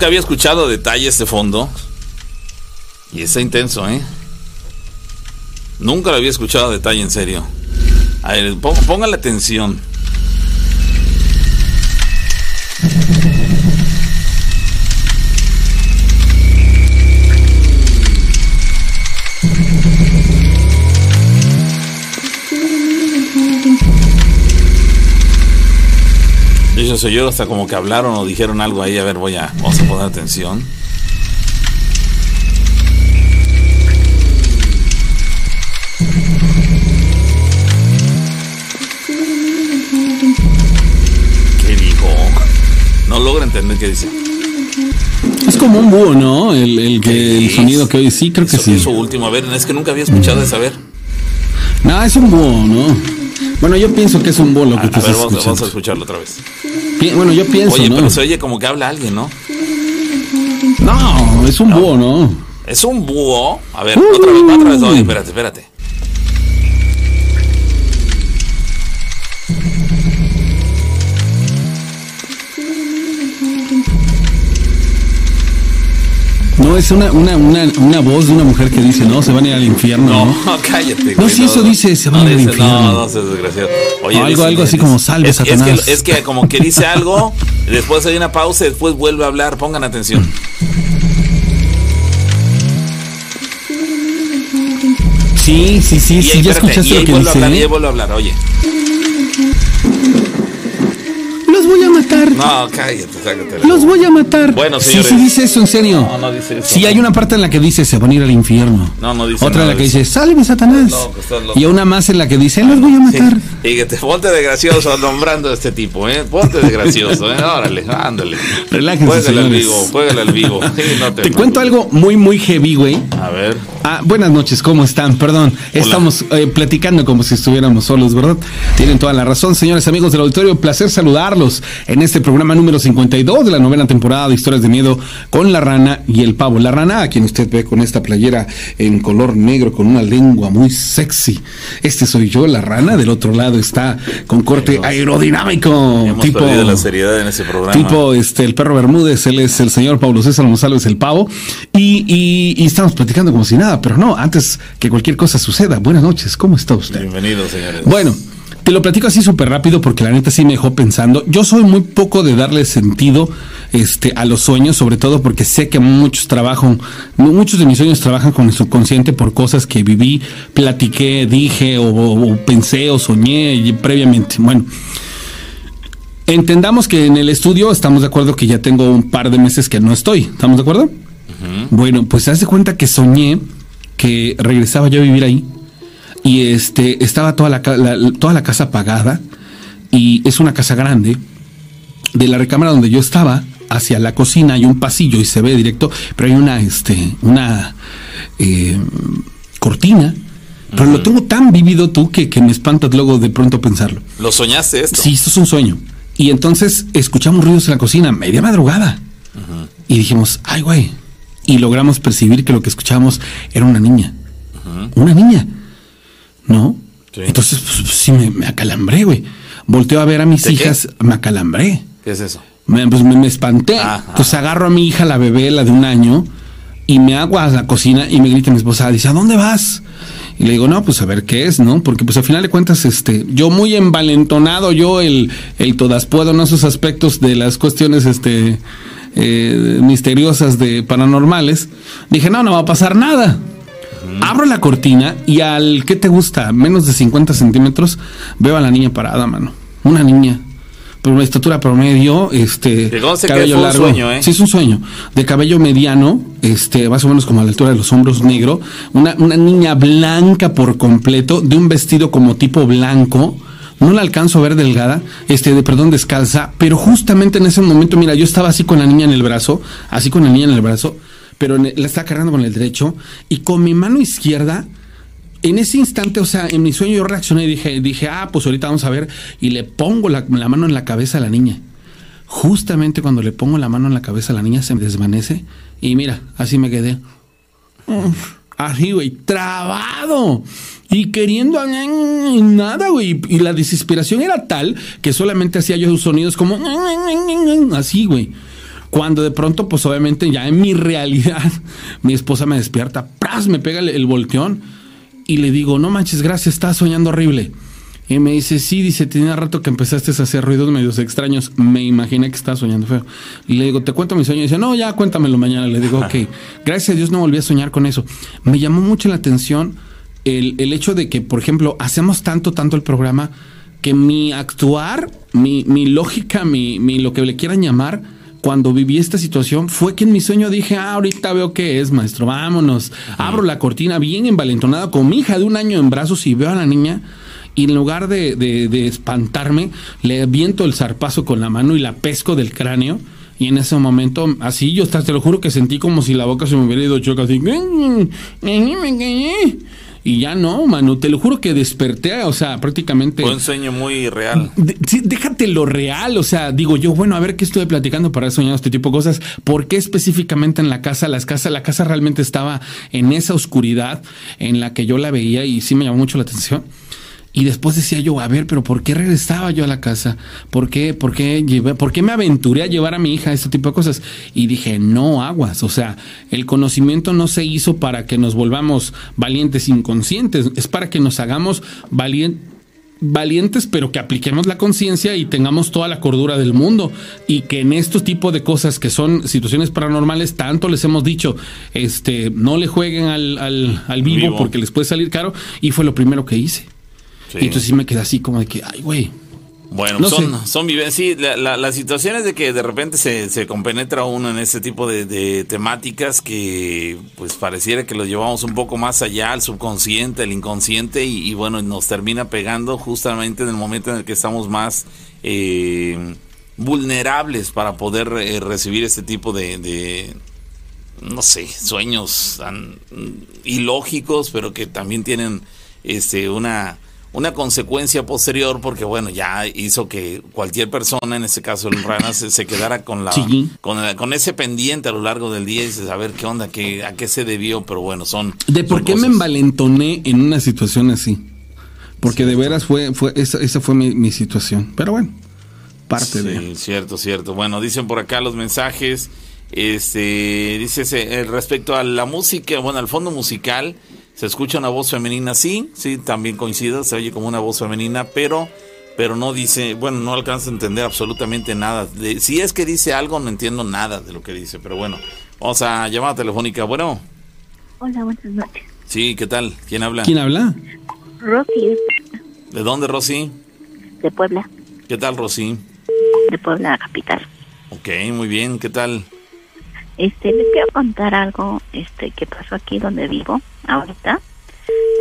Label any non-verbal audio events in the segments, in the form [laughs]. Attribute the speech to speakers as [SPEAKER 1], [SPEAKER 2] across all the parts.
[SPEAKER 1] nunca, había escuchado detalles de fondo. Y está intenso, ¿eh? Nunca lo había escuchado a detalle en serio. A ver, la atención. Soy yo, hasta como que hablaron o dijeron algo ahí. A ver, voy a, vamos a poner atención. ¿Qué dijo? No logro entender qué dice.
[SPEAKER 2] Es como un búho, ¿no? El, el que el
[SPEAKER 1] ¿Qué
[SPEAKER 2] sonido que hoy sí, creo que
[SPEAKER 1] Eso-
[SPEAKER 2] sí.
[SPEAKER 1] Eso último, a ver, es que nunca había escuchado de saber.
[SPEAKER 2] No, es un búho, ¿no? Bueno, yo pienso que es un búho lo
[SPEAKER 1] A,
[SPEAKER 2] que
[SPEAKER 1] a
[SPEAKER 2] tú
[SPEAKER 1] ver, vamos, vamos a escucharlo otra vez.
[SPEAKER 2] Pi- Bueno, yo pienso,
[SPEAKER 1] Oye,
[SPEAKER 2] ¿no?
[SPEAKER 1] pero se oye como que habla alguien, ¿no?
[SPEAKER 2] No, es un búho, ¿no?
[SPEAKER 1] Es un búho. A ver, otra vez, otra vez. Oye, espérate, espérate.
[SPEAKER 2] No, es una, una, una, una voz de una mujer que dice, no, se van a ir al infierno, ¿no?
[SPEAKER 1] No, [laughs] cállate.
[SPEAKER 2] No, sí, eso dice, se van
[SPEAKER 1] no
[SPEAKER 2] al
[SPEAKER 1] dice,
[SPEAKER 2] infierno.
[SPEAKER 1] No, no, se desgraciado. Oye,
[SPEAKER 2] O algo-
[SPEAKER 1] dice-
[SPEAKER 2] algo así
[SPEAKER 1] dice-
[SPEAKER 2] como, "Salve,
[SPEAKER 1] es, es
[SPEAKER 2] Satanás".
[SPEAKER 1] que, es que como que dice algo, después hay una pausa y después vuelve a hablar. Pongan atención.
[SPEAKER 2] Sí, sí, sí,
[SPEAKER 1] y
[SPEAKER 2] sí,
[SPEAKER 1] ahí,
[SPEAKER 2] ya
[SPEAKER 1] espérate,
[SPEAKER 2] escuchaste
[SPEAKER 1] y ahí
[SPEAKER 2] lo que
[SPEAKER 1] a hablar, y ahí
[SPEAKER 2] dice.
[SPEAKER 1] vuelve a hablar. Oye.
[SPEAKER 2] Matar.
[SPEAKER 1] No, cállate, sácate.
[SPEAKER 2] Los voy a matar.
[SPEAKER 1] Bueno,
[SPEAKER 2] sí,
[SPEAKER 1] señores.
[SPEAKER 2] sí dice eso, en serio.
[SPEAKER 1] No, no dice eso.
[SPEAKER 2] Sí, hay una parte en la que dice se van a ir al infierno.
[SPEAKER 1] No, no dice
[SPEAKER 2] Otra en la que dice, sálveme Satanás.
[SPEAKER 1] No, estás loco.
[SPEAKER 2] y una más en la que dice, los voy a matar.
[SPEAKER 1] Y que te ponte de gracioso nombrando a este tipo, ¿eh? Ponte de gracioso, ¿eh? Órale, ándale.
[SPEAKER 2] Relájense,
[SPEAKER 1] Juégale al vivo, juégale al vivo. Sí, no te
[SPEAKER 2] Te cuento algo muy, muy heavy, güey.
[SPEAKER 1] A ver.
[SPEAKER 2] Ah, buenas noches, ¿cómo están? Perdón, estamos eh, platicando como si estuviéramos solos, ¿verdad? Tienen toda la razón, señores amigos del auditorio, placer saludarlos en este programa número 52 de la novena temporada de Historias de Miedo con la rana y el pavo. La rana, a quien usted ve con esta playera en color negro con una lengua muy sexy. Este soy yo, la rana, del otro lado está con corte aerodinámico,
[SPEAKER 1] Hemos
[SPEAKER 2] tipo
[SPEAKER 1] perdido la seriedad en ese programa.
[SPEAKER 2] tipo este el perro Bermúdez, él es el señor Pablo César González el pavo y, y- y estamos platicando como si nada, pero no, antes que cualquier cosa suceda. Buenas noches, ¿cómo está usted?
[SPEAKER 1] Bienvenidos, señores.
[SPEAKER 2] Bueno, te lo platico así súper rápido porque la neta sí me dejó pensando. Yo soy muy poco de darle sentido este, a los sueños, sobre todo porque sé que muchos trabajan, muchos de mis sueños trabajan con el subconsciente por cosas que viví, platiqué, dije o, o pensé o soñé y- previamente. Bueno. Entendamos que en el estudio estamos de acuerdo que ya tengo un par de meses que no estoy. ¿Estamos de acuerdo? Bueno, pues se hace cuenta que soñé que regresaba yo a vivir ahí y este estaba toda la, toda la casa apagada y es una casa grande. De la recámara donde yo estaba hacia la cocina hay un pasillo y se ve directo, pero hay una este una eh, cortina. Pero lo tengo tan vivido tú que, que me espantas luego de pronto pensarlo.
[SPEAKER 1] ¿Lo soñaste esto?
[SPEAKER 2] Sí, esto es un sueño. Y entonces escuchamos ruidos en la cocina, media madrugada. Y dijimos, ay, güey. Y logramos percibir que lo que escuchábamos era una niña. Una niña. ¿No?
[SPEAKER 1] Sí.
[SPEAKER 2] Entonces, pues, pues, sí, me, me acalambré, güey. Volteo a ver a mis hijas, me acalambré.
[SPEAKER 1] ¿Qué es eso?
[SPEAKER 2] Me, pues me, me espanté.
[SPEAKER 1] Ah,
[SPEAKER 2] Entonces agarro a mi hija, la bebé, la de un año, y me hago a la cocina y me grita mi esposa, dice, ¿a dónde vas? Y le digo, no, pues a ver qué es, ¿no? Porque pues al final de cuentas, este, yo muy envalentonado, yo el, el todas puedo en esos aspectos de las cuestiones, este, eh, misteriosas de paranormales, dije, no, no va a pasar nada. Abro la cortina y al que te gusta, menos de 50 centímetros, veo a la niña parada, mano. Una niña. Pero una estatura promedio, este.
[SPEAKER 1] Que fue un sueño, ¿eh?
[SPEAKER 2] Sí, es un sueño. De cabello mediano, este, más o menos como a la altura de los hombros negro. Una, una niña blanca por completo, de un vestido como tipo blanco. No la alcanzo a ver delgada, este, de, perdón, descalza, pero justamente en ese momento, mira, yo estaba así con la niña en el brazo, así con la niña en el brazo, pero la estaba cargando con el derecho, y con mi mano izquierda, en ese instante, o sea, en mi sueño yo reaccioné y dije, dije, ah, pues ahorita vamos a ver, y le pongo la, la mano en la cabeza a la niña. Justamente cuando le pongo la mano en la cabeza a la niña se me desvanece, y mira, así me quedé. Mm, Así, güey, trabado. Y queriendo nada, güey. Y la desesperación era tal que solamente hacía yo sonidos como así, güey. Cuando de pronto, pues obviamente ya en mi realidad, [laughs] mi esposa me despierta, ¡pras! me pega el, el volteón y le digo, no manches, gracias, estás soñando horrible. Y me dice, sí, dice, tenía rato que empezaste a hacer ruidos medios extraños. Me imaginé que estabas soñando feo. Y le digo, ¿te cuento mi sueño? Y dice, no, ya cuéntamelo mañana. Le digo, ok. Gracias a Dios no volví a soñar con eso. Me llamó mucho la atención el, el hecho de que, por ejemplo, hacemos tanto, tanto el programa que mi actuar, mi, mi lógica, mi, mi lo que le quieran llamar, cuando viví esta situación fue que en mi sueño dije, ah, ahorita veo qué es, maestro, vámonos. Abro la cortina bien envalentonada con mi hija de un año en brazos y veo a la niña y en lugar de, de- de espantarme, le viento el zarpazo con la mano y la pesco del cráneo. Y en ese momento, así yo hasta te lo juro que sentí como si la boca se me hubiera ido choca así. Y ya no, mano, te lo juro que desperté, o sea, prácticamente...
[SPEAKER 1] Fue un sueño muy real.
[SPEAKER 2] De- sí, déjate lo real, o sea, digo yo, bueno, a ver qué estoy platicando para soñado este tipo de cosas. ¿Por qué específicamente en la casa? Las casas, la casa realmente estaba en esa oscuridad en la que yo la veía y sí me llamó mucho la atención. Y después decía yo, a ver, pero ¿por qué regresaba yo a la casa? ¿Por qué, por qué, llevé, por qué me aventuré a llevar a mi hija a este tipo de cosas? Y dije, no aguas, o sea, el conocimiento no se hizo para que nos volvamos valientes inconscientes, es para que nos hagamos valientes valientes, pero que apliquemos la conciencia y tengamos toda la cordura del mundo. Y que en estos tipos de cosas que son situaciones paranormales, tanto les hemos dicho, este, no le jueguen al, al, al vivo,
[SPEAKER 1] Vivo.
[SPEAKER 2] porque les puede salir caro. Y fue lo primero que hice.
[SPEAKER 1] Sí.
[SPEAKER 2] Y entonces sí me quedé así como de que, ay, güey.
[SPEAKER 1] Bueno,
[SPEAKER 2] No
[SPEAKER 1] son,
[SPEAKER 2] sé.
[SPEAKER 1] son viven- sí, la, la, la situación es de que de repente se, se compenetra uno en este tipo de, de temáticas que pues pareciera que lo llevamos un poco más allá al subconsciente, al inconsciente y, y, bueno, nos termina pegando justamente en el momento en el que estamos más eh, vulnerables para poder eh, recibir este tipo de, de, no sé, sueños tan ilógicos, pero que también tienen este una una consecuencia posterior porque bueno ya hizo que cualquier persona en este caso el [coughs] rana se, se quedara con la
[SPEAKER 2] Sí.
[SPEAKER 1] con, la- con ese pendiente a lo largo del día y dices a ver qué onda qué a qué se debió pero bueno son
[SPEAKER 2] De por
[SPEAKER 1] son
[SPEAKER 2] qué me envalentoné en una situación así. Porque de veras fue, fue esa, esa fue mi, mi situación. Pero bueno, parte de.
[SPEAKER 1] Sí, cierto, cierto. Bueno, dicen por acá los mensajes. Este, dice eh, respecto a la música, bueno, al fondo musical, se escucha una voz femenina, sí, sí, también coincido, se oye como una voz femenina, pero, pero no dice, bueno, no alcanza a entender absolutamente nada. De- si es que dice algo, no entiendo nada de lo que dice, pero bueno, vamos a llamada telefónica. Bueno,
[SPEAKER 3] Hola, buenas noches.
[SPEAKER 1] sí, ¿qué tal? ¿Quién habla?
[SPEAKER 2] ¿Quién habla?
[SPEAKER 3] Rosy
[SPEAKER 1] ¿De dónde, Rosy?
[SPEAKER 3] de Puebla,
[SPEAKER 1] ¿Qué tal, Rosy?
[SPEAKER 3] de Puebla capital.
[SPEAKER 1] Ok, muy bien, ¿qué tal?
[SPEAKER 3] Este, les quiero contar algo este que pasó aquí donde vivo ahorita.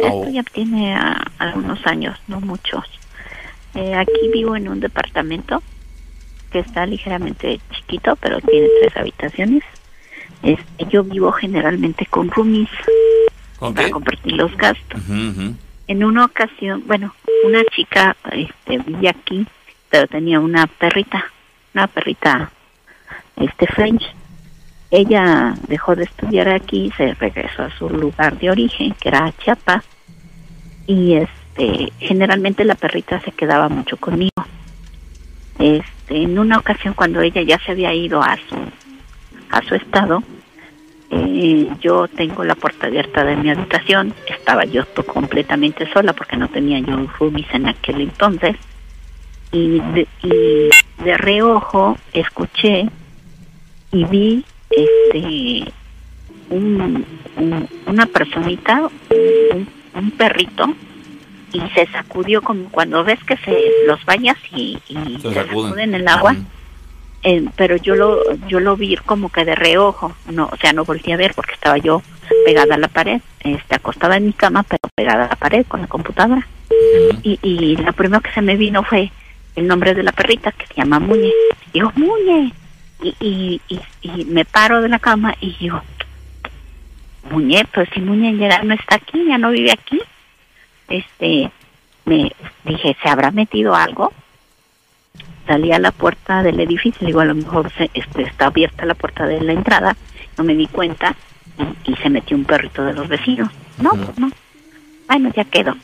[SPEAKER 1] Oh.
[SPEAKER 3] Esto ya tiene ah, algunos años, no muchos. Eh, aquí vivo en un departamento que está ligeramente chiquito, pero tiene tres habitaciones. Este, yo vivo generalmente con roomies
[SPEAKER 1] ¿Con
[SPEAKER 3] para compartir los gastos. En una ocasión, bueno, una chica este, vivía aquí, pero tenía una perrita, una perrita este French. Ella dejó de estudiar aquí, se regresó a su lugar de origen, que era Chiapas, y este generalmente la perrita se quedaba mucho conmigo. Este, en una ocasión cuando ella ya se había ido a su, a su estado, eh, yo tengo la puerta abierta de mi habitación, estaba yo completamente sola porque no tenía yo roomies en aquel entonces, y de, y de reojo escuché y vi este un, una personita, un, un, perrito, y se sacudió como cuando ves que se los bañas y, y se, sacuden. el agua. Eh, pero yo lo yo lo vi como que de reojo, no, o sea, no volteé a ver porque estaba yo pegada a la pared, este, acostada en mi cama, pero pegada a la pared con la computadora. y, y lo primero que se me vino fue el nombre de la perrita que se llama Muñe. Digo, Muñe. Y, y, y, me paro de la cama y digo, Muñe, pues si Muñe ya no está aquí, ya no vive aquí. Este, me dije, ¿se habrá metido algo? Salí a la puerta del edificio, digo, a lo mejor se, este, está abierta la puerta de la entrada, no me di cuenta y, se metió un perrito de los vecinos. No, pues no. Bueno, ya quedó.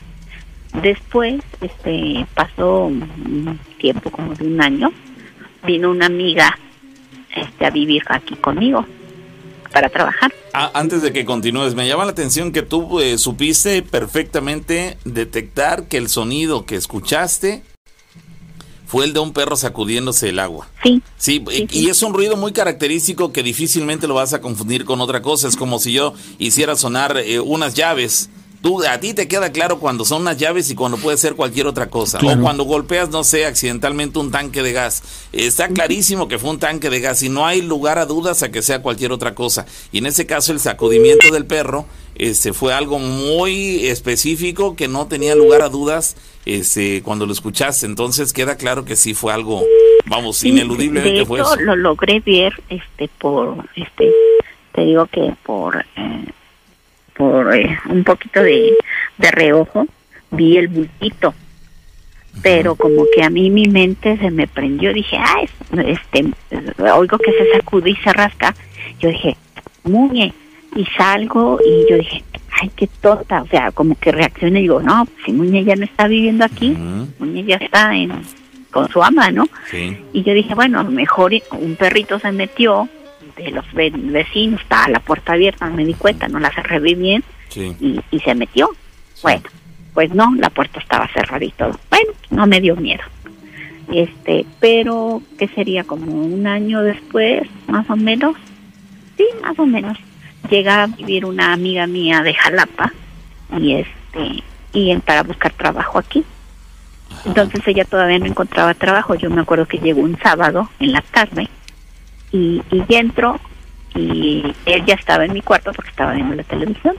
[SPEAKER 3] Después, este, pasó un tiempo como de un año, vino una amiga este, a vivir aquí conmigo para trabajar.
[SPEAKER 1] Ah, antes de que continúes, me llama la atención que tú eh, supiste perfectamente detectar que el sonido que escuchaste fue el de un perro sacudiéndose el agua.
[SPEAKER 3] Sí.
[SPEAKER 1] Sí, y es un ruido muy característico que difícilmente lo vas a confundir con otra cosa. Es como si yo hiciera sonar eh, unas llaves a ti te queda claro cuando son unas llaves y cuando puede ser cualquier otra cosa. O cuando golpeas, no sé, accidentalmente un tanque de gas. Está clarísimo que fue un tanque de gas y no hay lugar a dudas a que sea cualquier otra cosa. Y en ese caso el sacudimiento del perro este, fue algo muy específico que no tenía lugar a dudas este, cuando lo escuchaste. Entonces queda claro que sí fue algo, vamos, ineludiblemente
[SPEAKER 3] de hecho, lo logré ver este, por, este, te digo que por... Eh, por eh, un poquito de, de reojo, vi el bultito. Pero como que a mí mi mente se me prendió, dije, ah, este, oigo que se sacude y se rasca. Yo dije, muñe, y salgo y yo dije, ay, qué tonta, o sea, como que reaccioné y digo, no, si Muñe ya no está viviendo aquí, Muñe ya está en, con su ama, ¿no? Y yo dije, bueno, mejor un perrito se metió de los vecinos, estaba la puerta abierta, no me di cuenta, no la cerré bien y, y, se metió. Bueno, pues no, la puerta estaba cerrada y todo. Bueno, no me dio miedo. Este, pero que sería como un año después, más o menos, sí, más o menos, llega a vivir una amiga mía de Jalapa y este y para buscar trabajo aquí. Entonces ella todavía no encontraba trabajo. Yo me acuerdo que llegó un sábado en la tarde y, entro y él ya estaba en mi cuarto porque estaba viendo la televisión.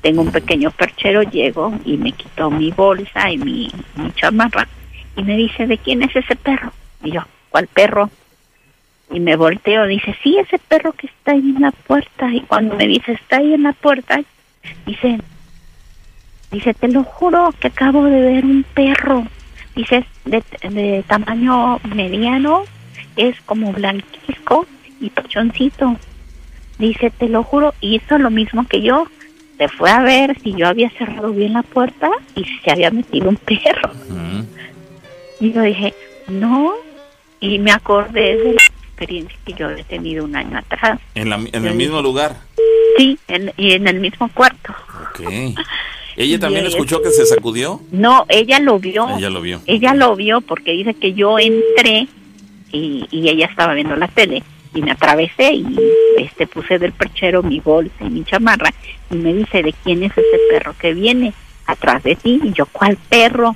[SPEAKER 3] Tengo un pequeño perchero, llego y me quitó mi bolsa y mi, mi chamarra y me dice, ¿de quién es ese perro? Y yo, ¿cuál perro? Y me volteo, dice, sí, ese perro que está ahí en la puerta. Y cuando me dice, está ahí en la puerta, dice, dice, te lo juro que acabo de ver un perro. Dice, de, de tamaño mediano, es como blanquisco y pachoncito. Dice, te lo juro, hizo lo mismo que yo. Se fue a ver si yo había cerrado bien la puerta y si se había metido un perro. Y yo dije, no. Y me acordé de la experiencia que yo había tenido un año atrás.
[SPEAKER 1] ¿En, en el mismo lugar?
[SPEAKER 3] Sí, en, y en el mismo cuarto.
[SPEAKER 1] Ok. [laughs] ¿Ella también escuchó que se sacudió?
[SPEAKER 3] No, ella lo vio.
[SPEAKER 1] Ella lo vio.
[SPEAKER 3] Ella lo vio porque dice que yo entré y, y ella estaba viendo la tele y me atravesé y este puse del perchero mi bolsa y mi chamarra y me dice de quién es ese perro que viene atrás de ti y yo cuál perro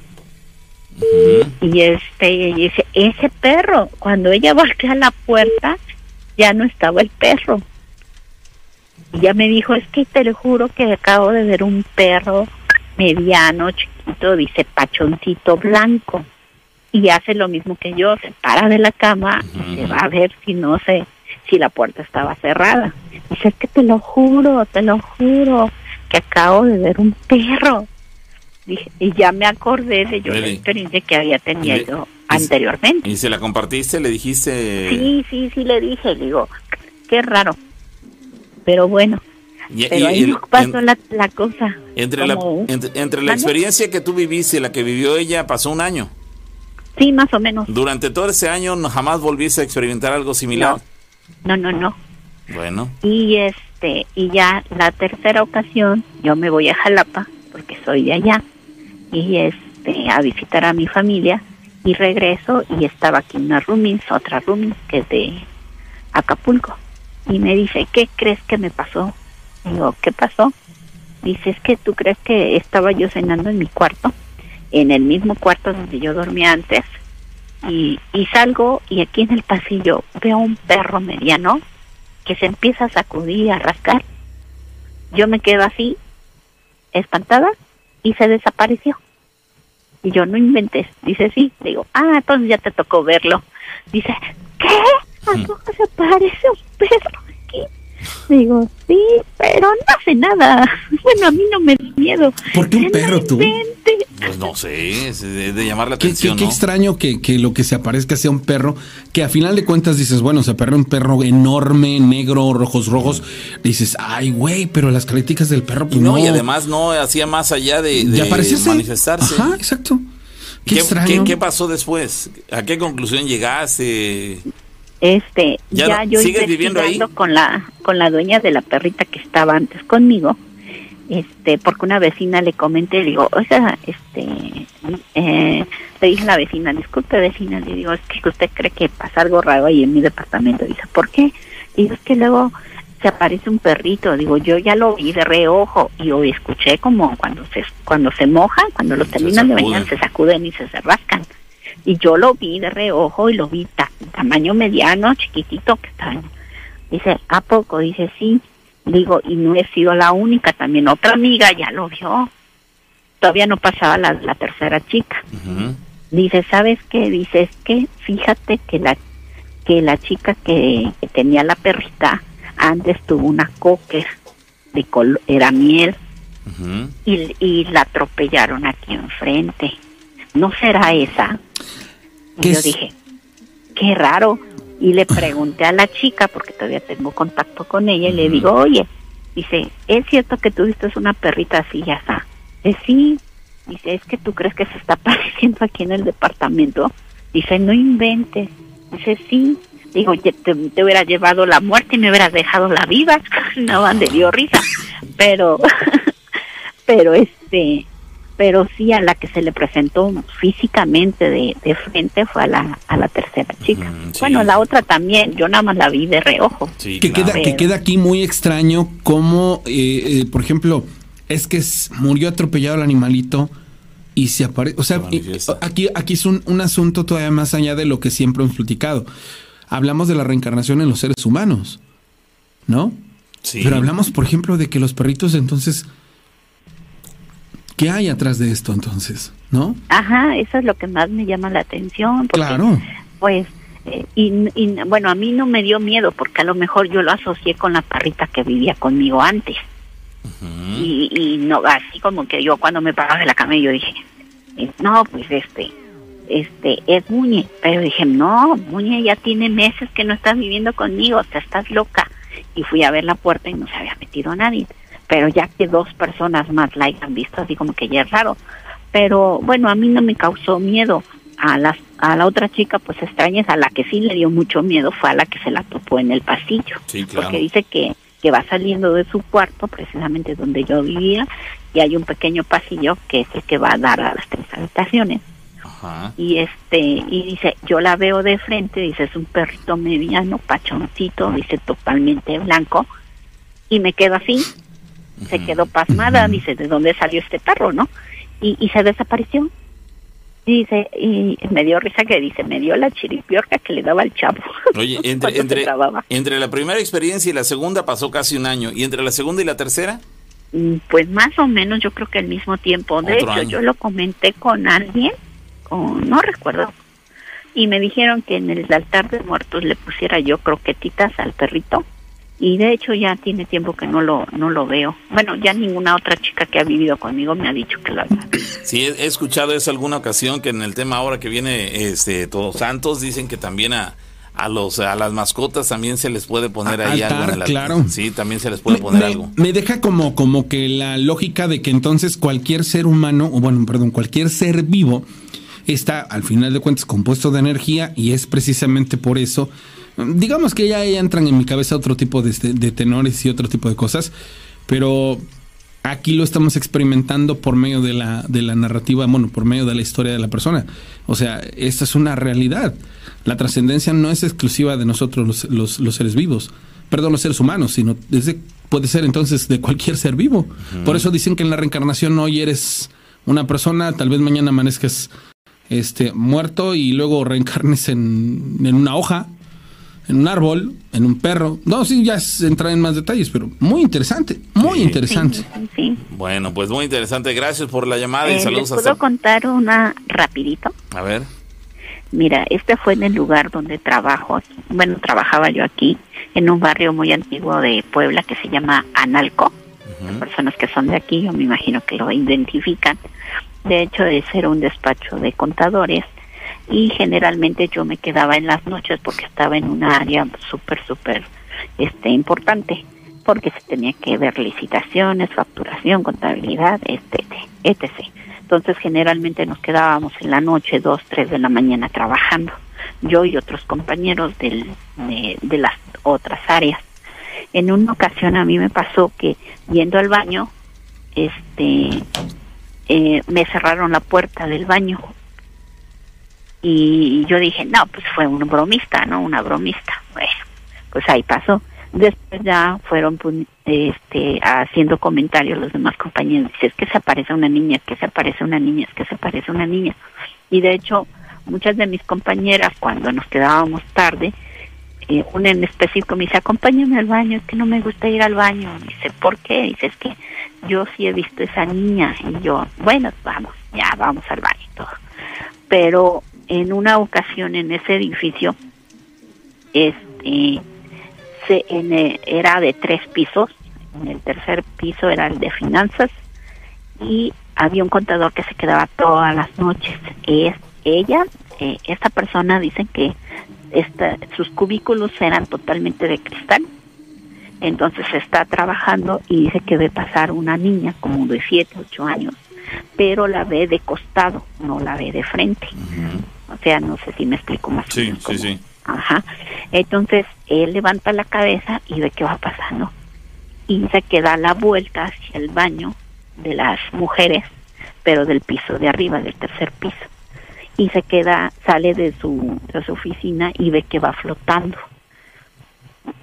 [SPEAKER 3] y este y dice ese perro cuando ella voltea a la puerta ya no estaba el perro y ya me dijo es que te lo juro que acabo de ver un perro mediano chiquito dice pachoncito blanco y hace lo mismo que yo, se para de la cama y se va a ver si no sé si la puerta estaba cerrada. Dice, es que te lo juro, te lo juro, que acabo de ver un perro. Dije, y ya me acordé de yo la experiencia que había tenido anteriormente.
[SPEAKER 1] ¿Y se la compartiste? ¿Le dijiste?
[SPEAKER 3] Sí, sí, sí, le dije, le digo, qué raro. Pero bueno,
[SPEAKER 1] Y-
[SPEAKER 3] Pero
[SPEAKER 1] y
[SPEAKER 3] ahí no pasó
[SPEAKER 1] en-
[SPEAKER 3] la, la cosa.
[SPEAKER 1] Entre la, entre, entre la experiencia que tú viviste y la que vivió ella, pasó un año.
[SPEAKER 3] Sí, más o menos.
[SPEAKER 1] Durante todo ese año no, jamás volviste a experimentar algo similar.
[SPEAKER 3] No, no, no.
[SPEAKER 1] Bueno,
[SPEAKER 3] Y este, y ya la tercera ocasión, yo me voy a Jalapa, porque soy de allá, y este, a visitar a mi familia, y regreso, y estaba aquí una rooming, otra rooming, que es de Acapulco, y me dice, ¿qué crees que me pasó? Digo, ¿qué pasó? Dice, es que tú crees que estaba yo cenando en mi cuarto, en el mismo cuarto donde yo dormía antes, y, y salgo, y aquí en el pasillo veo un perro mediano, que se empieza a sacudir, a rascar. Yo me quedo así, espantada, y se desapareció. Y yo, no inventes. Dice, sí. Digo, ah, entonces ya te tocó verlo. Dice, ¿qué? ¿A
[SPEAKER 1] Hmm.
[SPEAKER 3] poco se parece un perro? Digo, sí, pero no hace nada. [laughs] Bueno, a mí no me da miedo.
[SPEAKER 2] ¿Por qué un perro
[SPEAKER 3] "No
[SPEAKER 2] tú?"
[SPEAKER 3] inventes".
[SPEAKER 1] pues no sé, es de, de llamar la
[SPEAKER 2] Qué,
[SPEAKER 1] atención,
[SPEAKER 2] qué- qué
[SPEAKER 1] ¿no?
[SPEAKER 2] extraño que, que lo que se aparezca sea un perro, que a final de cuentas dices, bueno, se aparece un perro enorme, negro, rojos, rojos. Dices, ay, güey, pero las críticas del perro,
[SPEAKER 1] Y
[SPEAKER 2] pues
[SPEAKER 1] no,
[SPEAKER 2] no.
[SPEAKER 1] y además no hacía más allá de,
[SPEAKER 2] de
[SPEAKER 1] manifestarse.
[SPEAKER 2] Ajá, exacto. Qué,
[SPEAKER 1] ¿Qué,
[SPEAKER 2] extraño.
[SPEAKER 1] qué- qué pasó después? ¿A qué conclusión llegaste?
[SPEAKER 3] Este,
[SPEAKER 1] ¿Ya
[SPEAKER 3] yo
[SPEAKER 1] sigues viviendo ahí?
[SPEAKER 3] con la con la dueña de la perrita que estaba antes conmigo, este, porque una vecina le comenté, le digo, o sea, este, eh, le dije a la vecina, disculpe vecina, le digo, es que usted cree que pasa algo raro ahí en mi departamento, dice, ¿por qué? Digo, es que luego se aparece un perrito, digo, yo ya lo vi de reojo y hoy escuché como cuando se cuando se mojan, cuando los terminan de bañar, se sacuden y se, se rascan. Y yo lo vi de reojo y lo vi ta- tamaño mediano, chiquitito que está. Dice, ¿a poco? Dice, sí. Digo, y no he sido la única, también otra amiga ya lo vio. Todavía no pasaba la, la tercera chica. Dice, ¿sabes qué? Dice, es que fíjate que la que la chica que, que tenía la perrita antes tuvo una cocker de col era miel y, y la atropellaron aquí enfrente. ¿No será esa?
[SPEAKER 2] ¿Qué
[SPEAKER 3] Y yo
[SPEAKER 2] es?
[SPEAKER 3] dije, qué raro. Y le pregunté a la chica, porque todavía tengo contacto con ella, y le digo, oye, dice, ¿es cierto que tuviste una perrita así ya está? Dice, sí. Dice, ¿es que tú crees que se está [laughs] apareciendo aquí en el departamento? Dice, no inventes. Dice, sí. Digo, "Ya te, te hubiera llevado la muerte y me hubieras dejado la viva. [laughs] no, le dio risa. Pero, [laughs] pero este, pero sí a la que se le presentó físicamente de, de frente fue a la, a la tercera chica.
[SPEAKER 1] Mm, sí.
[SPEAKER 3] Bueno, la otra también, yo nada más la vi de reojo.
[SPEAKER 1] Sí,
[SPEAKER 2] que,
[SPEAKER 1] claro.
[SPEAKER 2] queda, que queda aquí muy extraño como, eh, eh, por ejemplo, es que murió atropellado el animalito y se aparece, o sea,
[SPEAKER 1] Se
[SPEAKER 2] aquí, aquí es un, un asunto todavía más allá de lo que siempre hemos platicado. Hablamos de la reencarnación en los seres humanos, ¿no?
[SPEAKER 1] Sí.
[SPEAKER 2] Pero hablamos, por ejemplo, de que los perritos entonces, ¿qué hay atrás de esto entonces? ¿No?
[SPEAKER 3] Ajá, eso es lo que más me llama la atención. Porque,
[SPEAKER 2] Claro.
[SPEAKER 3] Pues, eh, y, y, bueno, a mí no me dio miedo porque a lo mejor yo lo asocié con la perrita que vivía conmigo antes.
[SPEAKER 1] Ujú.
[SPEAKER 3] y, y no así como que yo cuando me paraba de la cama yo dije eh, no pues este este es Muñe pero dije no Muñe ya tiene meses que no estás viviendo conmigo te estás loca y fui a ver la puerta y no se había metido nadie pero ya que dos personas más la hayan visto así como que ya es raro pero bueno a mí no me causó miedo a las a la otra chica pues extrañas a la que sí le dio mucho miedo fue a la que se la topó en el pasillo
[SPEAKER 1] Sí, claro.
[SPEAKER 3] porque dice que, que va saliendo de su cuarto, precisamente donde yo vivía, y hay un pequeño pasillo que es el que va a dar a las tres habitaciones.
[SPEAKER 1] Ajá.
[SPEAKER 3] Y este, y dice, yo la veo de frente, dice, es un perrito mediano, pachoncito, dice, totalmente blanco, y me quedo así, se quedó pasmada, dice, ¿de dónde salió este perro, no? Y, y se desapareció. Y dice, y me dio risa que dice, me dio la chiripiorca que le daba al chavo. [laughs]
[SPEAKER 1] Oye, entre, entre, la primera experiencia y la segunda pasó casi un año. ¿Y entre la segunda y la tercera?
[SPEAKER 3] Mm, Pues más o menos yo creo que al mismo tiempo. De hecho,
[SPEAKER 1] año.
[SPEAKER 3] yo lo comenté con alguien, con, no recuerdo, y me dijeron que en el altar de muertos le pusiera yo croquetitas al perrito. Y de hecho ya tiene tiempo que no lo, no lo veo. Bueno, ya ninguna otra chica que ha vivido conmigo me ha dicho que lo haga.
[SPEAKER 1] Sí, he, escuchado eso alguna ocasión que en el tema ahora que viene este Todos Santos dicen que también a, a los a las mascotas también se les puede poner
[SPEAKER 2] A-
[SPEAKER 1] ahí
[SPEAKER 2] altar,
[SPEAKER 1] algo en el
[SPEAKER 2] claro.
[SPEAKER 1] Sí, también se les puede
[SPEAKER 2] Me-
[SPEAKER 1] poner
[SPEAKER 2] me,
[SPEAKER 1] algo.
[SPEAKER 2] me deja como, como que la lógica de que entonces cualquier ser humano, o bueno, perdón, cualquier ser vivo está al final de cuentas compuesto de energía y es precisamente por eso, digamos que ya, entran en mi cabeza otro tipo de, de tenores y otro tipo de cosas, pero aquí lo estamos experimentando por medio de la, de la narrativa, bueno, por medio de la historia de la persona. O sea, esta es una realidad. La trascendencia no es exclusiva de nosotros los, los, los seres vivos, perdón, los seres humanos, sino desde, puede ser entonces de cualquier ser vivo. Por eso dicen que en la reencarnación hoy eres una persona, tal vez mañana amanezcas este, muerto y luego reencarnes en, en una hoja, en un árbol, en un perro. No, sí, ya es entrar en más detalles, pero muy interesante, muy
[SPEAKER 1] Sí.
[SPEAKER 2] interesante.
[SPEAKER 3] Sí, sí.
[SPEAKER 1] Bueno, pues muy interesante. Gracias por la llamada y
[SPEAKER 3] Eh, ¿Les
[SPEAKER 1] saludos
[SPEAKER 3] puedo
[SPEAKER 1] hasta.
[SPEAKER 3] contar una rapidito?
[SPEAKER 1] A ver.
[SPEAKER 3] Mira, este fue en el lugar donde trabajo. Bueno, trabajaba yo aquí, en un barrio muy antiguo de Puebla que se llama Analco. Las personas que son de aquí, yo me imagino que lo identifican. De hecho, ese era un despacho de contadores y generalmente yo me quedaba en las noches porque estaba en una área súper, súper este, importante, porque se tenía que ver licitaciones, facturación, contabilidad, etc. etc. Entonces, generalmente nos quedábamos en la noche, dos, tres de la mañana trabajando, yo y otros compañeros del, de, de las otras áreas. En una ocasión a mí me pasó que yendo al baño, este, eh, me cerraron la puerta del baño y yo dije, no, pues fue un bromista, ¿no? Una bromista. Bueno, pues ahí pasó. Después ya fueron pues, este, haciendo comentarios los demás compañeros. Dice, es que se aparece una niña, es que se aparece una niña, es que se aparece una niña. Y de hecho, muchas de mis compañeras, cuando nos quedábamos tarde, eh, una en específico me dice, acompáñame al baño, es que no me gusta ir al baño. Dice, ¿por qué? Dice, es que yo sí he visto esa niña. Y yo, bueno, vamos, ya vamos al baño y todo. Pero en una ocasión en ese edificio, este, se, en, eh, era de tres pisos, en el tercer piso era el de finanzas y había un contador que se quedaba todas las noches. Es ella, eh, esta persona dicen que esta, sus cubículos eran totalmente de cristal. Entonces está trabajando y dice que ve pasar una niña como de 7, 8 años, pero la ve de costado, no la ve de frente. O sea, no sé si me explico más.
[SPEAKER 1] Sí,
[SPEAKER 3] menos
[SPEAKER 1] sí, sí.
[SPEAKER 3] Ajá. Entonces él levanta la cabeza y ve qué va pasando. Y se queda la vuelta hacia el baño de las mujeres, pero del piso de arriba, del tercer piso. Y se queda, sale de su, de su oficina y ve que va flotando.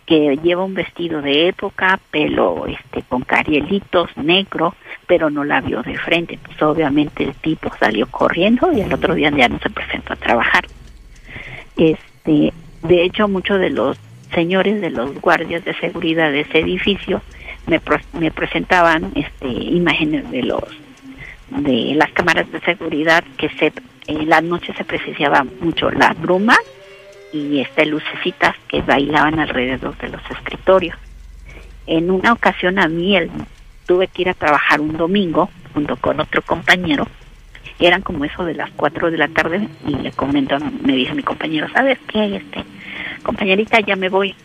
[SPEAKER 3] Que lleva un vestido de época, pelo este con carielitos, negro, pero no la vio de frente. Pues obviamente el tipo salió corriendo y el otro día ya no se presentó a trabajar. Este, de hecho, muchos de los señores de los guardias de seguridad de ese edificio me, presentaban este, imágenes de los de las cámaras de seguridad que se en la noche se presenciaba mucho la bruma y este lucecitas que bailaban alrededor de los escritorios. En una ocasión a mí el- tuve que ir a trabajar un domingo junto con otro compañero eran como eso de las 4 de la tarde y le comento, me dice mi compañero, ¿sabes qué? Este, compañerita, ya me voy.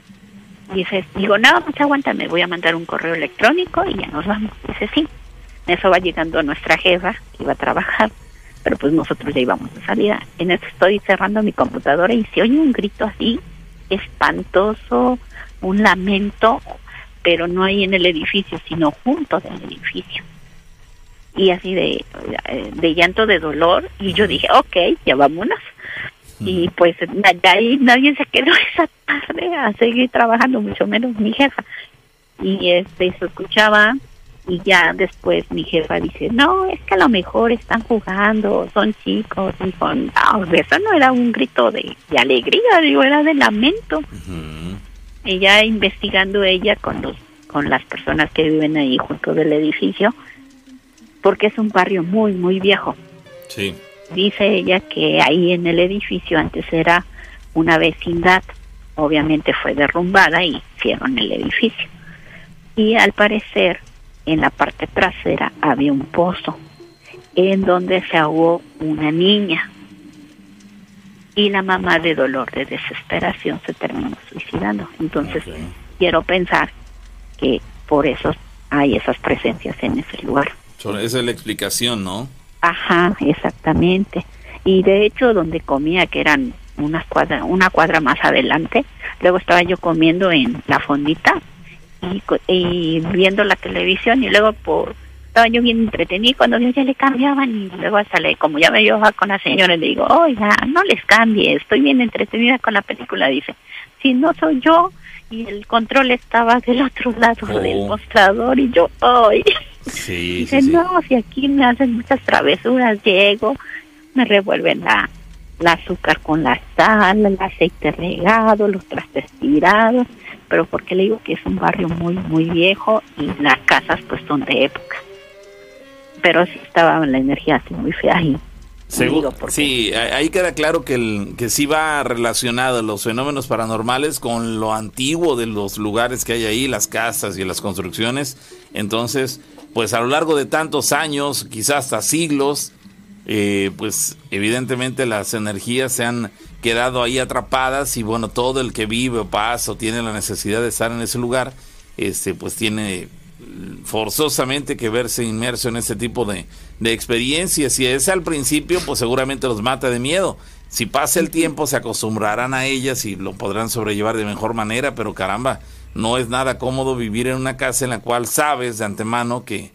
[SPEAKER 3] Dice, digo, no, pues aguanta, me voy a mandar un correo electrónico y ya nos vamos. Dice, sí. Eso va llegando nuestra jefa, que iba a trabajar, pero pues nosotros ya íbamos de salida. En eso estoy cerrando mi computadora y se oye un grito así, espantoso, un lamento, pero no ahí en el edificio, sino junto del edificio y así de, de llanto de dolor y yo dije, ok, ya vámonos. Y pues de ahí nadie se quedó [laughs] esa tarde a seguir trabajando, mucho menos mi jefa. Y este se escuchaba y ya después mi jefa dice, no, es que a lo mejor están jugando, son chicos. Y con, no, eso no era un grito de, de alegría, digo, era de lamento.
[SPEAKER 1] Ujú.
[SPEAKER 3] Y ya investigando ella con los con las personas que viven ahí junto del edificio, porque es un barrio muy, muy viejo.
[SPEAKER 1] Sí.
[SPEAKER 3] Dice ella que ahí en el edificio antes era una vecindad, obviamente fue derrumbada y hicieron el edificio. Y al parecer en la parte trasera había un pozo en donde se ahogó una niña. y la mamá de dolor, de desesperación, se terminó suicidando. Entonces, quiero pensar que por eso hay esas presencias en ese lugar.
[SPEAKER 1] So, Esa es la explicación, ¿no?
[SPEAKER 3] Ajá, exactamente. Y de hecho, donde comía, que eran unas cuadra, una cuadra más adelante, luego estaba yo comiendo en la fondita y, viendo la televisión y luego por estaba yo bien entretenida y cuando yo ya le cambiaban y luego hasta le, como ya me llevaba con la señora, le digo, oiga, no les cambie, estoy bien entretenida con la película, dice, si no soy yo y el control estaba del otro lado
[SPEAKER 1] Oh.
[SPEAKER 3] del mostrador y yo,
[SPEAKER 1] Sí, [laughs]
[SPEAKER 3] Dice,
[SPEAKER 1] sí, sí.
[SPEAKER 3] no, si aquí me hacen muchas travesuras, llego, me revuelven la, la azúcar con la sal, el aceite regado, los trastes tirados, pero porque le digo que es un barrio muy, muy viejo y las casas pues son de época. Pero sí estaba la energía así muy fea y
[SPEAKER 1] Seguro, sí, ahí queda claro que, el, que sí va relacionado los fenómenos paranormales con lo antiguo de los lugares que hay ahí, las casas y las construcciones. Entonces, pues a lo largo de tantos años, quizás hasta siglos, eh, pues evidentemente las energías se han quedado ahí atrapadas y bueno, todo el que vive o pasa o tiene la necesidad de estar en ese lugar, este, pues tiene forzosamente que verse inmerso en este tipo de, de experiencias. Si es al principio, pues seguramente los mata de miedo. Si pasa el tiempo, se acostumbrarán a ellas y lo podrán sobrellevar de mejor manera, pero caramba, no es nada cómodo vivir en una casa en la cual sabes de antemano que,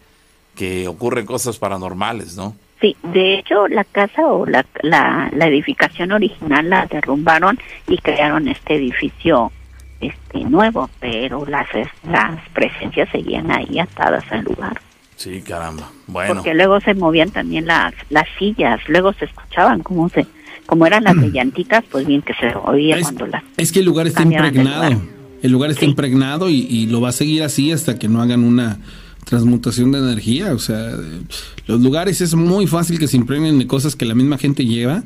[SPEAKER 1] que ocurren cosas paranormales, ¿no?
[SPEAKER 3] Sí, de hecho la casa o la, la, la edificación original la derrumbaron y crearon este edificio este nuevo, pero las las presencias seguían ahí atadas al lugar,
[SPEAKER 1] Sí, caramba. Bueno,
[SPEAKER 3] porque luego se movían también las las sillas, luego se escuchaban como se como eran las de llantitas, pues bien que se oía
[SPEAKER 2] Es,
[SPEAKER 3] cuando las
[SPEAKER 2] es que el lugar está impregnado.
[SPEAKER 3] lugar.
[SPEAKER 2] El lugar está
[SPEAKER 3] Sí.
[SPEAKER 2] impregnado y, y lo va a seguir así hasta que no hagan una transmutación de energía. O sea, los lugares es muy fácil que se impregnen de cosas que la misma gente lleva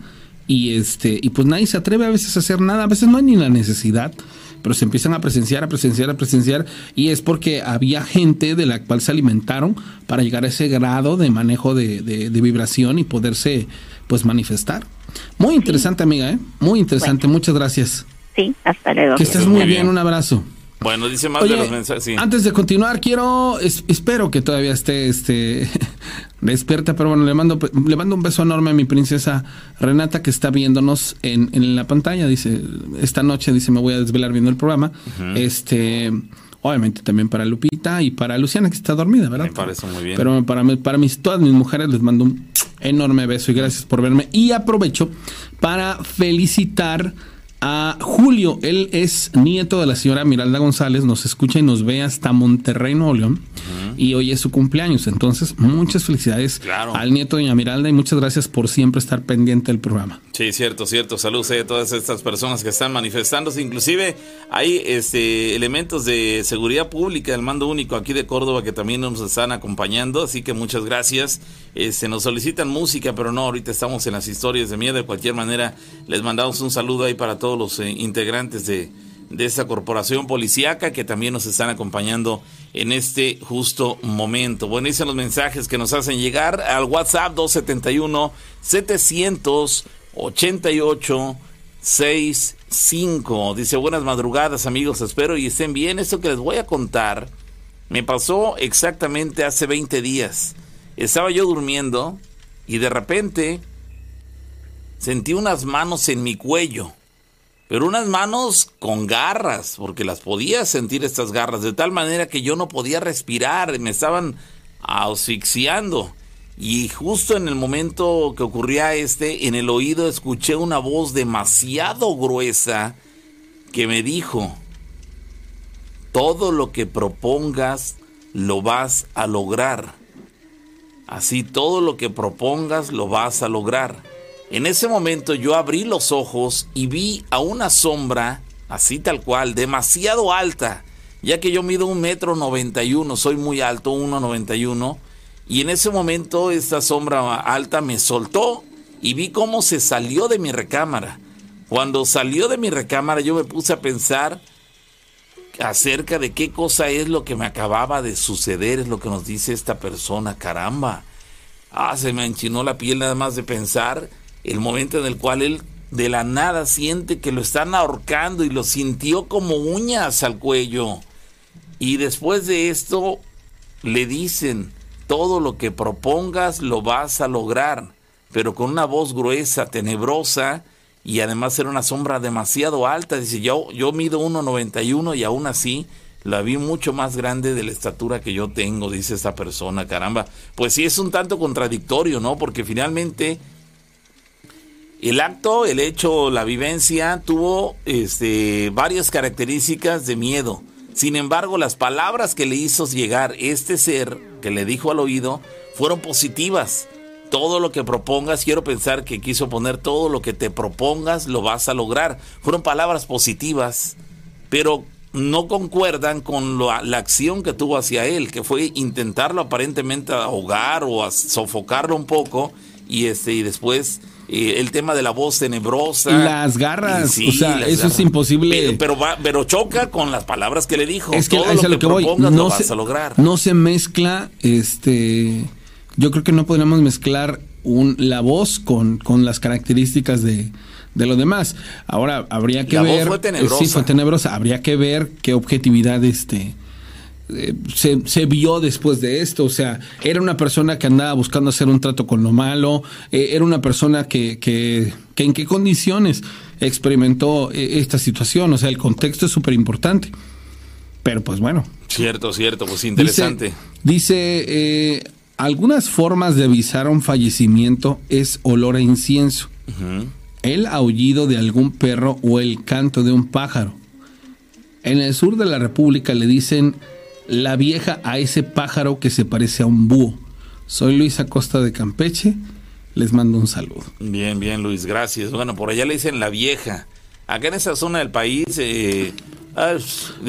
[SPEAKER 2] y este y pues nadie se atreve a veces a hacer nada. A veces no hay ni la necesidad, pero se empiezan a presenciar, a presenciar, a presenciar y es porque había gente de la cual se alimentaron para llegar a ese grado de manejo de, de- de vibración y poderse pues manifestar. Muy interesante, amiga, ¿eh? Muy interesante. Muchas gracias.
[SPEAKER 3] sí, hasta luego.
[SPEAKER 2] Que estés muy bien. un abrazo.
[SPEAKER 1] Bueno, dice más
[SPEAKER 2] Oye,
[SPEAKER 1] de los mensajes. sí.
[SPEAKER 2] antes de continuar, quiero, es- espero que todavía esté este, [laughs] despierta, pero bueno, le mando, le mando un beso enorme a mi princesa Renata que está viéndonos en, en la pantalla. Dice, esta noche, dice, me voy a desvelar viendo el programa. Este, obviamente también para Lupita y para Luciana que está dormida, ¿verdad?
[SPEAKER 1] Me parece muy bien.
[SPEAKER 2] Pero para, para mis, todas mis mujeres les mando un enorme beso y gracias por verme. Y aprovecho para felicitar a Julio. Él es nieto de la señora Miralda González, nos escucha y nos ve hasta Monterrey, Nuevo León. Y hoy es su cumpleaños. Entonces, muchas felicidades
[SPEAKER 1] Claro.
[SPEAKER 2] al nieto de doña Miralda y muchas gracias por siempre estar pendiente del programa.
[SPEAKER 1] Sí, cierto, cierto. Saludos a todas estas personas que están manifestándose. Inclusive hay este, elementos de seguridad pública del mando único aquí de Córdoba que también nos están acompañando. Así que muchas gracias. Este, nos solicitan música, pero no, ahorita estamos en las historias de miedo. De cualquier manera, les mandamos un saludo ahí para todos los eh, integrantes de, de esta corporación policíaca que también nos están acompañando en este justo momento. Bueno, dicen los mensajes que nos hacen llegar al WhatsApp 271 788 65. Dice, buenas madrugadas amigos, espero y estén bien. Esto que les voy a contar me pasó exactamente hace 20 días. Estaba yo durmiendo y de repente sentí unas manos en mi cuello. Pero unas manos con garras, porque las podía sentir estas garras, de tal manera que yo no podía respirar, me estaban asfixiando. Y justo en el momento que ocurría este, en el oído escuché una voz demasiado gruesa que me dijo, todo lo que propongas lo vas a lograr. Así todo lo que propongas lo vas a lograr. En ese momento yo abrí los ojos y vi a una sombra, así tal cual, demasiado alta, ya que yo mido un metro noventa y uno, soy muy alto, uno noventa y uno, y en ese momento esta sombra alta me soltó y vi cómo se salió de mi recámara. Cuando salió de mi recámara yo me puse a pensar acerca de qué cosa es lo que me acababa de suceder, es lo que nos dice esta persona, caramba. Ah, se me enchinó la piel nada más de pensar el momento en el cual él de la nada siente que lo están ahorcando y lo sintió como uñas al cuello. Y después de esto le dicen, todo lo que propongas lo vas a lograr, pero con una voz gruesa, tenebrosa, y además era una sombra demasiado alta. Dice, yo, yo mido 1,91 y aún así la vi mucho más grande de la estatura que yo tengo, dice esta persona, caramba. Pues sí, es un tanto contradictorio, ¿no? Porque finalmente el acto, el hecho, la vivencia tuvo este, varias características de miedo. Sin embargo, las palabras que le hizo llegar este ser, que le dijo al oído, fueron positivas. Todo lo que propongas, quiero pensar que quiso poner todo lo que te propongas, lo vas a lograr. Fueron palabras positivas, pero no concuerdan con la acción que tuvo hacia él, que fue intentarlo aparentemente ahogar o a sofocarlo un poco y este y después eh, el tema de la voz tenebrosa.
[SPEAKER 2] Las garras, o sea, eso es imposible.
[SPEAKER 1] Pero, pero, choca con las palabras que le dijo.
[SPEAKER 2] Es que Todo lo, que, voy. No se, a lograr. No se mezcla, este, yo creo que no podríamos mezclar un, la voz con, con las características de, de lo demás. Ahora habría que ver.
[SPEAKER 1] Voz fue tenebrosa.
[SPEAKER 2] Sí, fue tenebrosa. Habría que ver qué objetividad este eh, se, vio después de esto. O sea, era una persona que andaba buscando hacer un trato con lo malo, eh, era una persona que, que, en qué condiciones experimentó eh, esta situación. O sea, el contexto es súper importante. Pero pues bueno.
[SPEAKER 1] Cierto, cierto, pues interesante.
[SPEAKER 2] Dice, algunas formas de avisar a un fallecimiento es olor a incienso, el aullido de algún perro o el canto de un pájaro. En el sur de la República le dicen la vieja a ese pájaro que se parece a un búho. Soy Luis Acosta de Campeche, les mando un saludo.
[SPEAKER 1] Bien, bien Luis, gracias. Bueno, por allá le dicen la vieja. Acá en esa zona del país eh,
[SPEAKER 2] Ah,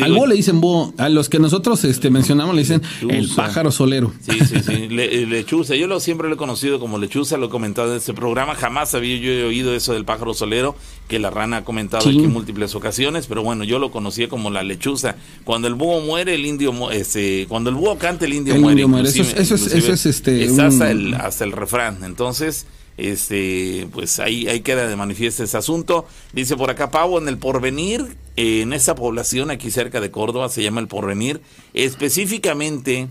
[SPEAKER 2] Al búho le dicen búho, a los que nosotros este, mencionamos le dicen el pájaro solero.
[SPEAKER 1] Sí, sí, sí, eh, lechuza. Yo lo, siempre lo he conocido como lechuza, lo he comentado en este programa. Jamás había yo oído eso del pájaro solero, que la rana ha comentado aquí en múltiples ocasiones, pero bueno, yo lo conocía como la lechuza. Cuando el búho muere, el indio, este, cuando el búho canta, el indio muere.
[SPEAKER 2] Eso, es, este,
[SPEAKER 1] hasta, el, hasta el refrán. Entonces, este, pues ahí, ahí queda de manifiesto ese asunto. Dice por acá Pavo, en el porvenir, en esa población aquí cerca de Córdoba, se llama el porvenir, específicamente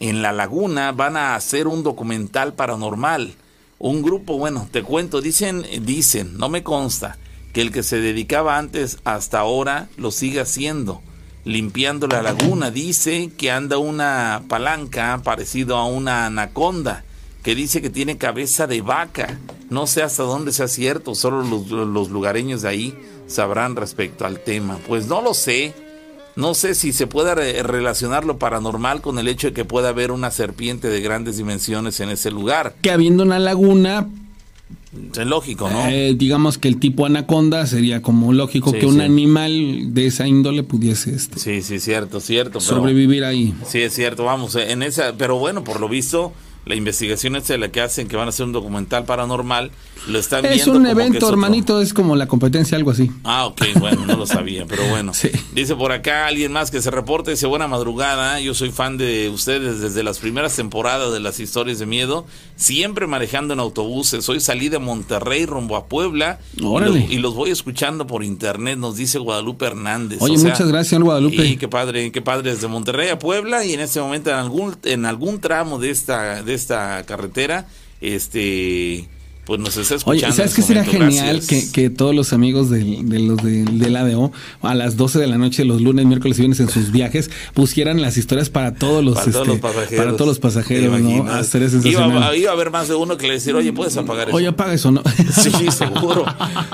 [SPEAKER 1] en la laguna van a hacer un documental paranormal. Un grupo, bueno, te cuento, dicen, dicen, no me consta, que el que se dedicaba antes hasta ahora lo sigue haciendo, limpiando la laguna. Dice que anda una palanca parecido a una anaconda que dice que tiene cabeza de vaca. No sé hasta dónde sea cierto, solo los, lugareños de ahí sabrán respecto al tema. Pues no lo sé. No sé si se puede relacionar lo paranormal con el hecho de que pueda haber una serpiente de grandes dimensiones en ese lugar.
[SPEAKER 2] Que habiendo una laguna...
[SPEAKER 1] Es lógico, ¿no?
[SPEAKER 2] Eh, digamos que el tipo anaconda sería como lógico que un animal de esa índole pudiese este,
[SPEAKER 1] sí, sí, cierto, cierto.
[SPEAKER 2] sobrevivir ahí.
[SPEAKER 1] Sí, es cierto, vamos, en esa, pero bueno, por lo visto la investigación es la que hacen que van a hacer un documental paranormal, lo están
[SPEAKER 2] es
[SPEAKER 1] viendo.
[SPEAKER 2] Un evento, hermanito, es como la competencia, algo así.
[SPEAKER 1] Ah, ok, bueno, no lo sabía, pero bueno. [laughs] Dice por acá alguien más que se reporte, dice buena madrugada, yo soy fan de ustedes desde las primeras temporadas de las historias de miedo, siempre manejando en autobuses, hoy salí de Monterrey rumbo a Puebla y los, voy escuchando por internet, nos dice Guadalupe Hernández.
[SPEAKER 2] Oye, muchas gracias, Guadalupe.
[SPEAKER 1] Y qué padre, qué padre, desde Monterrey a Puebla y en este momento en algún, en algún tramo de esta esta carretera, este pues nos está escuchando.
[SPEAKER 2] Oye, ¿sabes qué sería genial que, que, todos los amigos de, los de, del ADO a las 12 de la noche, los lunes, miércoles y viernes en sus viajes, pusieran las historias para todos los, para todos los este, pasajeros? Para todos los pasajeros, ¿no?
[SPEAKER 1] iba, iba, a haber más de uno que le decir, oye, puedes apagar eso.
[SPEAKER 2] Oye, apaga eso, ¿no? [laughs]
[SPEAKER 1] Sí, seguro.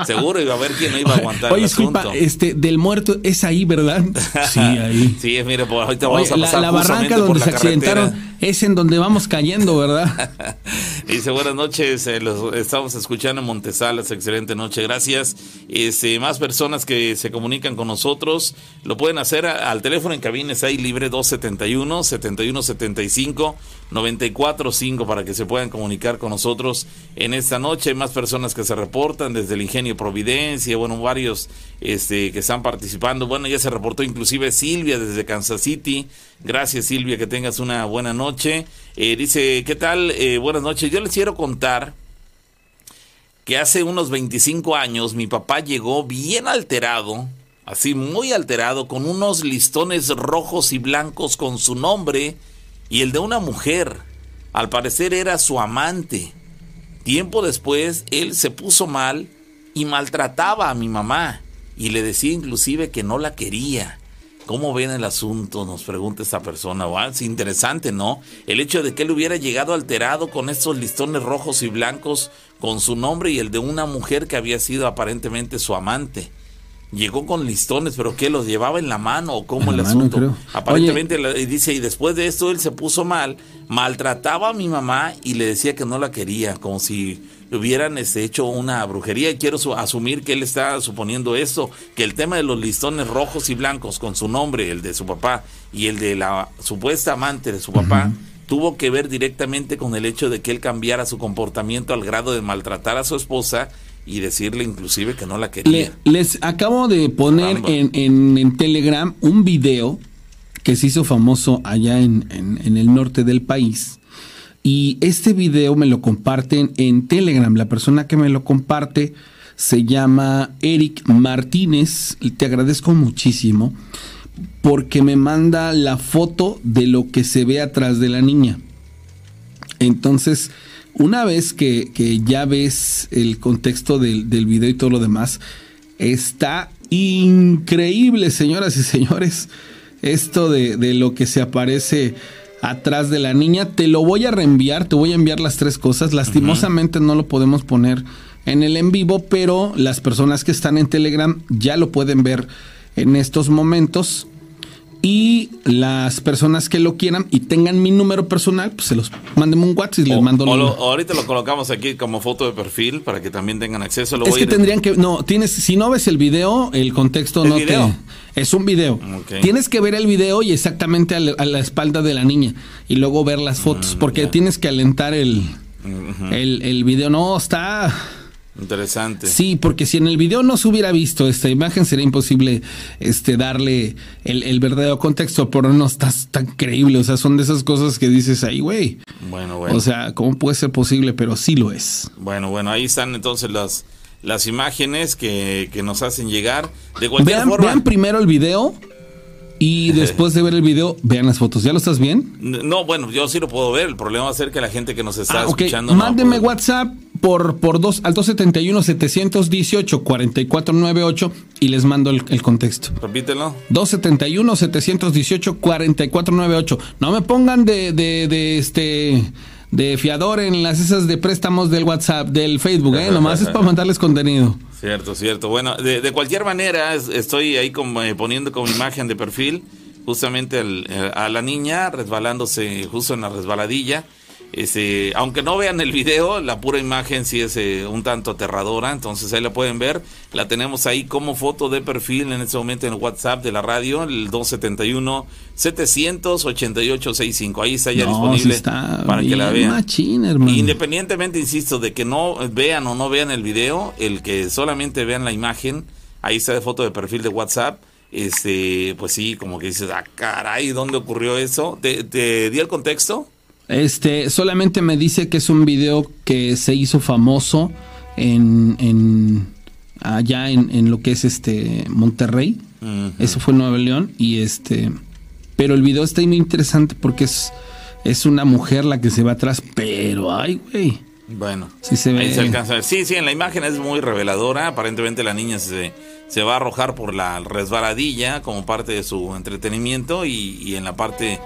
[SPEAKER 1] seguro iba a ver quién no iba a aguantar.
[SPEAKER 2] Oye, disculpa, este, del muerto es ahí, ¿verdad? [laughs]
[SPEAKER 1] Sí, ahí. sí, mire, por ahorita vamos a pasar
[SPEAKER 2] la, la barranca donde se accidentaron es en donde vamos cayendo, ¿verdad? [laughs]
[SPEAKER 1] Dice, buenas noches, eh, los estamos escuchando en Montesalas, excelente noche, gracias. Este, más personas que se comunican con nosotros, lo pueden hacer al teléfono en cabines ahí libre 271 7175 945 para que se puedan comunicar con nosotros en esta noche. Hay más personas que se reportan desde el Ingenio Providencia, bueno, varios este, que están participando. Bueno, ya se reportó inclusive Silvia desde Kansas City. Gracias Silvia, que tengas una buena noche. Eh, dice, ¿qué tal? Eh, buenas noches. Yo les quiero contar que hace unos 25 años mi papá llegó bien alterado, así muy alterado, con unos listones rojos y blancos con su nombre y el de una mujer. Al parecer era su amante. Tiempo después, él se puso mal y maltrataba a mi mamá y le decía inclusive que no la quería. ¿Cómo ven el asunto? Nos pregunta esta persona. Es interesante, ¿no? El hecho de que él hubiera llegado alterado con estos listones rojos y blancos con su nombre y el de una mujer que había sido aparentemente su amante. Llegó con listones, pero ¿qué? ¿Los llevaba en la mano o cómo el asunto? Aparentemente dice, y después de esto él se puso mal, maltrataba a mi mamá y le decía que no la quería, como si hubieran este, hecho una brujería. Y quiero asumir que él está suponiendo esto, que el tema de los listones rojos y blancos con su nombre, el de su papá, y el de la supuesta amante de su papá, tuvo que ver directamente con el hecho de que él cambiara su comportamiento al grado de maltratar a su esposa y decirle inclusive que no la quería.
[SPEAKER 2] les acabo de poner en, en, Telegram un video que se hizo famoso allá en, en, el norte del país. Y este video me lo comparten en Telegram. La persona que me lo comparte se llama Eric Martínez. Te agradezco muchísimo porque me manda la foto de lo que se ve atrás de la niña. Entonces, una vez que, ya ves el contexto del, del, video y todo lo demás, está increíble, señoras y señores, esto de, de, lo que se aparece atrás de la niña. Te lo voy a reenviar, te voy a enviar las tres cosas. Lastimosamente no lo podemos poner en el en vivo, pero las personas que están en Telegram ya lo pueden ver en estos momentos y las personas que lo quieran y tengan mi número personal, pues se los manden un WhatsApp y les mando.
[SPEAKER 1] O ahorita lo colocamos aquí como foto de perfil para que también tengan acceso.
[SPEAKER 2] es que tendrían que, no, tienes, si no ves el video, el contexto no te. Es un video. Tienes que ver el video y exactamente a la, espalda de la niña y luego ver las fotos, mm, porque tienes que alentar el, el, el video. No, está
[SPEAKER 1] Interesante.
[SPEAKER 2] Sí, porque si en el video no se hubiera visto esta imagen, sería imposible este, darle el, verdadero contexto, pero no está tan creíble. O sea, son de esas cosas que dices ahí, güey. Bueno, bueno. O sea, ¿cómo puede ser posible? Pero sí lo es.
[SPEAKER 1] Bueno, bueno, ahí están entonces las, las imágenes que, que nos hacen llegar. De cualquier
[SPEAKER 2] vean,
[SPEAKER 1] forma.
[SPEAKER 2] Vean primero el video y [laughs] después de ver el video, vean las fotos. ¿Ya lo estás bien?
[SPEAKER 1] No, bueno, yo sí lo puedo ver. El problema va a ser que la gente que nos está ah, escuchando.
[SPEAKER 2] Mándeme WhatsApp por, por dos, al 271-718-4498 y les mando el, contexto.
[SPEAKER 1] Repítelo.
[SPEAKER 2] 271-718-4498. No me pongan de, de, de este de fiador en las esas de préstamos del WhatsApp, del Facebook, ¿eh? Nomás es [laughs] para mandarles contenido.
[SPEAKER 1] Cierto, cierto. Bueno, de, cualquier manera, estoy ahí como, eh, poniendo como imagen de perfil justamente eh, a la niña resbalándose justo en la resbaladilla. Este, aunque no vean el video, la pura imagen sí es eh, un tanto aterradora, entonces ahí la pueden ver. La tenemos ahí como foto de perfil en este momento en el WhatsApp de la radio, el 271 78865. Ahí está ya disponible para que la vean. Independientemente, insisto, de que no vean o no vean el video, el que solamente vean la imagen, ahí está de foto de perfil de WhatsApp. Este, pues sí, como que dices, ah, caray, ¿dónde ocurrió eso? ¿Te, te di el contexto?
[SPEAKER 2] Este, solamente me dice que es un video que se hizo famoso en, en allá en, en, lo que es este Monterrey. Eso fue Nueva León. Y este. Pero el video está muy interesante porque es, es una mujer la que se va atrás. Pero ay, güey.
[SPEAKER 1] Bueno, sí se ve. alcanza. Sí, sí, en la imagen es muy reveladora. Aparentemente la niña se, se va a arrojar por la resbaladilla como parte de su entretenimiento y, y en la parte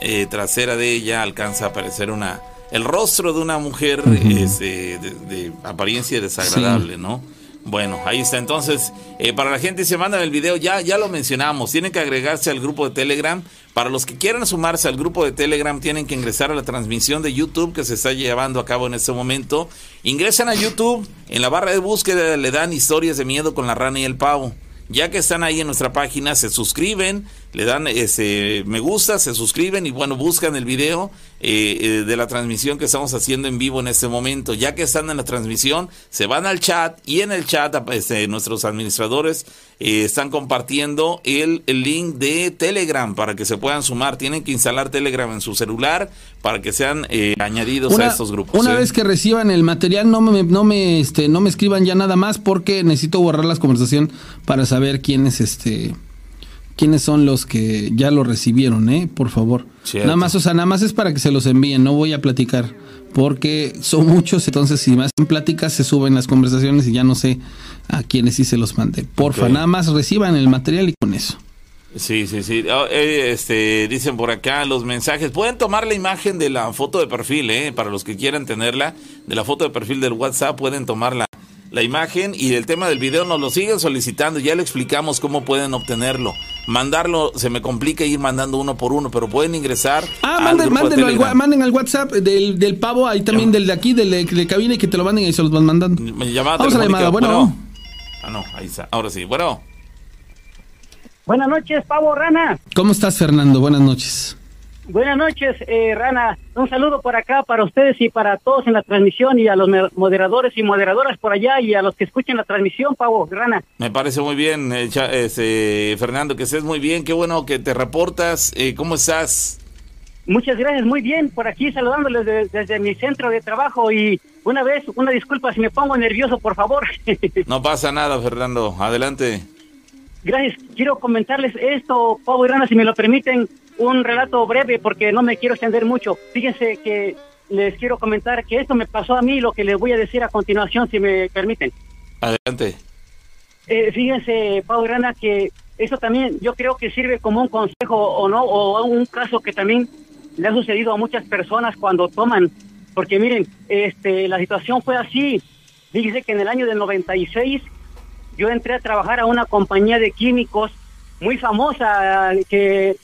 [SPEAKER 1] eh, trasera de ella alcanza a aparecer una el rostro de una mujer este, de, apariencia desagradable, ¿no? Bueno, ahí está. Entonces, eh, para la gente se manda el video, ya, ya lo mencionamos, tienen que agregarse al grupo de Telegram. Para los que quieran sumarse al grupo de Telegram, tienen que ingresar a la transmisión de YouTube que se está llevando a cabo en este momento. Ingresan a YouTube, en la barra de búsqueda le dan historias de miedo con la rana y el pavo. Ya que están ahí en nuestra página, se suscriben, le dan ese me gusta, se suscriben y bueno, buscan el video eh, eh, de la transmisión que estamos haciendo en vivo en este momento. Ya que están en la transmisión, se van al chat y en el chat este, nuestros administradores eh, están compartiendo el, el, link de Telegram para que se puedan sumar. Tienen que instalar Telegram en su celular para que sean añadidos a estos grupos.
[SPEAKER 2] Una vez que reciban el material, no me, no me, este, no me escriban ya nada más porque necesito borrar las conversaciones para saber quién es este quiénes son los que ya lo recibieron, ¿eh? Por favor. Nada más, o sea, nada más es para que se los envíen, no voy a platicar, porque son [laughs] muchos, entonces si más en pláticas se suben las conversaciones y ya no sé a quiénes sí se los mandé. Porfa, nada más reciban el material y con eso.
[SPEAKER 1] Sí, sí, sí. Oh, eh, este, dicen por acá los mensajes. Pueden tomar la imagen de la foto de perfil, ¿eh? Para los que quieran tenerla, de la foto de perfil del WhatsApp, pueden tomarla la imagen y el tema del video nos lo siguen solicitando. Ya le explicamos cómo pueden obtenerlo. Mandarlo se me complica ir mandando uno por uno, pero pueden ingresar.
[SPEAKER 2] Ah, manden, al, manden al WhatsApp del, del pavo, ahí también del de aquí, del de, cabina y que te lo manden y se los van mandando.
[SPEAKER 1] Vamos a la llamada, bueno. Ah, no, ahí está. Ahora sí, bueno.
[SPEAKER 4] Buenas noches, pavo rana.
[SPEAKER 2] ¿Cómo estás, Fernando? Buenas noches.
[SPEAKER 4] Buenas noches, eh, Rana. Un saludo por acá para ustedes y para todos en la transmisión y a los moderadores y moderadoras por allá y a los que escuchen la transmisión, Pavo, Rana.
[SPEAKER 1] Me parece muy bien, eh, este, Fernando, que estés muy bien. Qué bueno que te reportas. Eh, ¿Cómo estás?
[SPEAKER 4] Muchas gracias, muy bien. Por aquí saludándoles desde mi centro de trabajo y una vez, una disculpa si me pongo nervioso, por favor. [laughs]
[SPEAKER 1] no pasa nada, Fernando. Adelante.
[SPEAKER 4] Gracias. Quiero comentarles esto, Pavo y Rana, si me lo permiten, un relato breve porque no me quiero extender mucho. Fíjense que les quiero comentar que esto me pasó a mí, lo que les voy a decir a continuación, si me permiten.
[SPEAKER 1] Adelante.
[SPEAKER 4] Eh, fíjense, Pavo y Rana, que eso también yo creo que sirve como un consejo o no, o un caso que también le ha sucedido a muchas personas cuando toman, porque miren, este, la situación fue así. Fíjense que en el año del 96 yo entré a trabajar a una compañía de químicos muy famosa, que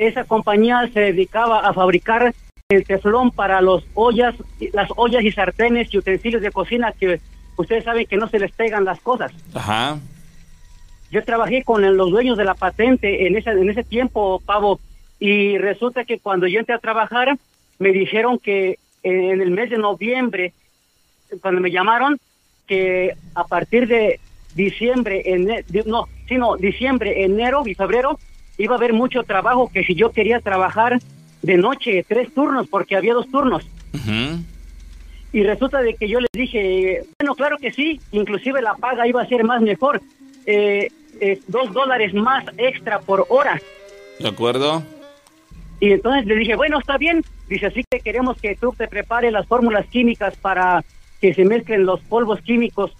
[SPEAKER 4] esa compañía se dedicaba a fabricar el teflón para los ollas, las ollas y sartenes y utensilios de cocina que ustedes saben que no se les pegan las cosas.
[SPEAKER 1] Ajá.
[SPEAKER 4] Yo trabajé con los dueños de la patente en ese, en ese tiempo, Pavo, y resulta que cuando yo entré a trabajar, me dijeron que en el mes de noviembre, cuando me llamaron, que a partir de diciembre, no, sino diciembre, enero y febrero, iba a haber mucho trabajo que si yo quería trabajar de noche, tres turnos, porque había dos turnos. Y resulta de que yo les dije, bueno, claro que sí, inclusive la paga iba a ser más mejor, eh, eh, dos dólares más extra por hora.
[SPEAKER 1] ¿De acuerdo?
[SPEAKER 4] Y entonces le dije, bueno, está bien. Dice, así que queremos que tú te prepares las fórmulas químicas para que se mezclen los polvos químicos.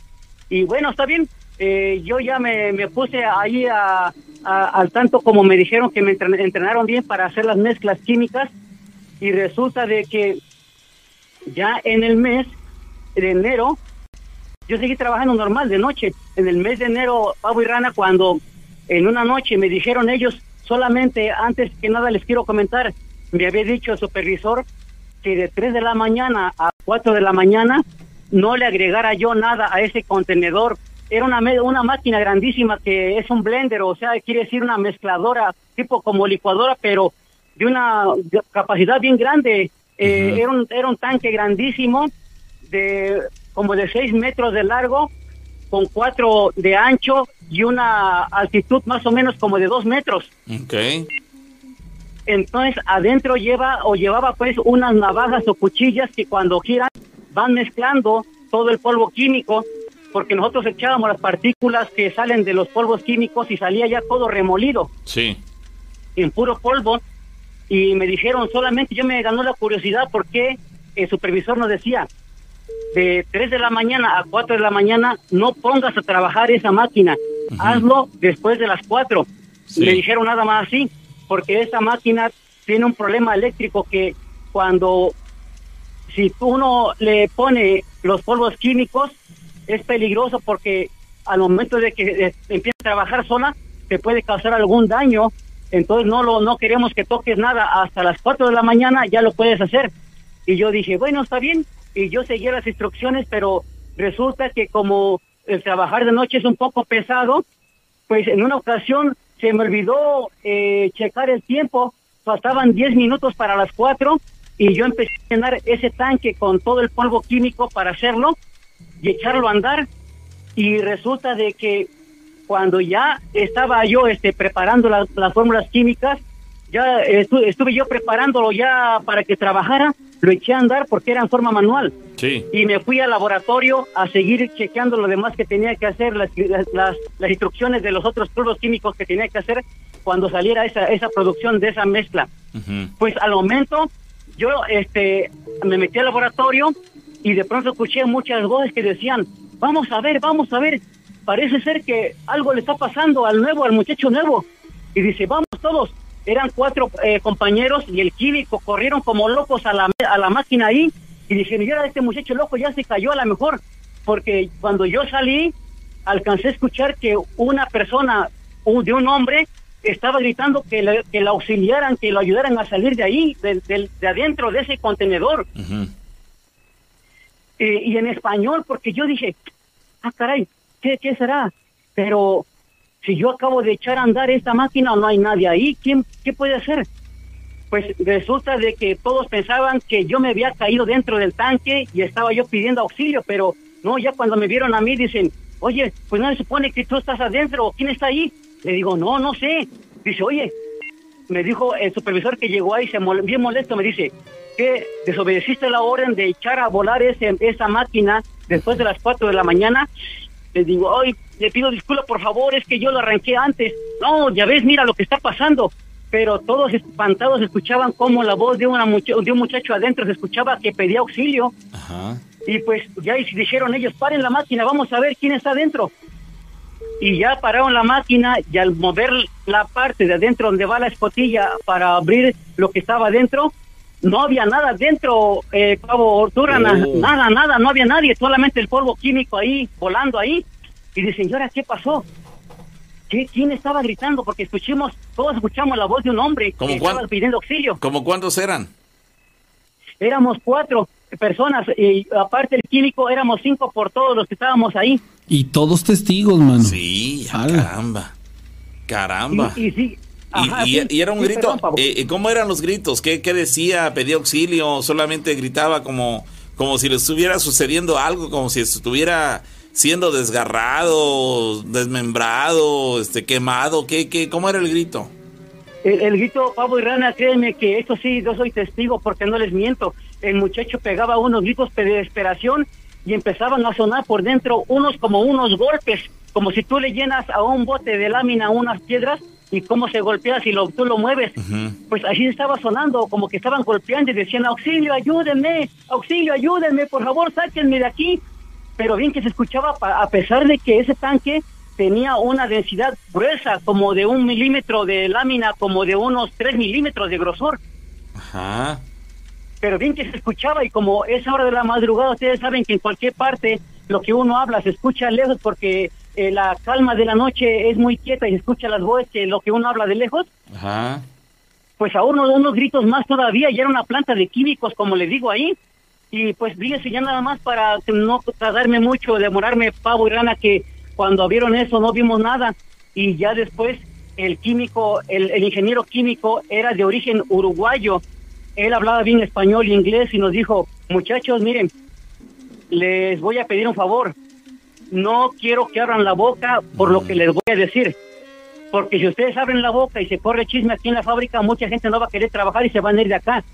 [SPEAKER 4] Y bueno, está bien. Eh, yo ya me, puse ahí al tanto como me dijeron que me entrenaron bien para hacer las mezclas químicas y resulta de que ya en el mes de enero yo seguí trabajando normal de noche. En el mes de enero, Pavo y Rana, cuando en una noche me dijeron ellos, solamente antes que nada les quiero comentar, me había dicho el supervisor que de 3 de la mañana a 4 de la mañana no le agregara yo nada a ese contenedor era una, una máquina grandísima que es un blender, o sea, quiere decir una mezcladora, tipo como licuadora, pero de una capacidad bien grande. Eh, era, un, era un tanque grandísimo, de como de 6 metros de largo, con 4 de ancho y una altitud más o menos como de 2 metros.
[SPEAKER 1] Okay.
[SPEAKER 4] Entonces adentro lleva o llevaba pues unas navajas o cuchillas que cuando giran van mezclando todo el polvo químico porque nosotros echábamos las partículas que salen de los polvos químicos y salía ya todo remolido.
[SPEAKER 1] Sí.
[SPEAKER 4] En puro polvo. Y me dijeron solamente, yo me ganó la curiosidad porque el supervisor nos decía, de 3 de la mañana a 4 de la mañana, no pongas a trabajar esa máquina, hazlo después de las 4. Me dijeron nada más así, porque esa máquina tiene un problema eléctrico que cuando, si uno le pone los polvos químicos, es peligroso porque al momento de que eh, empiece a trabajar sola, te puede causar algún daño. Entonces no lo no queremos que toques nada hasta las 4 de la mañana, ya lo puedes hacer. Y yo dije, bueno, está bien. Y yo seguía las instrucciones, pero resulta que como el trabajar de noche es un poco pesado, pues en una ocasión se me olvidó eh, checar el tiempo, faltaban 10 minutos para las 4 y yo empecé a llenar ese tanque con todo el polvo químico para hacerlo y echarlo a andar y resulta de que cuando ya estaba yo este preparando las, las fórmulas químicas ya estu- estuve yo preparándolo ya para que trabajara lo eché a andar porque era en forma manual
[SPEAKER 1] Sí.
[SPEAKER 4] y me fui al laboratorio a seguir chequeando lo demás que tenía que hacer, las, las, las- instrucciones de los otros polvos químicos que tenía que hacer cuando saliera esa, esa producción de esa mezcla.
[SPEAKER 1] Ujú.
[SPEAKER 4] Pues al momento yo este me metí al laboratorio y de pronto escuché muchas voces que decían, vamos a ver, vamos a ver, parece ser que algo le está pasando al nuevo, al muchacho nuevo. Y dice, vamos todos. Eran cuatro eh, compañeros y el químico corrieron como locos a la, a la máquina ahí y dijeron, mira, este muchacho loco ya se cayó a lo mejor. Porque cuando yo salí, alcancé a escuchar que una persona, un- de un hombre, estaba gritando que le, que la auxiliaran, que lo ayudaran a salir de ahí, del- del- de adentro de ese contenedor. Eh, y en español, porque yo dije, ah, caray, ¿qué, ¿qué será? Pero si yo acabo de echar a andar esta máquina, no hay nadie ahí, ¿quién, ¿qué puede hacer? Pues resulta de que todos pensaban que yo me había caído dentro del tanque y estaba yo pidiendo auxilio, pero no, ya cuando me vieron a mí dicen, oye, pues no se supone que tú estás adentro, ¿quién está ahí? Le digo, no, no sé. Dice, oye, me dijo el supervisor que llegó ahí, se mol- bien molesto, me dice, que desobedeciste la orden de echar a volar ese, esa máquina después de las 4 de la mañana. Le digo, ay, le pido disculpas, por favor, es que yo lo arranqué antes. No, ya ves, mira lo que está pasando. Pero todos espantados escuchaban como la voz de, una de un muchacho adentro se escuchaba que pedía auxilio.
[SPEAKER 1] Ajá.
[SPEAKER 4] Y pues ya y dijeron ellos, paren la máquina, vamos a ver quién está adentro. Y ya pararon la máquina y al mover la parte de adentro donde va la escotilla para abrir lo que estaba adentro, no había nada dentro, eh, Cabo Ortura, na-
[SPEAKER 1] Oh.
[SPEAKER 4] nada, nada, no había nadie, solamente el polvo químico ahí, volando ahí. Y dicen, ¿y ahora qué pasó? ¿Qué, ¿Quién estaba gritando? Porque escuchamos, todos escuchamos la voz de un hombre
[SPEAKER 1] ¿Cómo
[SPEAKER 4] que
[SPEAKER 1] cuán-
[SPEAKER 4] estaba pidiendo auxilio.
[SPEAKER 1] ¿Cómo cuántos eran?
[SPEAKER 4] Éramos cuatro personas y aparte el químico éramos cinco por todos los que estábamos ahí.
[SPEAKER 2] Y todos testigos, mano.
[SPEAKER 1] Sí,
[SPEAKER 2] Ala.
[SPEAKER 1] caramba. Caramba.
[SPEAKER 4] Y, y sí.
[SPEAKER 1] Y,
[SPEAKER 4] ajá,
[SPEAKER 1] y-
[SPEAKER 4] sí,
[SPEAKER 1] y era un
[SPEAKER 4] sí,
[SPEAKER 1] grito.
[SPEAKER 4] perdón, Pablo.
[SPEAKER 1] eh, ¿Cómo eran los gritos? ¿Qué, qué decía? ¿Pedía auxilio? ¿Solamente gritaba como, como si le estuviera sucediendo algo? ¿Como si estuviera siendo desgarrado, desmembrado, este, quemado? ¿Qué, qué, ¿Cómo era el grito?
[SPEAKER 4] El, el grito Pablo y Rana, créeme que esto sí, yo soy testigo porque no les miento. El muchacho pegaba unos gritos de desesperación y empezaban a sonar por dentro unos como unos golpes, como si tú le llenas a un bote de lámina unas piedras y cómo se golpea si lo, tú lo mueves. Pues así estaba sonando, como que estaban golpeando y decían, auxilio, ayúdenme, auxilio, ayúdenme, por favor, sáquenme de aquí. Pero bien que se escuchaba, a pesar de que ese tanque tenía una densidad gruesa, como de un milímetro de lámina, como de unos tres milímetros de grosor.
[SPEAKER 1] Ajá.
[SPEAKER 4] Pero bien que se escuchaba y como es hora de la madrugada, ustedes saben que en cualquier parte lo que uno habla se escucha lejos porque eh, la calma de la noche es muy quieta y se escucha las voces que lo que uno habla de lejos.
[SPEAKER 1] Ajá.
[SPEAKER 4] pues a uno, unos gritos más todavía, y era una planta de químicos, como le digo ahí. Y pues fíjense ya nada más para no tardarme mucho, demorarme pavo y rana, que cuando vieron eso no vimos nada. Y ya después el químico, el, el ingeniero químico era de origen uruguayo. Él hablaba bien español y inglés y nos dijo, muchachos, miren, les voy a pedir un favor. No quiero que abran la boca por lo que les voy a decir. Porque si ustedes abren la boca y se corre chisme aquí en la fábrica, mucha gente no va a querer trabajar y se van a ir de acá.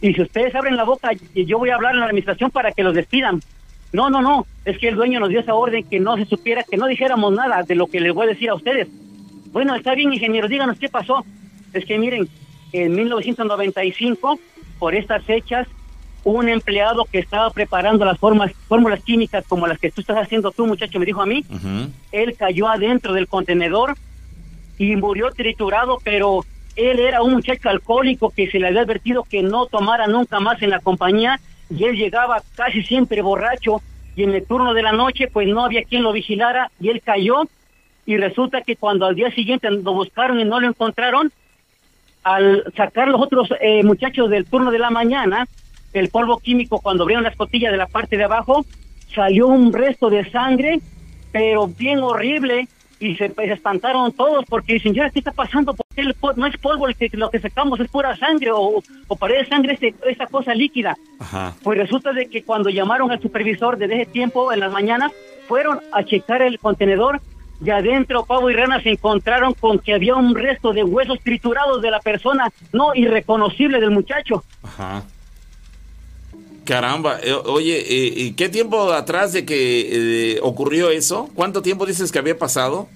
[SPEAKER 4] Y si ustedes abren la boca, yo voy a hablar en la administración para que los despidan. No, no, no. Es que el dueño nos dio esa orden que no se supiera, que no dijéramos nada de lo que les voy a decir a ustedes. Bueno, está bien, ingeniero, díganos qué pasó. Es que miren, en 1995, por estas fechas, un empleado que estaba preparando las formas, fórmulas químicas como las que tú estás haciendo tú, muchacho, me dijo a mí, él cayó adentro del contenedor y murió triturado, pero él era un muchacho alcohólico que se le había advertido que no tomara nunca más en la compañía y él llegaba casi siempre borracho y en el turno de la noche pues no había quien lo vigilara y él cayó y resulta que cuando al día siguiente lo buscaron y no lo encontraron, al sacar los otros eh, muchachos del turno de la mañana, el polvo químico cuando abrieron la escotilla de la parte de abajo, salió un resto de sangre, pero bien horrible, y se, espantaron todos porque dicen, ya, ¿qué está pasando? Porque el no es polvo el que, lo que sacamos, es pura sangre o, o parece sangre, este, esa cosa líquida.
[SPEAKER 1] Ajá.
[SPEAKER 4] Pues resulta de que cuando llamaron al supervisor desde ese tiempo en las mañanas, fueron a checar el contenedor y adentro Pavo y Rana se encontraron con que había un resto de huesos triturados de la persona no irreconocible del muchacho.
[SPEAKER 1] Ajá. Caramba, eh, oye, eh, ¿y qué tiempo atrás de que eh, ocurrió eso? ¿Cuánto tiempo dices que había pasado?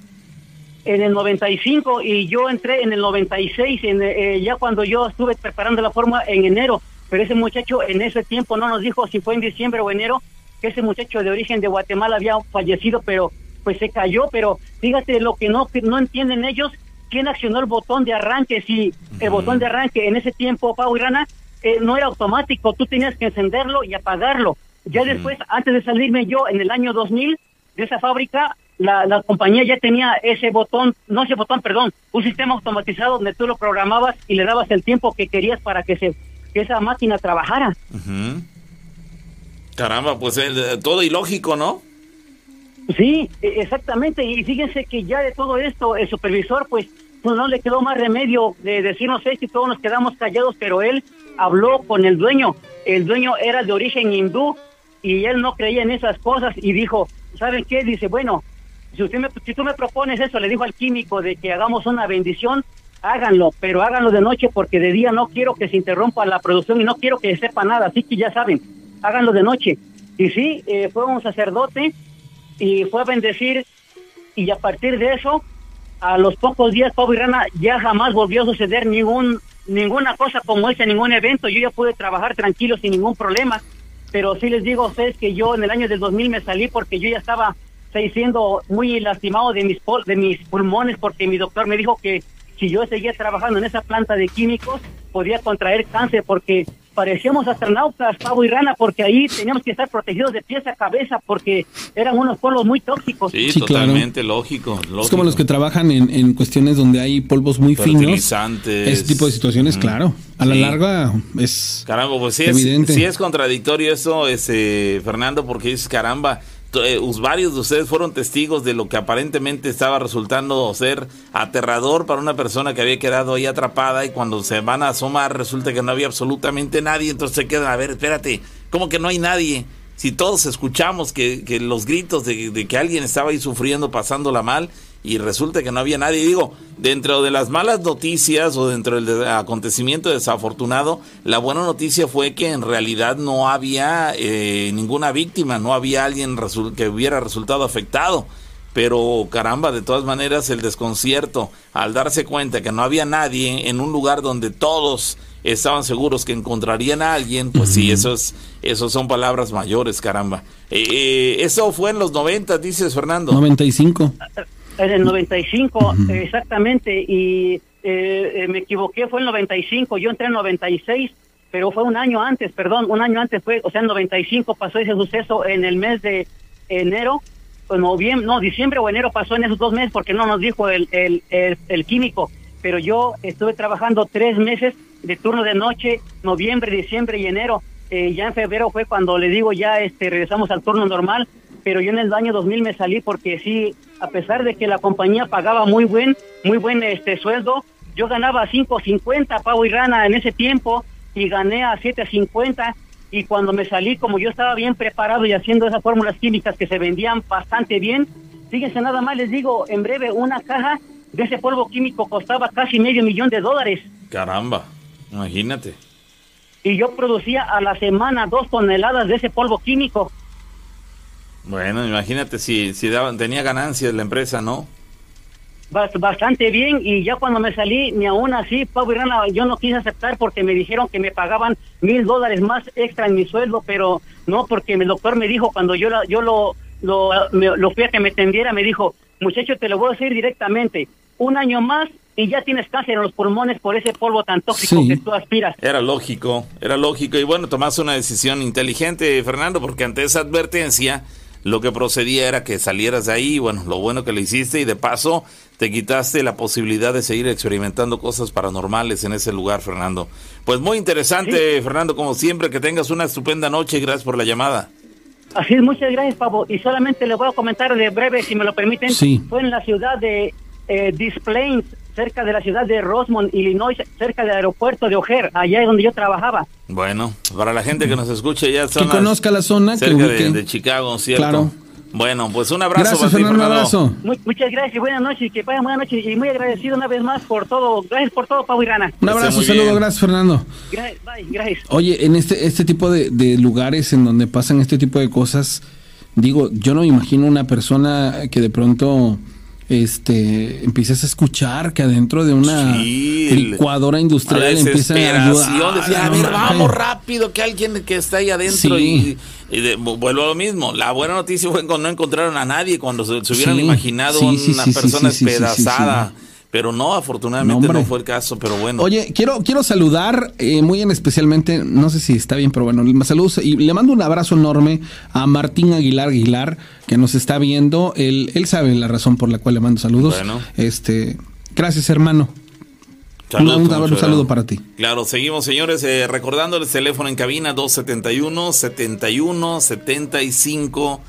[SPEAKER 4] En el 95 y yo entré en el 96, en, eh, ya cuando yo estuve preparando la forma en enero, pero ese muchacho en ese tiempo no nos dijo si fue en diciembre o enero, que ese muchacho de origen de Guatemala había fallecido, pero pues se cayó, pero fíjate lo que no, que no entienden ellos, quién accionó el botón de arranque, si el botón de arranque en ese tiempo, Pau y Rana, eh, no era automático, tú tenías que encenderlo y apagarlo. Ya después, antes de salirme yo en el año 2000 de esa fábrica, la, la compañía ya tenía ese botón, no ese botón, perdón, un sistema automatizado donde tú lo programabas y le dabas el tiempo que querías para que se que esa máquina trabajara.
[SPEAKER 1] Caramba, pues eh, todo ilógico, ¿no?
[SPEAKER 4] Sí, e- exactamente. Y fíjense que ya de todo esto, el supervisor, pues, pues no le quedó más remedio de decirnos esto y todos nos quedamos callados, pero él habló con el dueño. El dueño era de origen hindú y él no creía en esas cosas y dijo, ¿saben qué? Dice, bueno, si, usted me, si tú me propones eso, le dijo al químico de que hagamos una bendición, háganlo, pero háganlo de noche porque de día no quiero que se interrumpa la producción y no quiero que sepa nada, así que ya saben, háganlo de noche. Y sí, eh, fue un sacerdote y fue a bendecir y a partir de eso, a los pocos días, Pablo Rana, ya jamás volvió a suceder ningún ninguna cosa como ese, ningún evento. Yo ya pude trabajar tranquilo sin ningún problema, pero sí les digo a ustedes que yo en el año del 2000 me salí porque yo ya estaba siendo muy lastimado de mis de mis pulmones porque mi doctor me dijo que si yo seguía trabajando en esa planta de químicos podía contraer cáncer porque parecíamos astronautas, pavo y rana, porque ahí teníamos que estar protegidos de pies a cabeza porque eran unos polvos muy tóxicos.
[SPEAKER 1] Sí,
[SPEAKER 2] Sí, claro.
[SPEAKER 1] totalmente lógico, lógico.
[SPEAKER 2] Es como los que trabajan en, en cuestiones donde hay polvos muy finos. Ese tipo de situaciones,
[SPEAKER 1] Mm.
[SPEAKER 2] claro. A la
[SPEAKER 1] Sí.
[SPEAKER 2] larga es
[SPEAKER 1] Caramba, pues sí es,
[SPEAKER 2] evidente.
[SPEAKER 1] sí es contradictorio eso, este, Fernando, porque dices, caramba, varios de ustedes fueron testigos de lo que aparentemente estaba resultando ser aterrador para una persona que había quedado ahí atrapada y cuando se van a asomar resulta que no había absolutamente nadie, entonces se quedan, a ver, espérate, ¿cómo que no hay nadie? Si todos escuchamos que, que los gritos de, de que alguien estaba ahí sufriendo, pasándola mal, y resulta que no había nadie. Digo, dentro de las malas noticias o dentro del de- acontecimiento desafortunado, la buena noticia fue que en realidad no había eh, ninguna víctima, no había alguien que hubiera resultado afectado. Pero caramba, de todas maneras el desconcierto al darse cuenta que no había nadie en un lugar donde todos estaban seguros que encontrarían a alguien, pues sí, eso es, eso son palabras mayores, caramba. Eh, eh, eso fue en los 90, dices Fernando.
[SPEAKER 2] 95.
[SPEAKER 4] En el 95, exactamente, y eh, eh, me equivoqué, fue en el 95, yo entré en 96, pero fue un año antes, perdón, un año antes fue, o sea, en 95 pasó ese suceso en el mes de enero, noviembre, no, diciembre o enero pasó en esos dos meses porque no nos dijo el, el, el, el químico, pero yo estuve trabajando tres meses de turno de noche, noviembre, diciembre y enero, eh, ya en febrero fue cuando le digo ya este regresamos al turno normal, pero yo en el año 2000 me salí porque sí, a pesar de que la compañía pagaba muy buen, muy buen este sueldo, yo ganaba 5.50 pavo y rana en ese tiempo y gané a 7.50 y cuando me salí como yo estaba bien preparado y haciendo esas fórmulas químicas que se vendían bastante bien, fíjense nada más les digo, en breve una caja de ese polvo químico costaba casi medio millón de dólares
[SPEAKER 1] Caramba, imagínate.
[SPEAKER 4] y yo producía a la semana dos toneladas de ese polvo químico.
[SPEAKER 1] Bueno, imagínate si, si daban, tenía ganancias la empresa, ¿no?
[SPEAKER 4] Bast- bastante bien y ya cuando me salí ni aún así Pablo y Rana yo no quise aceptar porque me dijeron que me pagaban mil dólares más extra en mi sueldo pero no porque el doctor me dijo cuando yo la- yo lo lo, me- lo fui a que me tendiera me dijo muchacho te lo voy a decir directamente un año más y ya tienes cáncer en los pulmones por ese polvo tan tóxico
[SPEAKER 2] Sí.
[SPEAKER 4] que tú aspiras
[SPEAKER 1] Era lógico, era lógico. Y bueno, tomaste una decisión inteligente, Fernando, porque ante esa advertencia, lo que procedía era que salieras de ahí. Bueno, lo bueno que lo hiciste y de paso te quitaste la posibilidad de seguir experimentando cosas paranormales en ese lugar, Fernando. Pues muy interesante, Fernando, como siempre, que tengas una estupenda noche y gracias por la llamada.
[SPEAKER 4] Así es, muchas gracias, Pablo. Y solamente le voy a comentar de breve, si me lo permiten.
[SPEAKER 2] Sí.
[SPEAKER 4] Fue en la ciudad de eh, cerca de la ciudad de Rosemont, Illinois, cerca del aeropuerto de O'Hare, allá es donde yo trabajaba.
[SPEAKER 1] Bueno, para la gente que nos escuche ya
[SPEAKER 2] Que conozca la zona, que
[SPEAKER 1] cerca de,
[SPEAKER 2] ubique.
[SPEAKER 1] de Chicago, ¿cierto?
[SPEAKER 2] Claro.
[SPEAKER 1] Bueno, pues un abrazo
[SPEAKER 2] Gracias, Fernando, un abrazo.
[SPEAKER 4] Mu- muchas gracias y buenas noches, que pasen buenas noches y muy agradecido una vez más por todo. Gracias por todo, Pablo y Rana.
[SPEAKER 2] Un abrazo, saludo,
[SPEAKER 1] bien.
[SPEAKER 2] gracias, Fernando.
[SPEAKER 4] Gracias, bye, gracias.
[SPEAKER 2] Oye, en este, este tipo de, de lugares en donde pasan este tipo de cosas, digo, yo no me imagino una persona que de pronto este empieces a escuchar que adentro de una
[SPEAKER 1] Sí,
[SPEAKER 2] licuadora industrial empiezan a ayudar.
[SPEAKER 1] decía, a ver, vamos rápido, que alguien que está ahí adentro
[SPEAKER 2] Sí.
[SPEAKER 1] y, y de- vu- vuelvo a lo mismo. La buena noticia fue cuando no encontraron a nadie, cuando se, se hubieran
[SPEAKER 2] Sí,
[SPEAKER 1] imaginado una persona despedazada. Pero no, afortunadamente
[SPEAKER 2] No,
[SPEAKER 1] fue el caso, pero bueno.
[SPEAKER 2] Oye, quiero, quiero saludar eh, muy en especialmente, no sé si está bien, pero bueno, saludos y le mando un abrazo enorme a Martín Aguilar Aguilar, que nos está viendo. Él, él sabe la razón por la cual le mando saludos.
[SPEAKER 1] Bueno.
[SPEAKER 2] Este, gracias, hermano.
[SPEAKER 1] Saludos,
[SPEAKER 2] un- saludo para ti.
[SPEAKER 1] Claro, seguimos señores, eh, recordándoles teléfono en cabina 271 71 75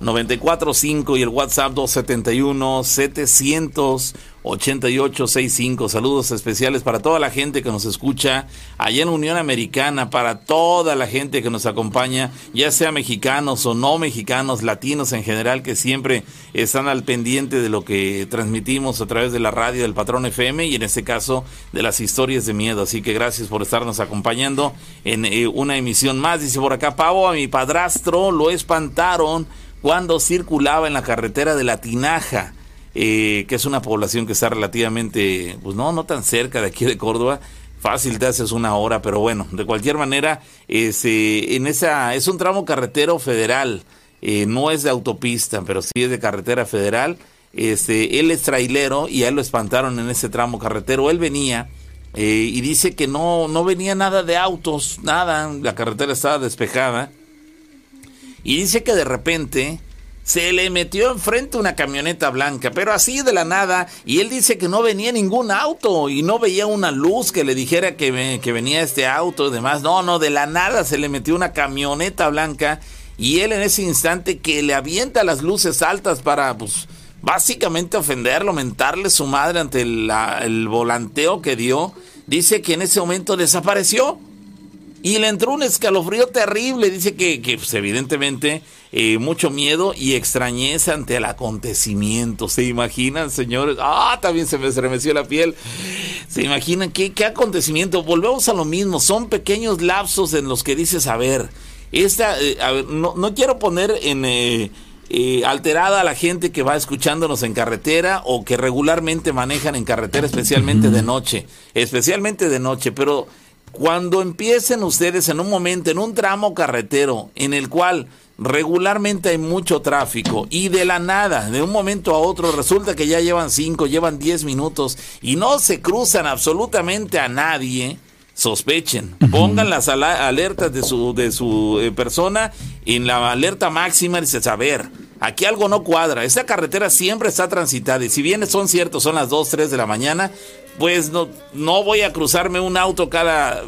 [SPEAKER 1] 945 y el WhatsApp 271 700 8865. Saludos especiales para toda la gente que nos escucha allá en Unión Americana, para toda la gente que nos acompaña, ya sea mexicanos o no mexicanos, latinos en general, que siempre están al pendiente de lo que transmitimos a través de la radio del Patrón FM y en este caso de las historias de miedo. Así que gracias por estarnos acompañando en eh, una emisión más. Dice por acá, Pavo, a mi padrastro lo espantaron cuando circulaba en la carretera de la Tinaja eh, que es una población que está relativamente, pues no, no tan cerca de aquí de Córdoba. Fácil te haces una hora, pero bueno, de cualquier manera, este, en esa, es un tramo carretero federal, eh, no es de autopista, pero sí es de carretera federal. Este, él es trailero y a él lo espantaron en ese tramo carretero. Él venía eh, y dice que no, no venía nada de autos, nada, la carretera estaba despejada. Y dice que de repente se le metió enfrente una camioneta blanca, pero así de la nada, y él dice que no venía ningún auto y no veía una luz que le dijera que, que venía este auto y demás. No, no, de la nada se le metió una camioneta blanca y él en ese instante que le avienta las luces altas para, pues, básicamente ofenderlo, mentarle su madre ante el volanteo que dio, dice que en ese momento desapareció. Y le entró un escalofrío terrible. Dice que, que, pues, evidentemente, eh, mucho miedo y extrañeza ante el acontecimiento. ¿Se imaginan, señores? Ah, también se me estremeció la piel. ¿Se imaginan qué, qué acontecimiento? Volvemos a lo mismo. Son pequeños lapsos en los que dices, a ver, esta, eh, a ver, no, no quiero poner en... eh, eh, alterada a la gente que va escuchándonos en carretera o que regularmente manejan en carretera, especialmente de noche, especialmente de noche, pero cuando empiecen ustedes en un momento, en un tramo carretero en el cual regularmente hay mucho tráfico y de la nada, de un momento a otro, resulta que ya llevan 5, llevan 10 minutos y no se cruzan absolutamente a nadie, sospechen, pongan las alertas de su, de su eh, persona en la alerta máxima y dices, a ver, aquí algo no cuadra, esta carretera siempre está transitada y si bien son ciertos, son las 2, 3 de la mañana, pues no, no voy a cruzarme un auto cada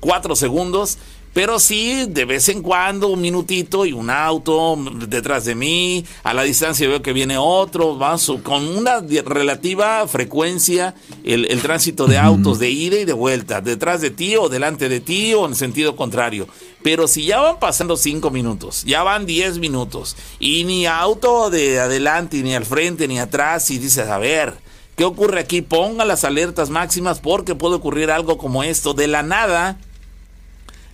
[SPEAKER 1] 4 segundos, pero sí, de vez en cuando, un minutito y un auto detrás de mí. A la distancia veo que viene otro. Con una relativa frecuencia el, el tránsito de autos de ida y de vuelta. Detrás de ti o delante de ti o en sentido contrario. Pero si ya van pasando cinco minutos, ya van 10 minutos y ni auto de adelante, ni al frente, ni atrás, y dices, a ver, ¿qué ocurre aquí? Ponga las alertas máximas porque puede ocurrir algo como esto. De la nada,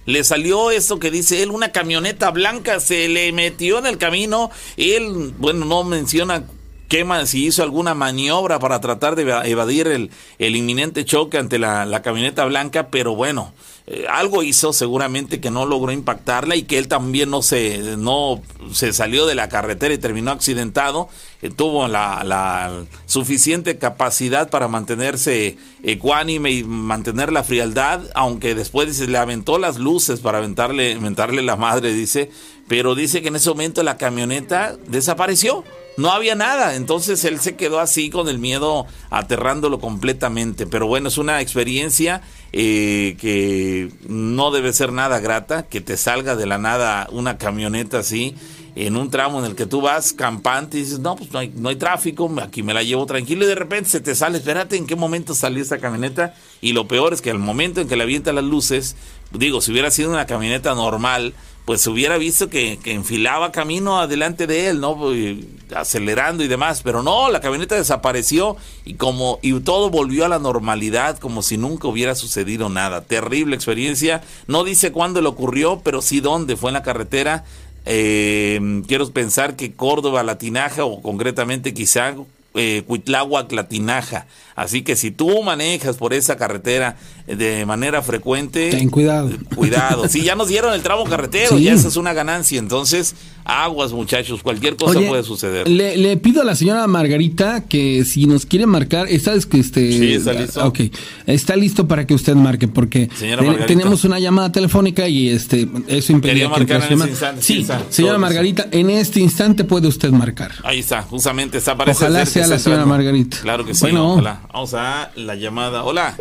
[SPEAKER 1] le salió esto que dice él, una camioneta blanca se le metió en el camino. Él, bueno, no menciona qué si hizo alguna maniobra para tratar de eva- evadir el, el inminente choque ante la, camioneta blanca, pero bueno, eh, algo hizo seguramente que no logró impactarla y que él también no se, no se salió de la carretera y terminó accidentado. Eh, tuvo la, la suficiente capacidad para mantenerse ecuánime y mantener la frialdad, aunque después dice, le aventó las luces para aventarle, aventarle la madre, dice, pero dice que en ese momento la camioneta desapareció. No había nada. Entonces él se quedó así con el miedo aterrándolo completamente. Pero bueno, es una experiencia eh, que no debe ser nada grata, que te salga de la nada una camioneta así en un tramo en el que tú vas campante y dices, no, pues no hay, no hay tráfico, aquí me la llevo tranquilo y de repente se te sale, espérate en qué momento salió esta camioneta y lo peor es que al momento en que le avienta las luces, digo, si hubiera sido una camioneta normal, pues hubiera visto que, que, enfilaba camino adelante de él, ¿no? Acelerando y demás, pero no, la camioneta desapareció y como y todo volvió a la normalidad como si nunca hubiera sucedido nada. Terrible experiencia. No dice cuándo le ocurrió, pero sí dónde. Fue en la carretera. Eh, quiero pensar que Córdoba, Latinaja o concretamente quizá eh, Cuitláhuac, Latinaja. Así que si tú manejas por esa carretera de manera frecuente,
[SPEAKER 2] ten cuidado.
[SPEAKER 1] Cuidado. Si ya nos dieron el tramo carretero, ya esa es una ganancia. Entonces, aguas, muchachos, cualquier cosa puede suceder.
[SPEAKER 2] Le, pido a la señora Margarita que si nos quiere marcar, ¿sabes que este
[SPEAKER 1] Sí, está listo.
[SPEAKER 2] Ok, está listo para que usted marque porque tenemos una llamada telefónica y este eso impedía
[SPEAKER 1] marcar en este instante,
[SPEAKER 2] Sí, señora Margarita, en este instante puede usted marcar.
[SPEAKER 1] Ahí está, justamente está para
[SPEAKER 2] Ojalá sea la señora Margarita.
[SPEAKER 1] Claro que sí. Bueno, ojalá. Vamos a la llamada. Hola.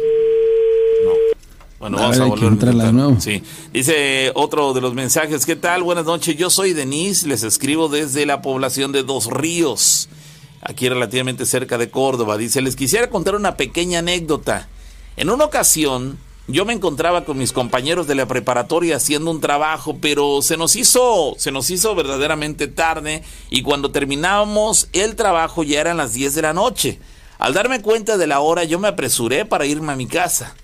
[SPEAKER 1] Bueno, vamos a, volver
[SPEAKER 2] a nuevo.
[SPEAKER 1] Sí. Dice otro de los mensajes. ¿Qué tal? Buenas noches. Yo soy Denise. Les escribo desde la población de Dos Ríos, aquí relativamente cerca de Córdoba. Dice, les quisiera contar una pequeña anécdota. En una ocasión, yo me encontraba con mis compañeros de la preparatoria haciendo un trabajo, pero se nos hizo, se nos hizo verdaderamente tarde y cuando terminábamos el trabajo ya eran las 10 de la noche. Al darme cuenta de la hora, yo me apresuré para irme a mi casa.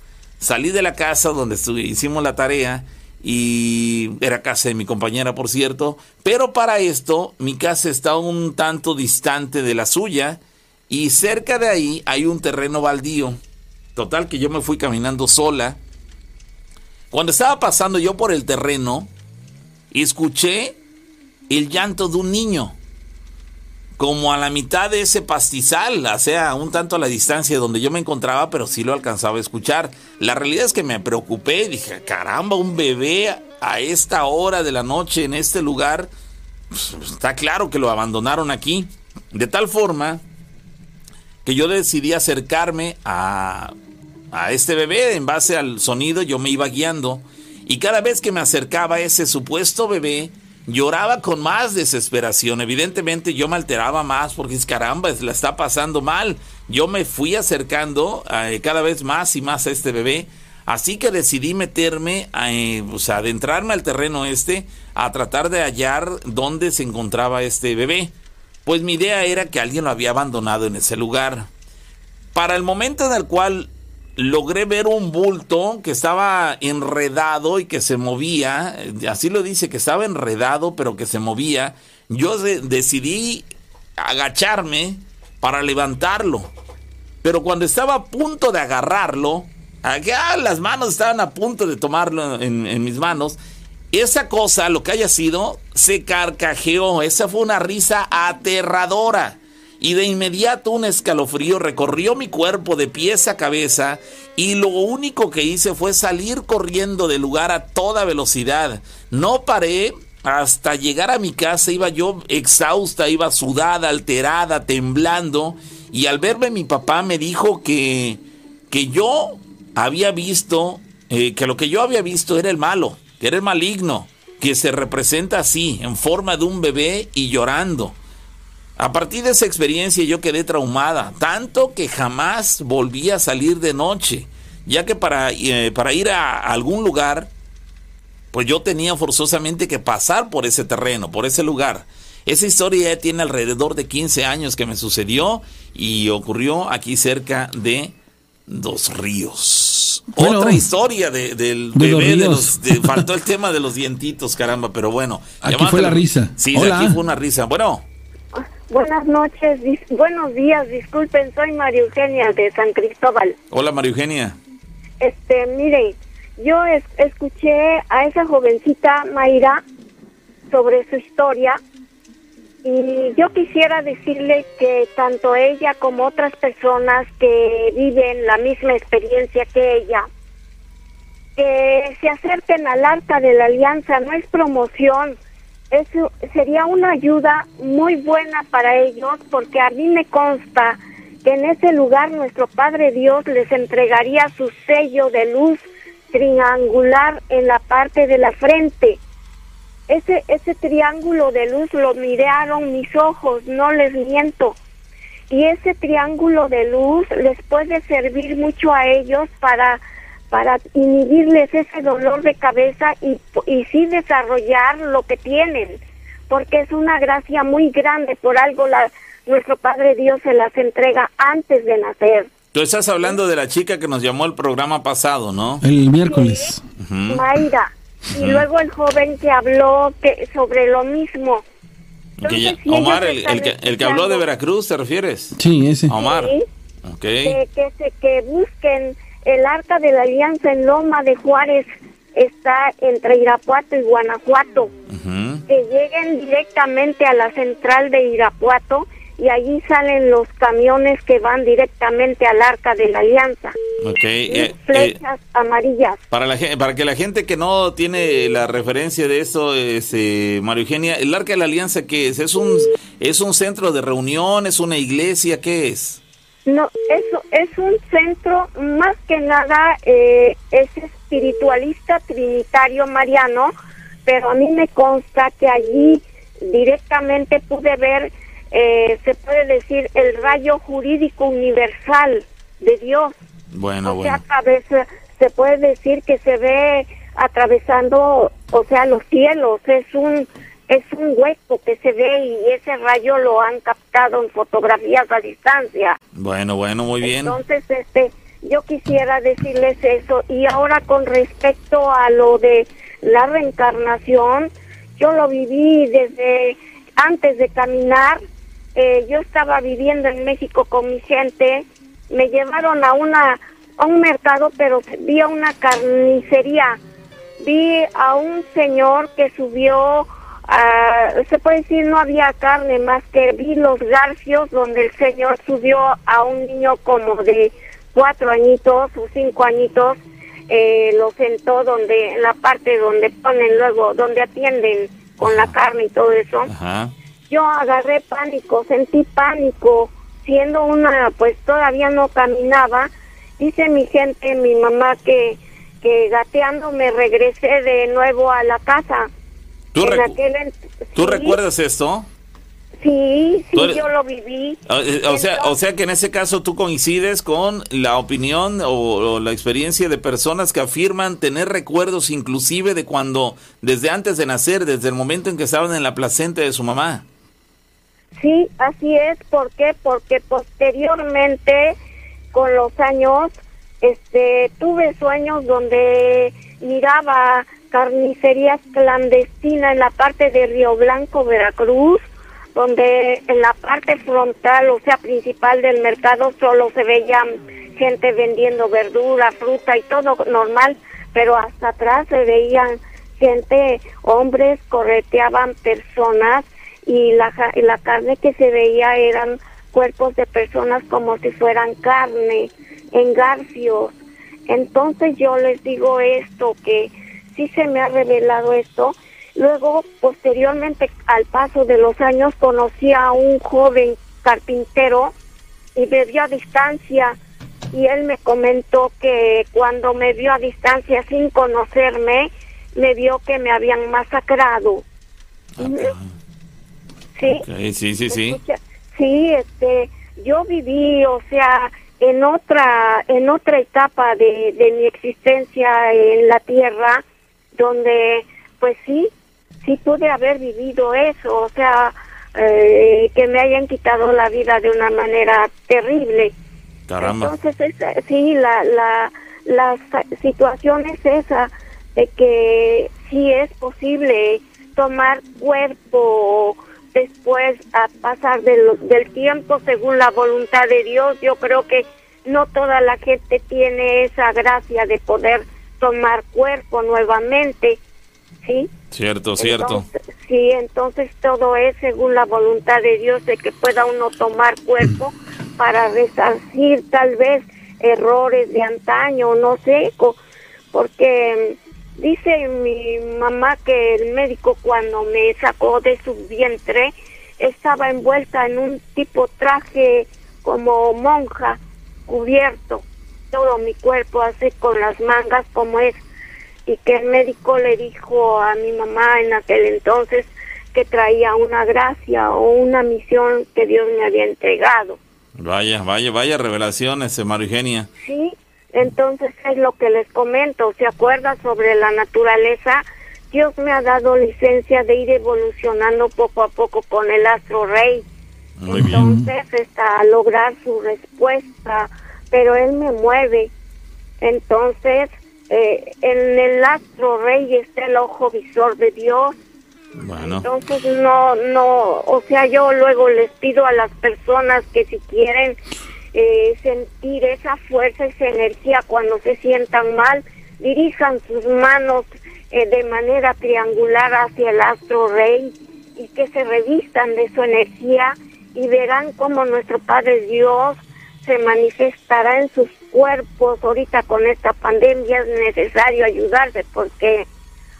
[SPEAKER 1] Salí de la casa donde hicimos la tarea y era casa de mi compañera, por cierto, pero para esto mi casa está un tanto distante de la suya y cerca de ahí hay un terreno baldío. Total que yo me fui caminando sola. Cuando estaba pasando yo por el terreno, escuché el llanto de un niño como a la mitad de ese pastizal, o sea, un tanto a la distancia de donde yo me encontraba, pero sí lo alcanzaba a escuchar. La realidad es que me preocupé, dije, caramba, un bebé a esta hora de la noche en este lugar, pues, está claro que lo abandonaron aquí. De tal forma que yo decidí acercarme a, a este bebé en base al sonido, yo me iba guiando. Y cada vez que me acercaba a ese supuesto bebé, lloraba con más desesperación. Evidentemente yo me alteraba más porque es caramba, la está pasando mal. Yo me fui acercando eh, cada vez más y más a este bebé. Así que decidí meterme, eh, o sea, adentrarme al terreno este a tratar de hallar dónde se encontraba este bebé. Pues mi idea era que alguien lo había abandonado en ese lugar. Para el momento en el cual logré ver un bulto que estaba enredado y que se movía, así lo dice, que estaba enredado pero que se movía, yo decidí agacharme para levantarlo. Pero cuando estaba a punto de agarrarlo, acá las manos estaban a punto de tomarlo en mis manos, esa cosa, lo que haya sido, se carcajeó. Esa fue una risa aterradora y de inmediato un escalofrío recorrió mi cuerpo de pies a cabeza y lo único que hice fue salir corriendo del lugar a toda velocidad. No paré hasta llegar a mi casa, iba yo exhausta, iba sudada, alterada, temblando y al verme mi papá me dijo que, que yo había visto, eh, que lo que yo había visto era el malo, que era el maligno, que se representa así, en forma de un bebé y llorando. A partir de esa experiencia yo quedé traumada, tanto que jamás volví a salir de noche, ya que para, eh, para ir a algún lugar, pues yo tenía forzosamente que pasar por ese terreno, por ese lugar. Esa historia ya tiene alrededor de 15 años que me sucedió y ocurrió aquí cerca de Dos Ríos. Otra historia del bebé de los, faltó el tema de los dientitos, caramba, pero bueno.
[SPEAKER 2] Aquí fue la risa.
[SPEAKER 1] Sí, aquí fue una risa. Bueno.
[SPEAKER 5] Buenas noches, buenos días, disculpen, soy María Eugenia de San Cristóbal.
[SPEAKER 1] Hola María Eugenia.
[SPEAKER 5] Este, mire, yo escuché a esa jovencita Mayra sobre su historia y yo quisiera decirle que tanto ella como otras personas que viven la misma experiencia que ella, que se acerquen al arca de la alianza, no es promoción, eso sería una ayuda muy buena para ellos porque a mí me consta que en ese lugar nuestro Padre Dios les entregaría su sello de luz triangular en la parte de la frente. Ese, ese triángulo de luz lo miraron mis ojos, no les miento. Y ese triángulo de luz les puede servir mucho a ellos para, para inhibirles ese dolor de cabeza y, y sí desarrollar lo que tienen, porque es una gracia muy grande, por algo la, nuestro Padre Dios se las entrega antes de nacer.
[SPEAKER 1] Tú estás hablando de la chica que nos llamó el programa pasado, ¿no?
[SPEAKER 2] El miércoles.
[SPEAKER 5] Mayra. Y luego el joven que habló que, sobre lo mismo.
[SPEAKER 1] Ya-
[SPEAKER 5] Entonces, si
[SPEAKER 1] Omar, el, el que, el que habló de Veracruz, ¿te refieres?
[SPEAKER 2] Sí, ese.
[SPEAKER 1] Omar.
[SPEAKER 5] Sí.
[SPEAKER 1] Ok.
[SPEAKER 5] que, que, se, que busquen el Arca de la Alianza en Loma de Juárez, está entre Irapuato y Guanajuato. Que lleguen directamente a la central de Irapuato y allí salen los camiones que van directamente al Arca de la Alianza. Y
[SPEAKER 1] eh, eh,
[SPEAKER 5] flechas amarillas.
[SPEAKER 1] para, la, para que la gente que no tiene la referencia de esto, este, María Eugenia, el Arca de la Alianza, ¿qué es? ¿Es un, ¿Es un centro de reunión? ¿Es una iglesia? ¿Qué es?
[SPEAKER 5] No, eso es un centro más que nada eh, es espiritualista trinitario mariano, pero a mí me consta que allí directamente pude ver, eh, se puede decir, el rayo jurídico universal de Dios.
[SPEAKER 1] Bueno,
[SPEAKER 5] o sea,
[SPEAKER 1] bueno.
[SPEAKER 5] a veces se puede decir que se ve atravesando, o sea, los cielos, es un es un hueco que se ve y ese rayo lo han captado en fotografías a distancia.
[SPEAKER 1] Bueno, bueno, muy bien.
[SPEAKER 5] Entonces, este, yo quisiera decirles eso. Y ahora con respecto a lo de la reencarnación, yo lo viví desde antes de caminar. Eh, yo estaba viviendo en México con mi gente. Me llevaron a una a un mercado, pero vi a una carnicería. Vi a un señor que subió Ah, se puede decir no había carne más que vi los garfios donde el señor subió a un niño como de cuatro añitos o cinco añitos eh, lo sentó donde en la parte donde ponen luego donde atienden con la carne y todo eso.
[SPEAKER 1] Ajá.
[SPEAKER 5] yo agarré pánico sentí pánico siendo una pues todavía no caminaba. Dice mi gente mi mamá que que gateando me regresé de nuevo a la casa
[SPEAKER 1] ¿Tú,
[SPEAKER 5] en
[SPEAKER 1] recu-
[SPEAKER 5] aquel en-
[SPEAKER 1] ¿tú
[SPEAKER 5] sí,
[SPEAKER 1] recuerdas esto?
[SPEAKER 5] Sí, sí,
[SPEAKER 1] eres-
[SPEAKER 5] yo lo viví.
[SPEAKER 1] O, eh, o sea, o sea que en ese caso tú coincides con la opinión o, o la experiencia de personas que afirman tener recuerdos inclusive de cuando, desde antes de nacer, desde el momento en que estaban en la placenta de su mamá.
[SPEAKER 5] Sí, así es. ¿Por qué? Porque posteriormente, con los años, este, tuve sueños donde miraba carnicerías clandestinas en la parte de Río Blanco, Veracruz, donde en la parte frontal, o sea, principal del mercado, solo se veía gente vendiendo verdura, fruta y todo normal, pero hasta atrás se veían gente, hombres correteaban personas y la, y la carne que se veía eran cuerpos de personas como si fueran carne, en garfios. Entonces yo les digo esto, que sí se me ha revelado esto. Luego, posteriormente, al paso de los años, conocí a un joven carpintero y me vio a distancia y él me comentó que cuando me vio a distancia sin conocerme, me vio que me habían masacrado. Sí.
[SPEAKER 1] Sí, sí, sí.
[SPEAKER 5] Escucha, Sí, este, yo viví, o sea, en otra, en otra etapa de, de mi existencia en la tierra, donde, pues sí, sí pude haber vivido eso, o sea, eh, que me hayan quitado la vida de una manera terrible.
[SPEAKER 1] Caramba.
[SPEAKER 5] Entonces, es- sí, la, la, la situación es esa, de que sí es posible tomar cuerpo después a pasar de lo- del tiempo según la voluntad de Dios. Yo creo que no toda la gente tiene esa gracia de poder tomar cuerpo nuevamente, ¿sí?
[SPEAKER 1] Cierto, cierto.
[SPEAKER 5] Sí, entonces todo es según la voluntad de Dios de que pueda uno tomar cuerpo para resarcir tal vez errores de antaño, no sé, porque Dice mi mamá que el médico cuando me sacó de su vientre estaba envuelta en un tipo traje como monja, cubierto, todo mi cuerpo así con las mangas como es, y que el médico le dijo a mi mamá en aquel entonces que traía una gracia o una misión que Dios me había entregado.
[SPEAKER 1] Vaya, vaya, vaya revelaciones, María Eugenia.
[SPEAKER 5] Sí, entonces es lo que les comento, ¿se acuerda sobre la naturaleza? Dios me ha dado licencia de ir evolucionando poco a poco con el astro rey.
[SPEAKER 1] Muy bien.
[SPEAKER 5] Entonces, hasta lograr su respuesta, pero él me mueve. Entonces, eh, en el astro rey está el ojo visor de Dios.
[SPEAKER 1] Bueno,
[SPEAKER 5] Entonces, no, no, o sea, yo luego les pido a las personas que si quieren eh, sentir esa fuerza, esa energía cuando se sientan mal, dirijan sus manos eh, de manera triangular hacia el astro rey y que se revistan de su energía y verán cómo nuestro Padre Dios se manifestará en sus cuerpos. Ahorita con esta pandemia es necesario ayudarse porque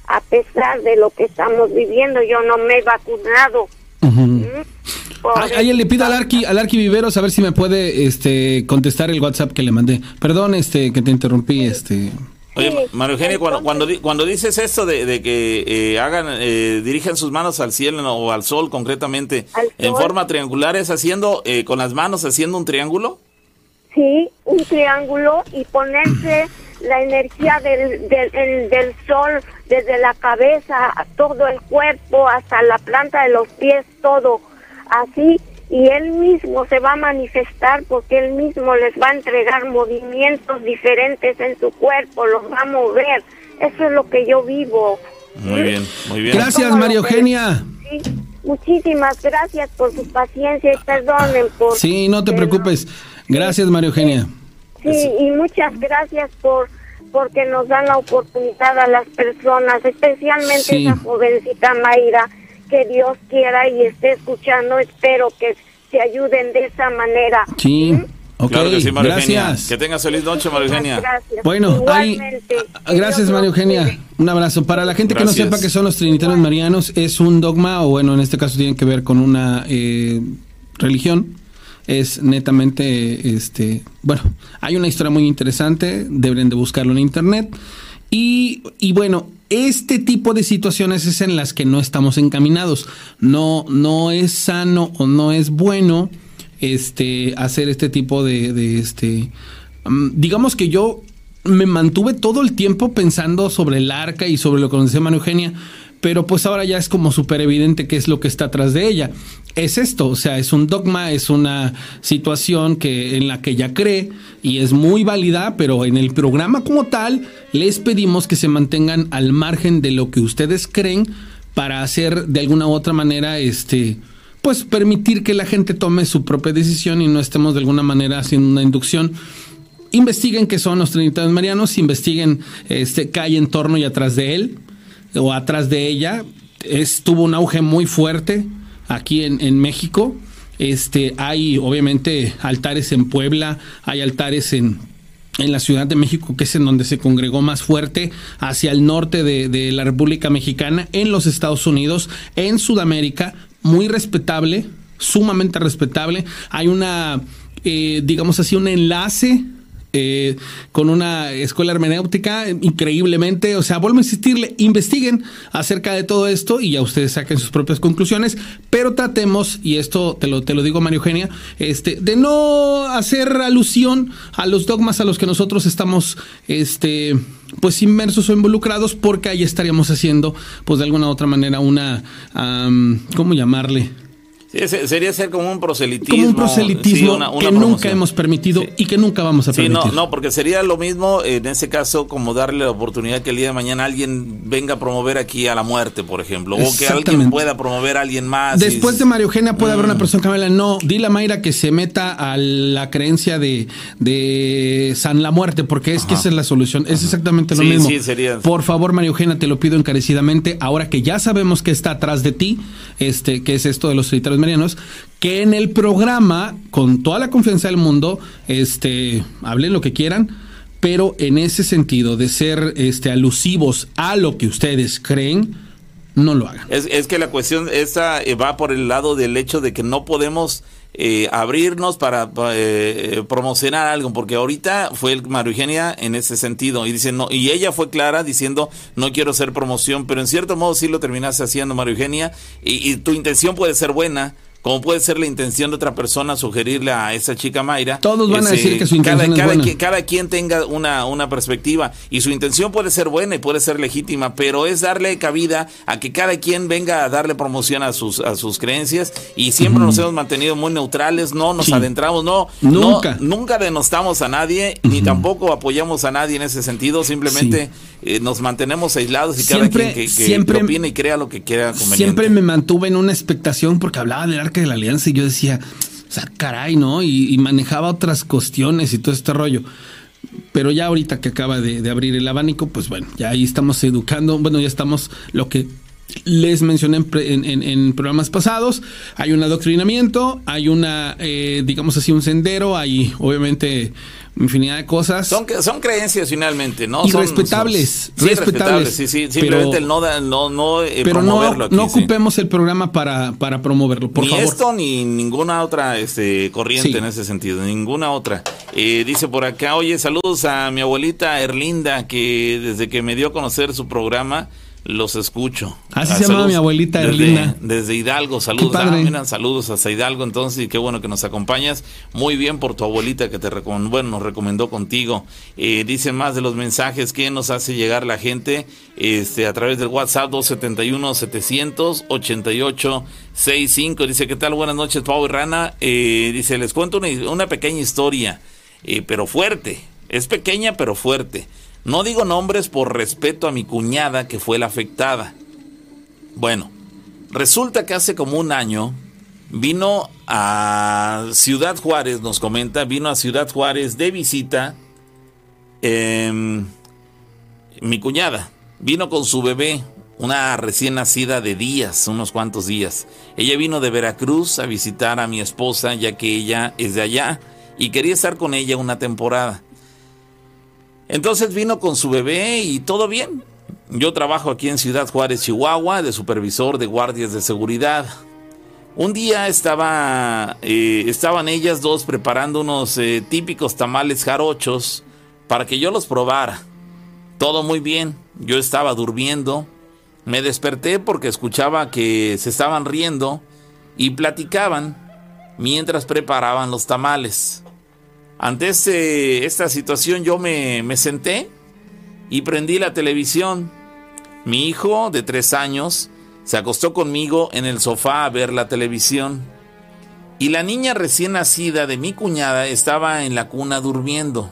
[SPEAKER 5] a pesar de lo que estamos viviendo, yo no me he vacunado.
[SPEAKER 2] Ay, Ayer le pido al Arqui, al Arqui Viveros a ver si me puede este contestar el WhatsApp que le mandé. Perdón, este que te interrumpí, este
[SPEAKER 1] Oye, María Eugenia, cuando, cuando, di- cuando dices esto de, de que eh, hagan, eh, dirijan sus manos al cielo o al sol concretamente,
[SPEAKER 5] Al
[SPEAKER 1] en forma triangular, ¿es haciendo, eh, con las manos haciendo un triángulo?
[SPEAKER 5] Sí, un triángulo y ponerse [clears throat] la energía del, del, el- del sol desde la cabeza a todo el cuerpo hasta la planta de los pies, todo así. Y él mismo se va a manifestar porque él mismo les va a entregar movimientos diferentes en su cuerpo, los va a mover. Eso es lo que yo vivo.
[SPEAKER 1] Muy bien, muy bien.
[SPEAKER 2] Gracias,
[SPEAKER 5] ¿Cómo lo
[SPEAKER 2] María? Eugenia.
[SPEAKER 5] Sí, muchísimas gracias por su paciencia y perdonen por...
[SPEAKER 2] Sí, no te preocupes. Gracias, María Eugenia.
[SPEAKER 5] Sí, y muchas gracias por porque nos dan la oportunidad a las personas, especialmente
[SPEAKER 2] Sí.
[SPEAKER 5] esa jovencita Mayra, que Dios quiera y esté escuchando, espero que se ayuden de esa manera.
[SPEAKER 2] Sí.
[SPEAKER 5] ¿Mm?
[SPEAKER 2] Ok,
[SPEAKER 1] Claro que sí, María Eugenia.
[SPEAKER 2] gracias.
[SPEAKER 1] Que tengas feliz noche, María Eugenia.
[SPEAKER 5] Gracias.
[SPEAKER 2] Bueno, ahí,
[SPEAKER 5] Igualmente.
[SPEAKER 2] ah, gracias María Eugenia. Un abrazo. Para la gente que no sepa que son los trinitarios marianos, es un dogma, o bueno, en este caso tiene que ver con una eh, religión. Es netamente, este, bueno, hay una historia muy interesante, deben de buscarlo en internet. Y, y bueno, este tipo de situaciones es en las que no estamos encaminados. No, no es sano o no es bueno este hacer este tipo de, este mm, digamos que yo me mantuve todo el tiempo pensando sobre el arca y sobre lo que nos decía María Eugenia pero pues ahora ya es como súper evidente qué es lo que está atrás de ella. Es esto, o sea, es un dogma, es una situación que en la que ella cree y es muy válida, pero en el programa como tal les pedimos que se mantengan al margen de lo que ustedes creen para hacer de alguna u otra manera este pues permitir que la gente tome su propia decisión y no estemos de alguna manera haciendo una inducción investiguen qué son los trinitarios marianos, investiguen este qué hay en torno y atrás de él o atrás de ella. Es, tuvo un auge muy fuerte aquí en, en México. Este, hay obviamente altares en Puebla, hay altares en, en la Ciudad de México, que es en donde se congregó más fuerte, hacia el norte de, la República Mexicana, en los Estados Unidos, en Sudamérica, muy respetable, sumamente respetable. Hay una, eh, digamos así, un enlace eh, con una escuela hermenéutica increíblemente, o sea, vuelvo a insistirle, investiguen acerca de todo esto y ya ustedes saquen sus propias conclusiones, pero tratemos, y esto te lo, te lo digo María Eugenia, este, de no hacer alusión a los dogmas a los que nosotros estamos, este, pues inmersos o involucrados, porque ahí estaríamos haciendo, pues de alguna u otra manera, una, ¿cómo llamarle?
[SPEAKER 1] Sí, sería ser como un proselitismo.
[SPEAKER 2] Como un proselitismo
[SPEAKER 1] sí, una- una
[SPEAKER 2] que nunca hemos permitido
[SPEAKER 1] Sí.
[SPEAKER 2] y que nunca vamos a
[SPEAKER 1] Sí,
[SPEAKER 2] permitir.
[SPEAKER 1] no, no, porque sería lo mismo en ese caso como darle la oportunidad que el día de mañana alguien venga a promover aquí a la muerte, por ejemplo, o que alguien pueda promover a alguien más.
[SPEAKER 2] Después
[SPEAKER 1] y-
[SPEAKER 2] de María Eugenia puede
[SPEAKER 1] Mm.
[SPEAKER 2] haber una persona que me habla, no, dile a Mayra que se meta a la creencia de, de San la muerte, porque es que esa es la solución. Es exactamente lo
[SPEAKER 1] Sí,
[SPEAKER 2] mismo.
[SPEAKER 1] sí, sería-
[SPEAKER 2] Por favor, María Eugenia, te lo pido encarecidamente, ahora que ya sabemos que está atrás de ti, este, que es esto de los trinitarios marianos, que en el programa, con toda la confianza del mundo, este, hablen lo que quieran, pero en ese sentido de ser este, alusivos a lo que ustedes creen, no lo hagan.
[SPEAKER 1] Es, es que la cuestión esa eh, va por el lado del hecho de que no podemos eh, abrirnos para, eh, promocionar algo, porque ahorita fue el Mario Eugenia en ese sentido y dice no y ella fue clara diciendo no quiero hacer promoción, pero en cierto modo sí lo terminaste haciendo Mario Eugenia y, y tu intención puede ser buena, como puede ser la intención de otra persona sugerirle a esa chica Mayra.
[SPEAKER 2] Todos van a decir que su intención
[SPEAKER 1] cada,
[SPEAKER 2] es buena.
[SPEAKER 1] Quien, cada quien tenga una, una perspectiva y su intención puede ser buena y puede ser legítima, pero es darle cabida a que cada quien venga a darle promoción a sus, a sus creencias y siempre nos hemos mantenido muy neutrales, no nos
[SPEAKER 2] Sí.
[SPEAKER 1] adentramos, no,
[SPEAKER 2] Nunca.
[SPEAKER 1] no, nunca denostamos a nadie ni tampoco apoyamos a nadie en ese sentido, simplemente eh, nos mantenemos aislados y cada
[SPEAKER 2] Siempre-
[SPEAKER 1] quien que, que-
[SPEAKER 2] siempre-
[SPEAKER 1] opine y crea lo que quiera conveniente.
[SPEAKER 2] Siempre me mantuve en una expectación porque hablaba del arca de la alianza y yo decía, o sea, caray, ¿no? Y, manejaba otras cuestiones y todo este rollo. Pero ya ahorita que acaba de, abrir el abanico, pues bueno, ya ahí estamos educando, bueno, ya estamos lo que les mencioné en programas pasados, hay un adoctrinamiento, hay una, eh, digamos así, un sendero, hay obviamente infinidad de cosas.
[SPEAKER 1] Son, son creencias finalmente, ¿no?
[SPEAKER 2] Y
[SPEAKER 1] Son-
[SPEAKER 2] respetables,
[SPEAKER 1] son- sí,
[SPEAKER 2] respetables,
[SPEAKER 1] Sí, sí,
[SPEAKER 2] pero-
[SPEAKER 1] simplemente el no, da- no, no eh,
[SPEAKER 2] pero
[SPEAKER 1] promoverlo
[SPEAKER 2] no,
[SPEAKER 1] aquí,
[SPEAKER 2] no
[SPEAKER 1] sí.
[SPEAKER 2] ocupemos el programa para, para promoverlo, por
[SPEAKER 1] ni
[SPEAKER 2] favor.
[SPEAKER 1] esto ni ninguna otra este, corriente
[SPEAKER 2] Sí.
[SPEAKER 1] en ese sentido, ninguna otra. Eh, dice por acá, oye, saludos a mi abuelita Erlinda, que desde que me dio a conocer su programa, los escucho.
[SPEAKER 2] Así
[SPEAKER 1] Ah,
[SPEAKER 2] se llamaba mi abuelita
[SPEAKER 1] desde-
[SPEAKER 2] Erlinda.
[SPEAKER 1] Desde Hidalgo, saludos. Ah, saludos hasta Hidalgo, entonces, y qué bueno que nos acompañas. Muy bien por tu abuelita que te bueno, nos recomendó contigo. Eh, dice más de los mensajes que nos hace llegar la gente este, a través del WhatsApp 271-700-8865. Dice, ¿qué tal? Buenas noches, Pau y Rana. Eh, dice, les cuento una, una pequeña historia, eh, pero fuerte. Es pequeña, pero fuerte. No digo nombres por respeto a mi cuñada que fue la afectada. Bueno, resulta que hace como un año vino a Ciudad Juárez, nos comenta, vino a Ciudad Juárez de visita em, mi cuñada. Vino con su bebé, una recién nacida de días, unos cuantos días. Ella vino de Veracruz a visitar a mi esposa, ya que ella es de allá, y quería estar con ella una temporada. Entonces vino con su bebé y todo bien. Yo trabajo aquí en Ciudad Juárez, Chihuahua, de supervisor de guardias de seguridad. Un día estaba, eh, estaban ellas dos preparando unos eh, típicos tamales jarochos para que yo los probara. Todo muy bien. Yo estaba durmiendo. Me desperté porque escuchaba que se estaban riendo y platicaban mientras preparaban los tamales. Ante este- esta situación yo me, senté y prendí la televisión. Mi hijo de tres años se acostó conmigo en el sofá a ver la televisión. Y la niña recién nacida de mi cuñada estaba en la cuna durmiendo.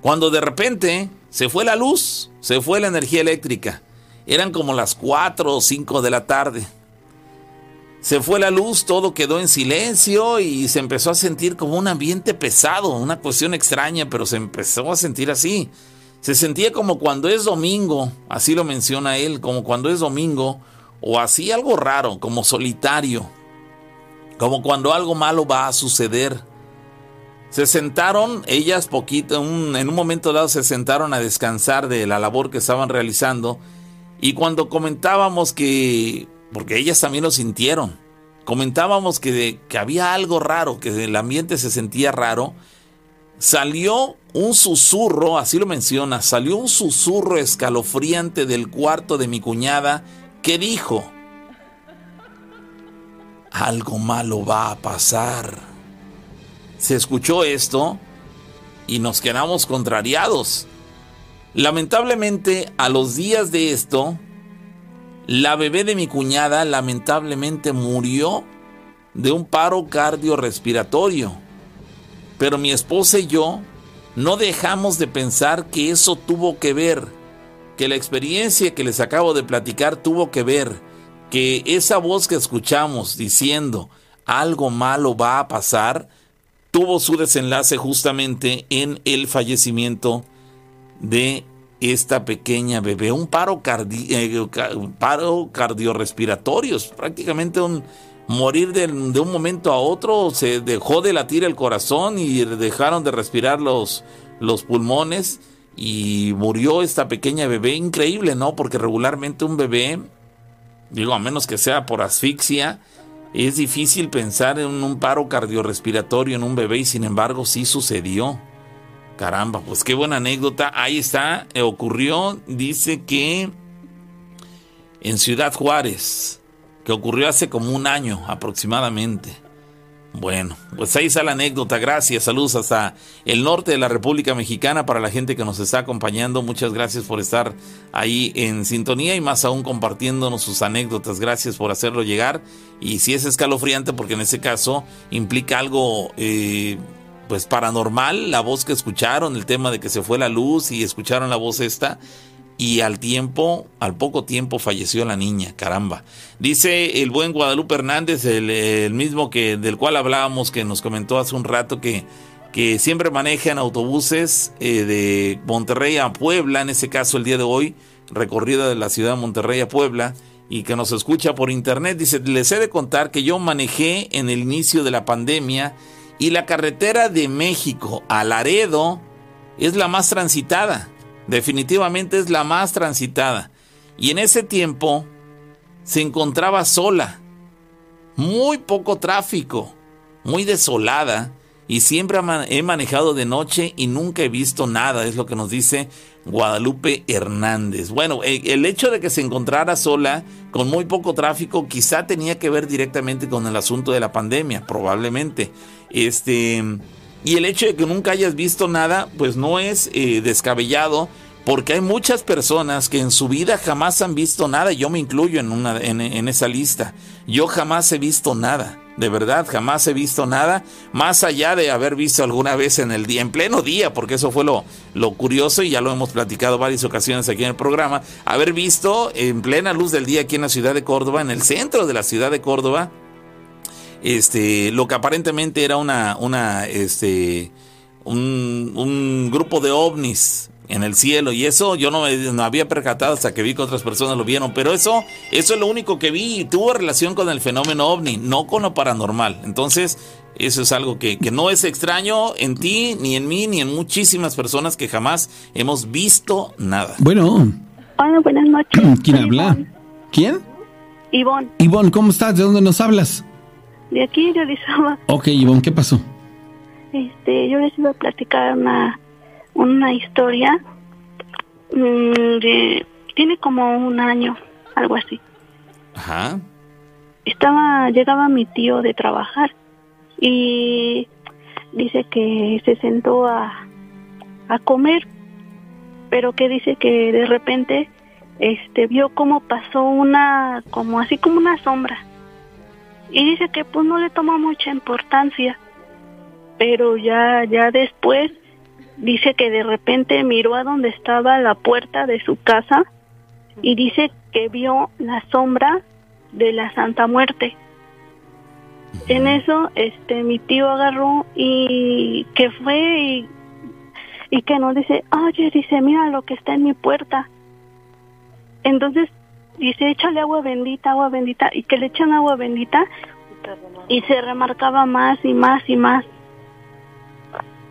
[SPEAKER 1] Cuando de repente se fue la luz, se fue la energía eléctrica. Eran como las 4 o 5 de la tarde. Se fue la luz, todo quedó en silencio y se empezó a sentir como un ambiente pesado, una cuestión extraña, pero se empezó a sentir así. Se sentía como cuando es domingo, así lo menciona él, como cuando es domingo, o así algo raro, como solitario, como cuando algo malo va a suceder. Se sentaron, ellas poquito, en un momento dado se sentaron a descansar de la labor que estaban realizando y cuando comentábamos que, porque ellas también lo sintieron, comentábamos que, que había algo raro, que el ambiente se sentía raro, salió un susurro, así lo menciona, salió un susurro escalofriante del cuarto de mi cuñada que dijo, algo malo va a pasar. Se escuchó esto y nos quedamos contrariados. Lamentablemente, a los días de esto, la bebé de mi cuñada lamentablemente murió de un paro cardiorrespiratorio. Pero mi esposa y yo no dejamos de pensar que eso tuvo que ver, que la experiencia que les acabo de platicar tuvo que ver, que esa voz que escuchamos diciendo algo malo va a pasar, tuvo su desenlace justamente en el fallecimiento de esta pequeña bebé, un paro, cardi- eh, cardiorrespiratorio, es prácticamente un morir de, de un momento a otro, se dejó de latir el corazón y dejaron de respirar los, los pulmones y murió esta pequeña bebé. Increíble, ¿no? Porque regularmente un bebé, digo, a menos que sea por asfixia, es difícil pensar en un paro cardiorrespiratorio en un bebé y sin embargo sí sucedió. Caramba, pues qué buena anécdota. Ahí está, eh, ocurrió, dice que en Ciudad Juárez, que ocurrió hace como un año aproximadamente. Bueno, pues ahí está la anécdota. Gracias, saludos hasta el norte de la República Mexicana para la gente que nos está acompañando. Muchas gracias por estar ahí en sintonía y más aún compartiéndonos sus anécdotas. Gracias por hacerlo llegar. Y si es escalofriante, porque en ese caso implica algo eh, pues paranormal, la voz que escucharon, el tema de que se fue la luz y escucharon la voz esta y al tiempo, al poco tiempo falleció la niña, caramba. Dice el buen Guadalupe Hernández, el, mismo que del cual hablábamos, que nos comentó hace un rato que, que siempre manejan autobuses eh, de Monterrey a Puebla, en ese caso el día de hoy, recorrida de la ciudad de Monterrey a Puebla, y que nos escucha por internet. Dice, les he de contar que yo manejé en el inicio de la pandemia y la carretera de México a Laredo es la más transitada Definitivamente es la más transitada. Y en ese tiempo se encontraba sola. Muy poco tráfico. Muy desolada. Y siempre he manejado de noche y nunca he visto nada, es lo que nos dice Guadalupe Hernández. Bueno, e, el hecho de que se encontrara sola, con muy poco tráfico, quizá tenía que ver directamente con el asunto de la pandemia, probablemente. Este, y el hecho de que nunca hayas visto nada, pues no es eh, descabellado, porque hay muchas personas que en su vida jamás han visto nada, yo me incluyo en, una, en, esa lista. Yo jamás he visto nada, de verdad, jamás he visto nada, más allá de haber visto alguna vez en el día, en pleno día, porque eso fue lo, lo curioso y ya lo hemos platicado varias ocasiones aquí en el programa, haber visto en plena luz del día aquí en la ciudad de Córdoba, en el centro de la ciudad de Córdoba, este, lo que aparentemente era una, una, este, un, grupo de ovnis en el cielo y eso yo no me había percatado hasta que vi que otras personas lo vieron, pero eso, eso es lo único que vi y tuvo relación con el fenómeno ovni, no con lo paranormal. Entonces, eso es algo que, que no es extraño en ti, ni en mí, ni en muchísimas personas que jamás hemos visto nada.
[SPEAKER 2] Bueno.
[SPEAKER 6] Hola, buenas noches. [clears throat]
[SPEAKER 2] ¿Quién habla? ¿Quién?
[SPEAKER 6] Ivonne.
[SPEAKER 2] Ivonne, ¿cómo estás? ¿De dónde nos hablas?
[SPEAKER 6] de aquí de Orizaba.
[SPEAKER 2] Ok, Ivonne, ¿qué pasó?
[SPEAKER 6] Este, yo les iba a platicar una, una historia mm, de, tiene como un año, algo así.
[SPEAKER 1] Ajá.
[SPEAKER 6] Estaba, llegaba mi tío de trabajar y dice que se sentó a, a comer, pero que dice que de repente este vio cómo pasó una, como así como una sombra y dice que pues no le toma mucha importancia pero ya ya después dice que de repente miró a donde estaba la puerta de su casa y dice que vio la sombra de la Santa Muerte. En eso, este, mi tío agarró y que fue y, y que nos dice, oye, dice, mira lo que está en mi puerta. Entonces dice, échale agua bendita, agua bendita, y que le echan agua bendita y se remarcaba más y más y más.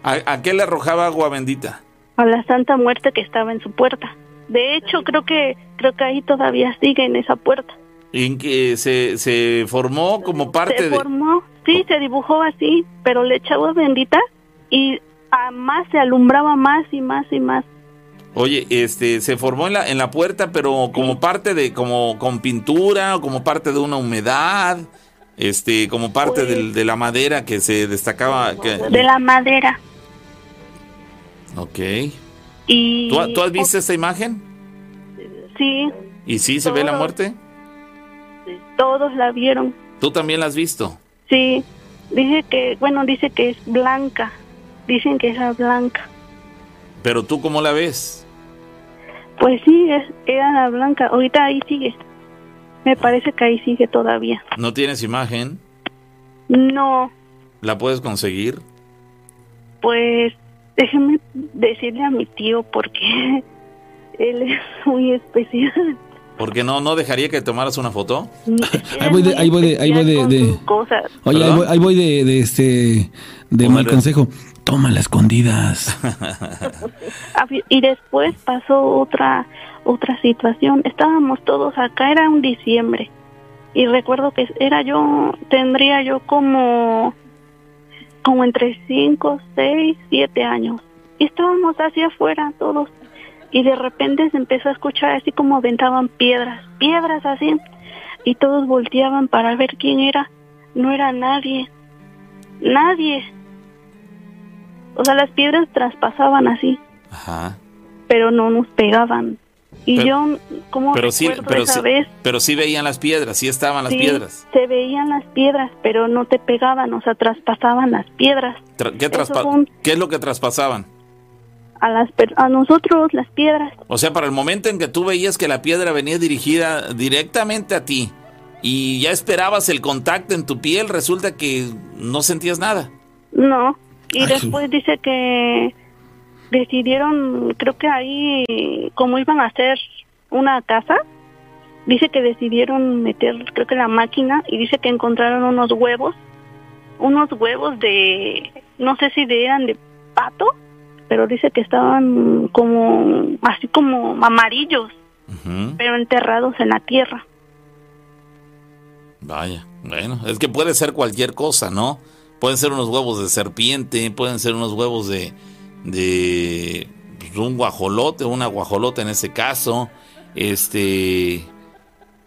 [SPEAKER 1] ¿A, qué le arrojaba agua bendita?
[SPEAKER 6] A la Santa Muerte que estaba en su puerta. De hecho, creo que creo que ahí todavía sigue en esa puerta.
[SPEAKER 1] ¿En que se, se formó como parte
[SPEAKER 6] de...? Se formó, sí, se dibujó así, pero le echaba bendita y a más se alumbraba más y más y más.
[SPEAKER 1] Oye, este, se formó en la, en la puerta, pero como parte de, como con pintura, o como parte de una humedad, este, como parte pues de la madera que se destacaba. Que,
[SPEAKER 6] de la madera.
[SPEAKER 1] Ok. Y, ¿Tú, has visto esta imagen?
[SPEAKER 6] Sí.
[SPEAKER 1] ¿Y sí se ve la muerte?
[SPEAKER 6] Todos la vieron.
[SPEAKER 1] ¿Tú también la has visto?
[SPEAKER 6] Sí. Dice que, bueno, dice que es blanca. Dicen que es blanca.
[SPEAKER 1] ¿Pero tú cómo la ves?
[SPEAKER 6] Pues sí, es, era la blanca. Ahorita ahí sigue. Me parece que ahí sigue todavía.
[SPEAKER 1] ¿No tienes imagen?
[SPEAKER 6] No.
[SPEAKER 1] ¿La puedes conseguir?
[SPEAKER 6] Pues déjeme decirle a mi tío porque [laughs] él es muy especial.
[SPEAKER 1] Porque no, no dejaría que tomaras una foto.
[SPEAKER 2] Ahí voy de, ahí voy de, ahí voy de, de-
[SPEAKER 6] Cosas.
[SPEAKER 2] Oye, voy, ahí voy de, de este, de mal consejo. Tómala escondidas. [laughs]
[SPEAKER 6] Y después pasó otra otra situación. Estábamos todos acá, era un diciembre. Y recuerdo que era yo, tendría yo como como entre 5, 6, 7 años. Y estábamos hacia afuera todos. Y de repente se empezó a escuchar así como aventaban piedras, piedras así. Y todos volteaban para ver quién era. No era nadie. Nadie. O sea, las piedras traspasaban así
[SPEAKER 1] Ajá.
[SPEAKER 6] pero no nos pegaban. Y
[SPEAKER 1] Pero-
[SPEAKER 6] yo, como
[SPEAKER 1] Pero sí, pero
[SPEAKER 6] esa
[SPEAKER 1] sí,
[SPEAKER 6] vez,
[SPEAKER 1] pero sí veían las piedras, sí estaban las
[SPEAKER 6] sí,
[SPEAKER 1] piedras.
[SPEAKER 6] se veían las piedras, pero no te pegaban, o sea, traspasaban las piedras.
[SPEAKER 1] Tra- ¿Qué, traspa-
[SPEAKER 6] un-
[SPEAKER 1] ¿Qué es lo que traspasaban?
[SPEAKER 6] A, las, per- a nosotros las piedras,
[SPEAKER 1] O sea, para el momento en que tú veías que la piedra venía dirigida directamente a ti y ya esperabas el contacto en tu piel, resulta que no sentías nada.
[SPEAKER 6] no. Y
[SPEAKER 2] Ay,
[SPEAKER 6] después dice que decidieron, creo que ahí, como iban a hacer una casa, dice que decidieron meter, creo que la máquina, y dice que encontraron unos huevos, unos huevos de, no sé si de, eran de pato, pero dice que estaban como, así como amarillos, pero enterrados en la tierra.
[SPEAKER 1] Vaya, bueno, es que puede ser cualquier cosa, ¿no? Pueden ser unos huevos de serpiente, pueden ser unos huevos de, de pues, un guajolote, una guajolote en ese caso, este,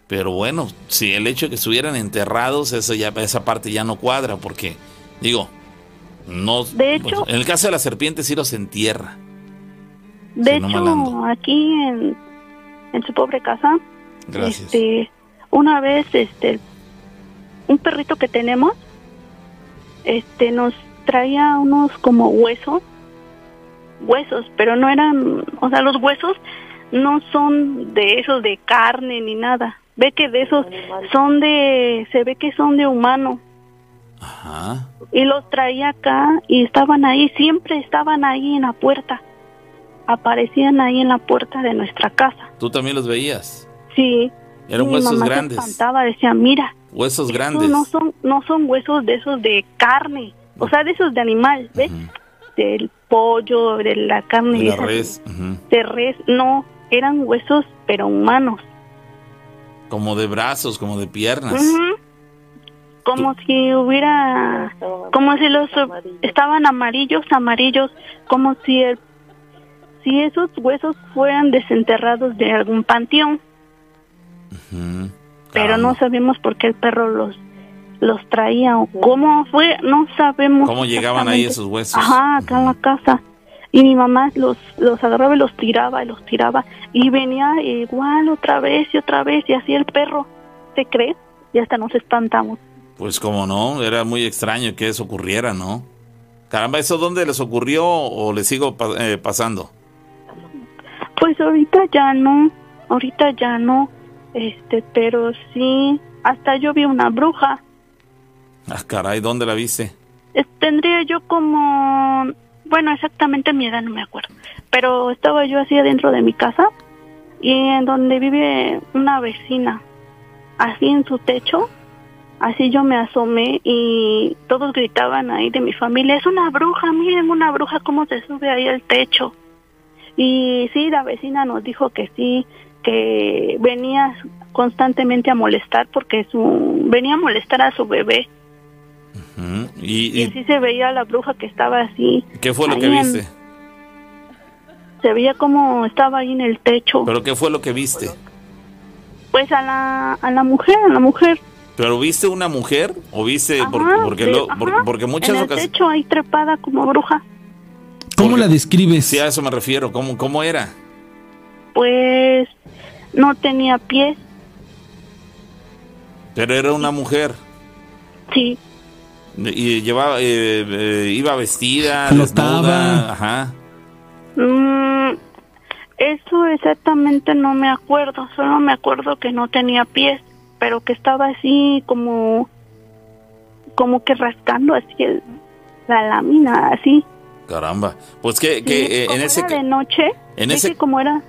[SPEAKER 1] pero bueno, si el hecho de que estuvieran enterrados, eso ya, esa parte ya no cuadra, porque, digo, no,
[SPEAKER 6] De hecho-
[SPEAKER 1] en el caso de la serpiente sí los entierra.
[SPEAKER 6] De hecho,
[SPEAKER 1] malando.
[SPEAKER 6] aquí en, en su pobre casa,
[SPEAKER 1] Gracias.
[SPEAKER 6] Este, una vez, este, un perrito que tenemos, este, nos traía unos como huesos, huesos, pero no eran, o sea, los huesos no son de esos de carne ni nada. Ve que de esos son de, se ve que son de humano.
[SPEAKER 1] Ajá.
[SPEAKER 6] Y los traía acá y estaban ahí, siempre estaban ahí en la puerta. Aparecían ahí en la puerta de nuestra casa.
[SPEAKER 1] Tú también los veías.
[SPEAKER 6] Sí.
[SPEAKER 1] Eran
[SPEAKER 6] Y mi
[SPEAKER 1] huesos
[SPEAKER 6] mamá se
[SPEAKER 1] grandes.
[SPEAKER 6] espantaba, decía, mira,
[SPEAKER 1] Huesos grandes.
[SPEAKER 6] no son, no son huesos de esos de carne, o sea, de esos de animal, ¿ves?
[SPEAKER 1] Ujú.
[SPEAKER 6] Del pollo, de la carne
[SPEAKER 1] De la res.
[SPEAKER 6] de res, no, eran huesos pero humanos.
[SPEAKER 1] Como de brazos, como de piernas.
[SPEAKER 6] Ujú. Como si hubiera, como si los estaban amarillos, amarillos, como si el, si esos huesos fueran desenterrados de algún panteón. Pero no sabemos por qué el perro los los traía o cómo fue, no sabemos.
[SPEAKER 1] ¿Cómo llegaban ahí esos huesos?
[SPEAKER 6] Ajá, acá en la casa. Y mi mamá los, los agarraba y los tiraba y los tiraba. Y venía igual otra vez y otra vez y así el perro. ¿Se cree? Y hasta nos espantamos.
[SPEAKER 1] Pues como no, era muy extraño que eso ocurriera, ¿no? Caramba, ¿eso dónde les ocurrió o les sigo eh, pasando?
[SPEAKER 6] Pues ahorita ya no, ahorita ya no. Este, pero sí, hasta yo vi una bruja.
[SPEAKER 1] Ah, caray, ¿dónde la viste?
[SPEAKER 6] Tendría yo como, bueno, exactamente mi edad no me acuerdo, pero estaba yo así adentro de mi casa y en donde vive una vecina, así en su techo, así yo me asomé y todos gritaban ahí de mi familia, es una bruja, miren una bruja cómo se sube ahí al techo. Y sí, la vecina nos dijo que sí, que venía constantemente a molestar porque su venía a molestar a su bebé.
[SPEAKER 1] Ujú.
[SPEAKER 6] Y
[SPEAKER 1] ¿Y, y
[SPEAKER 6] sí se veía la bruja que estaba así.
[SPEAKER 1] qué fue lo que
[SPEAKER 6] en-
[SPEAKER 1] viste?
[SPEAKER 6] Se veía como estaba ahí en el techo.
[SPEAKER 1] ¿Pero qué fue lo que viste?
[SPEAKER 6] Pues a la, a la mujer, a la mujer.
[SPEAKER 1] ¿Pero viste una mujer o viste
[SPEAKER 6] Ajá,
[SPEAKER 1] porque, porque,
[SPEAKER 6] sí,
[SPEAKER 1] lo- porque, porque muchas
[SPEAKER 6] en el
[SPEAKER 1] ocasiones...
[SPEAKER 6] techo ahí trepada como bruja.
[SPEAKER 2] ¿Cómo
[SPEAKER 1] Porque-
[SPEAKER 2] la describes?
[SPEAKER 1] Sí, a eso me refiero. ¿Cómo, cómo era?
[SPEAKER 6] Pues no tenía pies.
[SPEAKER 1] Pero era una mujer.
[SPEAKER 6] Sí,
[SPEAKER 1] Y llevaba, eh, eh, iba vestida,
[SPEAKER 2] Flotaba.
[SPEAKER 1] desnuda, ajá.
[SPEAKER 6] Mm, eso exactamente no me acuerdo. Solo me acuerdo que no tenía pies, pero que estaba así como, como que rascando así el- la lámina, así.
[SPEAKER 1] Caramba. Pues que, que
[SPEAKER 6] Sí,
[SPEAKER 1] eh, en ese...
[SPEAKER 6] de noche,
[SPEAKER 1] en ese-
[SPEAKER 6] como era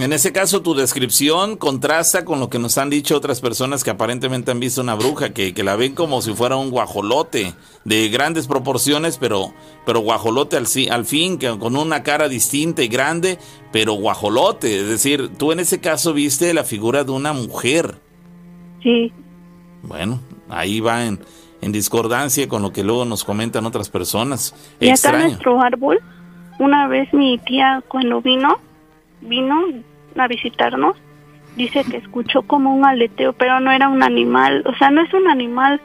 [SPEAKER 1] En ese caso, tu descripción contrasta con lo que nos han dicho otras personas que aparentemente han visto una bruja, que, que la ven como si fuera un guajolote de grandes proporciones, pero, pero guajolote al, al fin, que con una cara distinta y grande, pero guajolote. Es decir, tú en ese caso viste la figura de una mujer.
[SPEAKER 6] Sí,
[SPEAKER 1] Bueno, ahí va en, en discordancia con lo que luego nos comentan otras personas.
[SPEAKER 6] y acá
[SPEAKER 1] Extraño.
[SPEAKER 6] nuestro árbol, una vez mi tía cuando vino, vino a visitarnos, dice que escuchó como un aleteo, pero no era un animal, o sea, no es un animal,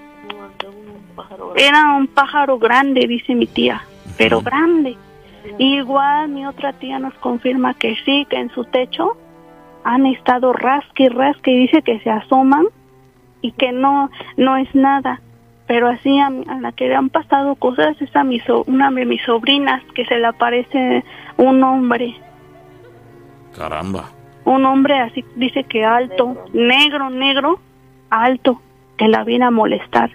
[SPEAKER 6] era un pájaro grande, dice mi tía, pero grande. Igual mi otra tía nos confirma que sí, que en su techo han estado rasque y rasque y dice que se asoman y que no no es nada. Pero así a, a la que le han pasado cosas es a mi so- una de mis sobrinas que se le aparece un hombre,
[SPEAKER 1] Caramba.
[SPEAKER 6] Un hombre así dice que alto, negro, negro, alto, que la viene a molestar.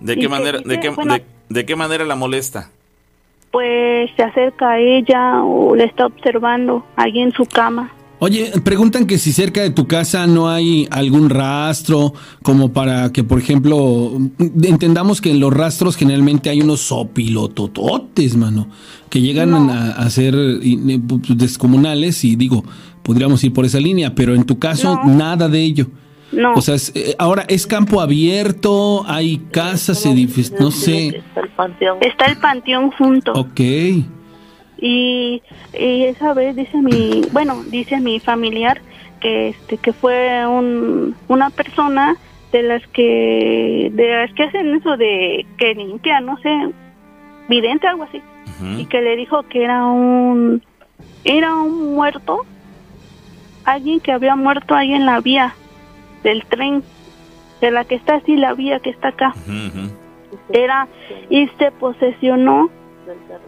[SPEAKER 1] ¿De qué manera, de qué,
[SPEAKER 6] bueno-
[SPEAKER 1] de, de qué manera la molesta?
[SPEAKER 6] Pues se acerca a ella o le está observando allí en su cama.
[SPEAKER 2] Oye, preguntan que si cerca de tu casa no hay algún rastro, como para que, por ejemplo, entendamos que en los rastros generalmente hay unos sopilotototes, mano, que llegan
[SPEAKER 6] No.
[SPEAKER 2] a, a ser eh, descomunales y digo, podríamos ir por esa línea, pero en tu caso
[SPEAKER 6] No.
[SPEAKER 2] nada de ello.
[SPEAKER 6] No,
[SPEAKER 2] O sea, es, eh, ahora es campo abierto, hay casas, edificios, no sé.
[SPEAKER 6] está el panteón junto.
[SPEAKER 2] Ok.
[SPEAKER 6] Y, y esa vez dice mi, bueno, dice mi familiar que este que fue un, una persona de las que de las que hacen eso de que limpian, no sé, vidente algo así, y que le dijo que era un era un muerto, alguien que había muerto ahí en la vía del tren, de la que está así la vía que está acá. Era y se posesionó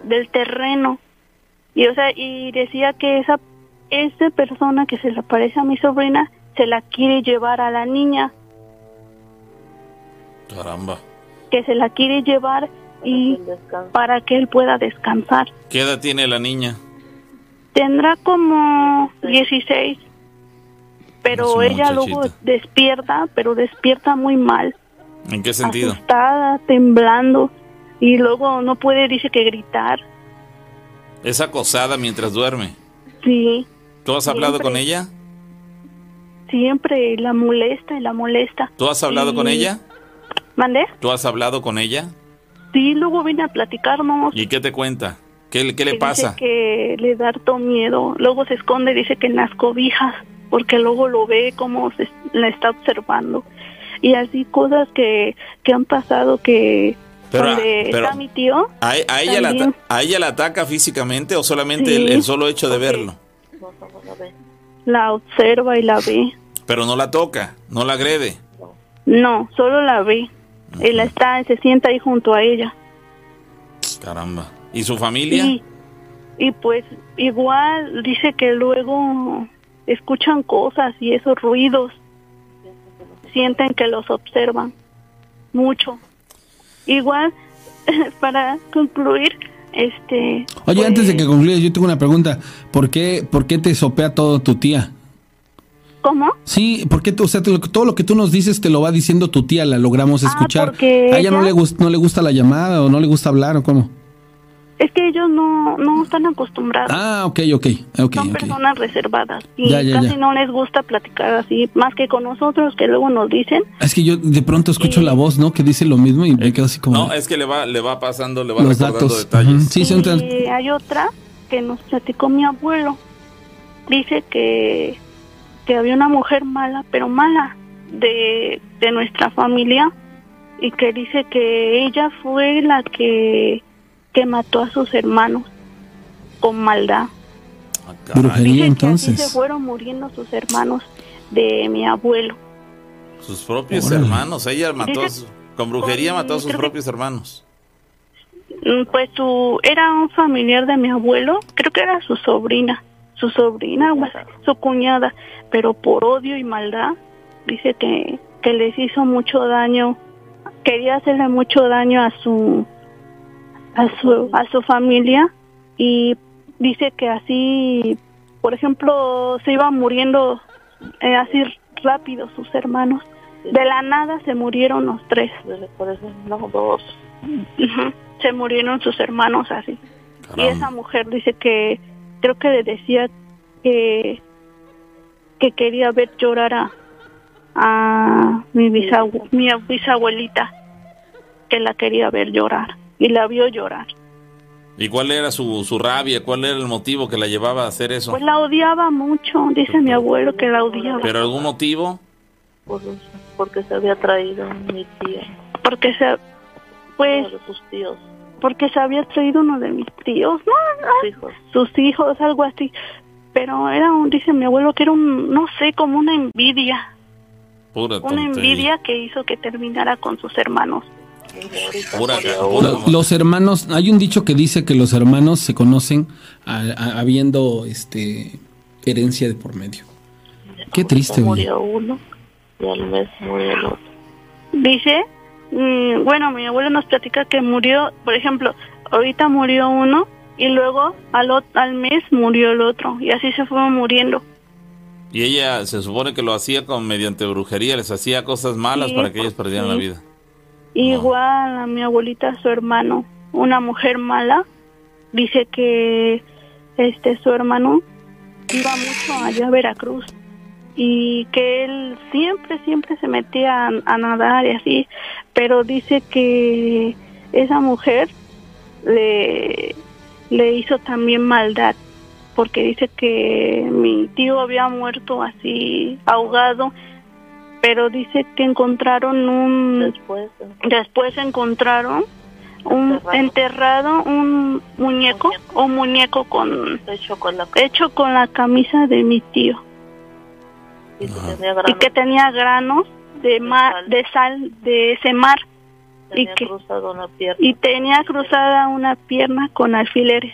[SPEAKER 6] del terreno y o sea y decía que esa esa persona que se le aparece a mi sobrina se la quiere llevar a la niña
[SPEAKER 1] Caramba.
[SPEAKER 6] que se la quiere llevar y para que él pueda descansar
[SPEAKER 1] ¿Qué edad tiene la niña?
[SPEAKER 6] tendrá como 16 pero ella luego despierta pero despierta muy mal
[SPEAKER 1] ¿En qué sentido?
[SPEAKER 6] asustada temblando y luego no puede dice que gritar
[SPEAKER 1] Es acosada mientras duerme.
[SPEAKER 6] sí
[SPEAKER 1] ¿Tú has hablado
[SPEAKER 6] Siempre.
[SPEAKER 1] con ella?
[SPEAKER 6] siempre la molesta y la molesta.
[SPEAKER 1] ¿Tú has hablado con ella?
[SPEAKER 6] ¿Mandé?
[SPEAKER 1] ¿Tú has hablado con ella?
[SPEAKER 6] Sí, luego viene a platicarnos.
[SPEAKER 1] ¿Y qué te cuenta? ¿Qué, qué le pasa?
[SPEAKER 6] Dice que le da harto miedo. Luego se esconde, dice que en las cobijas, porque luego lo ve como se, la está observando. Y así cosas que, que han pasado que
[SPEAKER 1] Pero,
[SPEAKER 6] donde
[SPEAKER 1] pero-
[SPEAKER 6] está mi tío,
[SPEAKER 1] ¿A, a ella la,
[SPEAKER 6] También.
[SPEAKER 1] ¿A ella la ataca físicamente o solamente
[SPEAKER 6] Sí.
[SPEAKER 1] el, el solo hecho de verlo?
[SPEAKER 6] la observa y la ve.
[SPEAKER 1] Pero no la toca, no la agrede.
[SPEAKER 6] No, solo la ve. Él está, se sienta ahí junto a ella.
[SPEAKER 1] Caramba. ¿Y su familia?
[SPEAKER 6] Y, y pues igual dice que luego escuchan cosas y esos ruidos sienten que los observan mucho. Igual [laughs] para concluir, este
[SPEAKER 2] Oye,
[SPEAKER 6] pues,
[SPEAKER 2] antes de que concluyas, yo tengo una pregunta. ¿Por qué, por qué te sopea todo tu tía?
[SPEAKER 6] ¿Cómo?
[SPEAKER 2] Sí, porque o sea, todo lo que tú nos dices te lo va diciendo tu tía, la logramos
[SPEAKER 6] Ah,
[SPEAKER 2] escuchar.
[SPEAKER 6] porque
[SPEAKER 2] ¿A ella no
[SPEAKER 6] ella-
[SPEAKER 2] le, gust- no le gusta la llamada o no le gusta hablar o cómo?
[SPEAKER 6] Es que ellos no, no están acostumbrados.
[SPEAKER 2] Ah, ok, ok, ok,
[SPEAKER 6] Son personas reservadas y
[SPEAKER 2] Ya, ya,
[SPEAKER 6] casi
[SPEAKER 2] ya.
[SPEAKER 6] no les gusta platicar así, más que con nosotros que luego nos dicen.
[SPEAKER 2] Es que yo de pronto escucho
[SPEAKER 6] Y-
[SPEAKER 2] la voz, ¿no? Que dice lo mismo y me quedo así como
[SPEAKER 1] No, es que le va, le va pasando, le va
[SPEAKER 2] los
[SPEAKER 1] recordando
[SPEAKER 2] datos.
[SPEAKER 1] detalles.
[SPEAKER 2] Ujú, Sí, son tan-
[SPEAKER 6] Y hay otra que nos platicó mi abuelo. Dice que, que había una mujer mala, pero mala, de, de nuestra familia, y que dice que ella fue la que, que mató a sus hermanos con maldad.
[SPEAKER 1] Ah.
[SPEAKER 2] Brujería.
[SPEAKER 6] Dice que así
[SPEAKER 2] entonces.
[SPEAKER 6] se fueron muriendo sus hermanos de mi abuelo.
[SPEAKER 1] Sus propios
[SPEAKER 2] Órale.
[SPEAKER 1] hermanos. Ella mató, a su- con brujería mató a sus
[SPEAKER 6] que-
[SPEAKER 1] propios hermanos.
[SPEAKER 6] Mm, Pues su, era un familiar de mi abuelo, creo que era su sobrina, su sobrina, su cuñada, pero por odio y maldad, dice que, que les hizo mucho daño, quería hacerle mucho daño a su, a su, a su familia y dice que así por ejemplo, se iban muriendo eh, así rápido sus hermanos. De la nada se murieron los tres.
[SPEAKER 7] Por eso, no, dos.
[SPEAKER 6] Se murieron sus hermanos así. Y esa mujer dice que creo que le decía que que quería ver llorar a, a mi, bisabu- mi bisabuelita, que la quería ver llorar y la vio llorar.
[SPEAKER 1] ¿Y cuál era su, su rabia? ¿Cuál era el motivo que la llevaba a hacer eso?
[SPEAKER 6] Pues la odiaba mucho, dice mi abuelo que la odiaba.
[SPEAKER 1] ¿Pero algún motivo?
[SPEAKER 7] Por, porque se había traído mi tía,
[SPEAKER 6] Porque se, pues,
[SPEAKER 7] uno de sus tíos,
[SPEAKER 6] porque se había traído uno de mis tíos, no,
[SPEAKER 7] sus hijos.
[SPEAKER 6] sus hijos, algo así. Pero era un, dice mi abuelo, que era un, no sé, como una envidia,
[SPEAKER 1] Pura
[SPEAKER 6] una
[SPEAKER 1] tontería.
[SPEAKER 6] envidia que hizo que terminara con sus hermanos.
[SPEAKER 1] Pura, pura-.
[SPEAKER 2] Los hermanos, hay un dicho que dice que los hermanos se conocen a- a- habiendo este herencia de por medio. Qué triste, oye.
[SPEAKER 7] Murió uno y al mes murió el otro.
[SPEAKER 6] Dice, mm, bueno, mi abuelo nos platica que murió, por ejemplo, ahorita murió uno y luego al, al mes murió el otro y así se fueron muriendo.
[SPEAKER 1] Y ella se supone que lo hacía con mediante brujería, les hacía cosas malas
[SPEAKER 6] Sí,
[SPEAKER 1] para que
[SPEAKER 6] pues,
[SPEAKER 1] ellos perdieran
[SPEAKER 6] sí.
[SPEAKER 1] la vida.
[SPEAKER 6] Igual a mi abuelita, su hermano, una mujer mala, dice que este su hermano iba mucho allá a Veracruz y que él siempre, siempre se metía a, a nadar y así, pero dice que esa mujer le, le hizo también maldad porque dice que mi tío había muerto así ahogado pero dice que encontraron un
[SPEAKER 7] Después,
[SPEAKER 6] Después encontraron un
[SPEAKER 7] Enterrado.
[SPEAKER 6] enterrado un muñeco
[SPEAKER 7] Muñeco.
[SPEAKER 6] o muñeco con
[SPEAKER 7] hecho con la
[SPEAKER 6] hecho con la camisa de mi tío
[SPEAKER 7] y que
[SPEAKER 1] Ajá.
[SPEAKER 7] tenía
[SPEAKER 6] y
[SPEAKER 7] granos,
[SPEAKER 6] que tenía granos de mar
[SPEAKER 7] sal.
[SPEAKER 6] de sal de ese mar
[SPEAKER 7] tenía
[SPEAKER 6] y que-
[SPEAKER 7] cruzado una pierna.
[SPEAKER 6] y tenía cruzada una pierna con alfileres.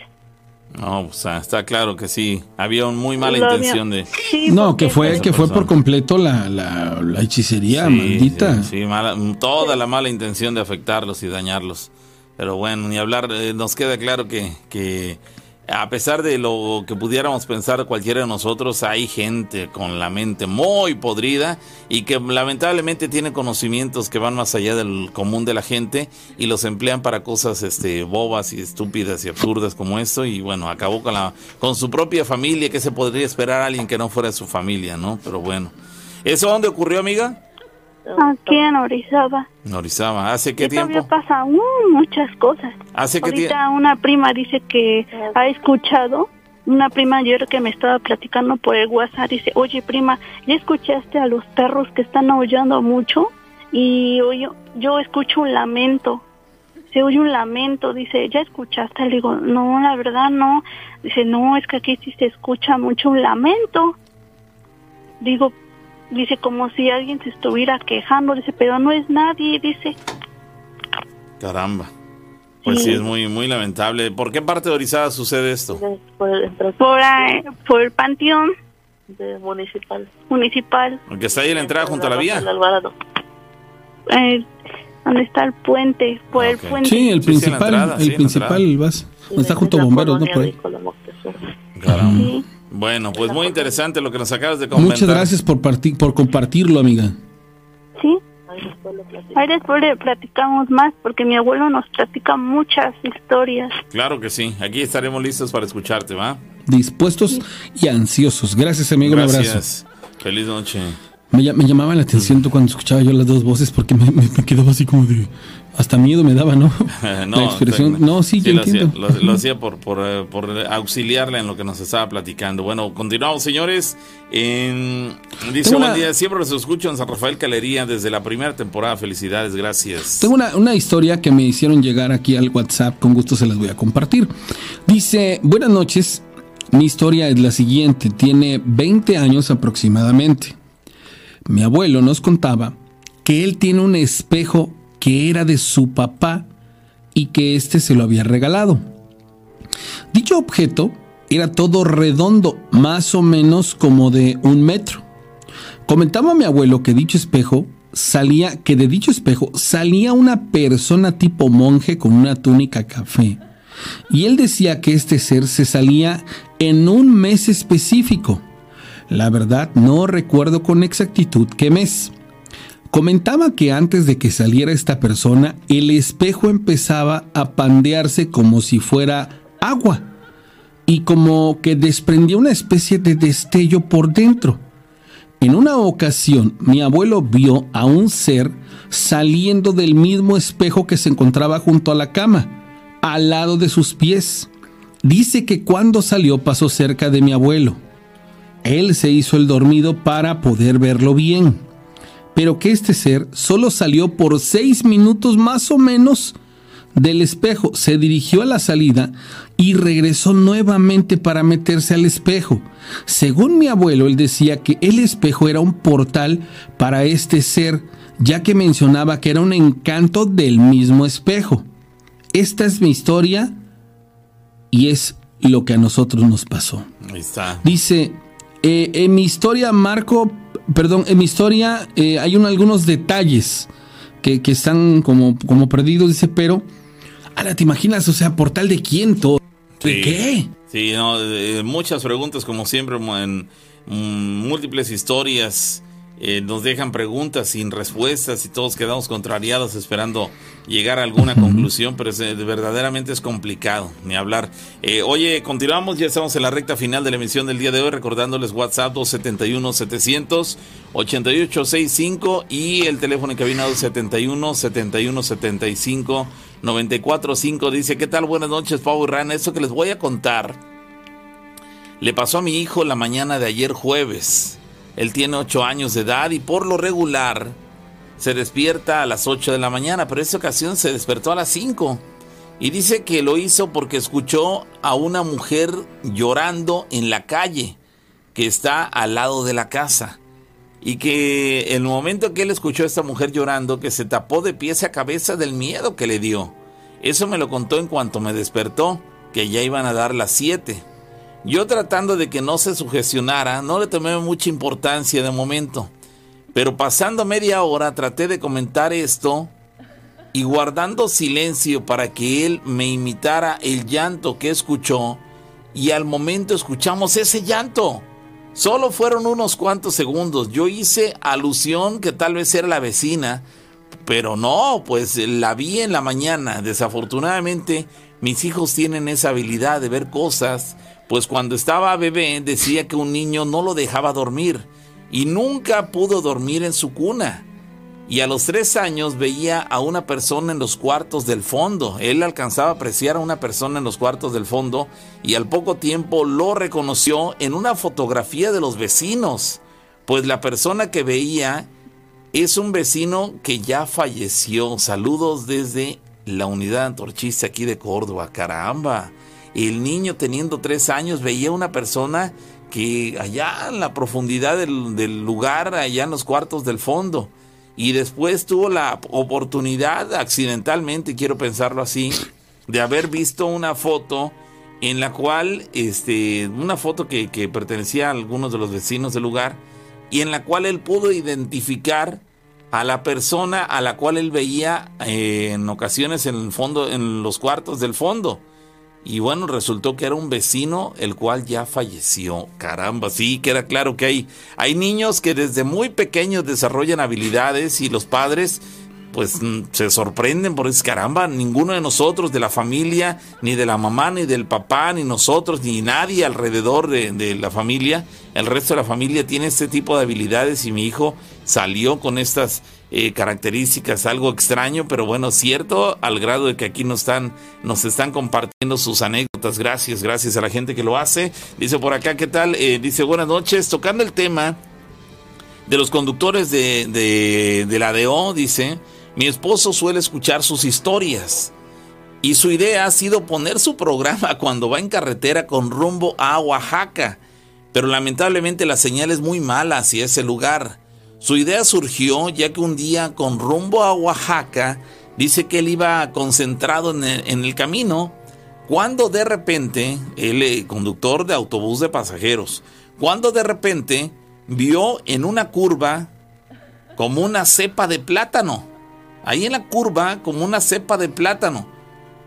[SPEAKER 1] No, o sea, está claro que sí. Había una muy mala
[SPEAKER 6] Lo había-
[SPEAKER 1] intención de...
[SPEAKER 6] Sí,
[SPEAKER 2] No, que fue, que fue por completo la, la, la hechicería
[SPEAKER 1] Sí,
[SPEAKER 2] maldita.
[SPEAKER 1] Sí, sí, mala- toda la mala intención de afectarlos y dañarlos. Pero bueno, ni hablar, eh, nos queda claro que, que a pesar de lo que pudiéramos pensar cualquiera de nosotros, hay gente con la mente muy podrida y que lamentablemente tiene conocimientos que van más allá del común de la gente y los emplean para cosas este, bobas y estúpidas y absurdas como esto y bueno, acabó con, la, con su propia familia, que se podría esperar a alguien que no fuera su familia, ¿no? Pero bueno. ¿Eso dónde ocurrió, amiga?
[SPEAKER 6] Aquí en Orizaba.
[SPEAKER 1] En Orizaba. ¿Hace qué
[SPEAKER 6] Y todavía
[SPEAKER 1] tiempo?
[SPEAKER 6] pasa uh, muchas cosas.
[SPEAKER 1] ¿Hace qué tiempo?
[SPEAKER 6] Ahorita una prima dice que ha escuchado, una prima ayer que me estaba platicando por el WhatsApp, dice, oye prima, ¿ya escuchaste a los perros que están aullando mucho? Y oye, yo escucho un lamento, se oye un lamento, dice, ¿ya escuchaste? Le digo, no, la verdad no. Dice, no, es que aquí sí se escucha mucho un lamento. Digo, dice, como si alguien se estuviera quejando, dice, pero no es nadie, dice.
[SPEAKER 1] Caramba. Pues sí,
[SPEAKER 6] Sí.
[SPEAKER 1] es muy, muy lamentable. ¿Por qué parte de Orizaba sucede esto?
[SPEAKER 7] De, por
[SPEAKER 6] Por, por el panteón
[SPEAKER 7] de municipal.
[SPEAKER 6] municipal,
[SPEAKER 1] Porque está ahí la entrada junto a la vía.
[SPEAKER 7] Alvarado.
[SPEAKER 6] eh, donde está el puente, por
[SPEAKER 1] Ah,
[SPEAKER 6] el
[SPEAKER 1] ok.
[SPEAKER 6] puente.
[SPEAKER 2] Sí, el
[SPEAKER 1] Sí, sí, en
[SPEAKER 2] principal,
[SPEAKER 1] entrada, sí,
[SPEAKER 2] el
[SPEAKER 1] en la
[SPEAKER 2] principal vas.
[SPEAKER 7] Sí,
[SPEAKER 2] Está junto a bomberos, ¿no? Por ahí.
[SPEAKER 1] Caramba.
[SPEAKER 6] Sí.
[SPEAKER 1] Bueno, pues muy interesante lo que nos acabas de comentar.
[SPEAKER 2] Muchas gracias por, por compartirlo, amiga.
[SPEAKER 6] Sí,
[SPEAKER 7] Ahí después
[SPEAKER 6] le platicamos más porque mi abuelo nos platica muchas historias.
[SPEAKER 1] Claro que sí. Aquí estaremos listos para escucharte, ¿va?
[SPEAKER 2] Dispuestos y ansiosos. Gracias, amigo. Un abrazo.
[SPEAKER 1] Gracias. Feliz noche.
[SPEAKER 2] Me, me llamaba la atención tú cuando escuchaba yo las dos voces porque me, me- me quedaba así como de... Hasta miedo me daba, ¿no? [laughs] la expresión. No, sí, yo
[SPEAKER 1] lo hacía,
[SPEAKER 2] entiendo.
[SPEAKER 1] lo, lo [laughs] hacía por, por, eh, por auxiliarle en lo que nos estaba platicando. Bueno, continuamos, señores. En- dice,
[SPEAKER 2] Tengo
[SPEAKER 1] buen
[SPEAKER 2] una-
[SPEAKER 1] día, siempre los escucho en San Rafael Calería desde la primera temporada. Felicidades, gracias.
[SPEAKER 2] Tengo una, una historia que me hicieron llegar aquí al WhatsApp, con gusto se las voy a compartir. Dice, buenas noches, mi historia es la siguiente, tiene 20 años aproximadamente. Mi abuelo nos contaba que él tiene un espejo que era de su papá y que éste se lo había regalado. Dicho objeto era todo redondo, más o menos como de un metro. Comentaba mi abuelo que dicho espejo salía, que de dicho espejo salía una persona tipo monje con una túnica café Y él decía que este ser se salía en un mes específico. La verdad no recuerdo con exactitud qué mes. Comentaba que antes de que saliera esta persona, el espejo empezaba a pandearse como si fuera agua y como que desprendía una especie de destello por dentro. En una ocasión, mi abuelo vio a un ser saliendo del mismo espejo que se encontraba junto a la cama, al lado de sus pies. Dice que cuando salió pasó cerca de mi abuelo. Él se hizo el dormido para poder verlo bien, pero que este ser solo salió por seis minutos más o menos del espejo, se dirigió a la salida y regresó nuevamente para meterse al espejo. Según mi abuelo, él decía que el espejo era un portal para este ser, ya que mencionaba que era un encanto del mismo espejo. Esta es mi historia y es lo que a nosotros nos pasó.
[SPEAKER 1] Ahí está.
[SPEAKER 2] Dice, eh, en mi historia, Marco, perdón, en mi historia eh, hay un- algunos detalles que, que están como, como perdidos, dice, pero, ala, ¿te imaginas? O sea, ¿portal de quién todo? ¿De
[SPEAKER 1] Sí.
[SPEAKER 2] qué?
[SPEAKER 1] Sí, no, eh, muchas preguntas como siempre en múltiples historias eh, nos dejan preguntas sin respuestas y todos quedamos contrariados esperando llegar a alguna conclusión, pero es, eh, verdaderamente es complicado ni hablar. Eh, oye, continuamos, ya estamos en la recta final de la emisión del día de hoy, recordándoles WhatsApp 271 700 8865 y el teléfono en cabina 271 71 75 945 dice, ¿qué tal? Buenas noches, Pau y Rana. Esto que les voy a contar le pasó a mi hijo la mañana de ayer jueves. Él tiene 8 años de edad y por lo regular se despierta a las 8 de la mañana, pero esta ocasión se despertó a las 5. Y dice que lo hizo porque escuchó a una mujer llorando en la calle que está al lado de la casa. Y que el momento que él escuchó a esta mujer llorando, que se tapó de pies a cabeza del miedo que le dio. Eso me lo contó en cuanto me despertó, que ya iban a dar las 7. Yo tratando de que no se sugestionara, no le tomé mucha importancia de momento. Pero pasando media hora traté de comentar esto y guardando silencio para que él me imitara el llanto que escuchó y al momento escuchamos ese llanto. Solo fueron unos cuantos segundos. Yo hice alusión que tal vez era la vecina, pero no, pues la vi en la mañana. Desafortunadamente, mis hijos tienen esa habilidad de ver cosas, pues cuando estaba bebé decía que un niño no lo dejaba dormir y nunca pudo dormir en su cuna. Y a los tres años veía a una persona en los cuartos del fondo. Él alcanzaba a apreciar a una persona en los cuartos del fondo y al poco tiempo lo reconoció en una fotografía de los vecinos. Pues la persona que veía es un vecino que ya falleció. Saludos desde la unidad antorchista aquí de Córdoba. Caramba. El niño teniendo tres años veía una persona que allá en la profundidad del, lugar, allá en los cuartos del fondo y después tuvo la oportunidad, accidentalmente, quiero pensarlo así, de haber visto una foto en la cual, este, una foto que, que pertenecía a algunos de los vecinos del lugar, y en la cual él pudo identificar a la persona a la cual él veía eh, en ocasiones en el fondo, en los cuartos del fondo. Y bueno, resultó que era un vecino el cual ya falleció. Caramba, sí, queda claro que hay, hay niños que desde muy pequeños desarrollan habilidades y los padres pues mm, se sorprenden por eso, caramba, ninguno de nosotros, de la familia, ni de la mamá, ni del papá, ni nosotros, ni nadie alrededor de, de la familia, el resto de la familia tiene este tipo de habilidades y mi hijo salió con estas eh, características, algo extraño, pero bueno, cierto, al grado de que aquí nos están, nos están compartiendo sus anécdotas. Gracias, gracias a la gente que lo hace. Dice por acá, ¿qué tal? Eh, dice, buenas noches, tocando el tema de los conductores de, de, la DO, dice, mi esposo suele escuchar sus historias. Y su idea ha sido poner su programa cuando va en carretera con rumbo a Oaxaca. Pero lamentablemente la señal es muy mala hacia ese lugar. Su idea surgió ya que un día con rumbo a Oaxaca dice que él iba concentrado en el, camino cuando de repente, el eh, conductor de autobús de pasajeros, cuando de repente vio en una curva como una cepa de plátano. Ahí en la curva como una cepa de plátano.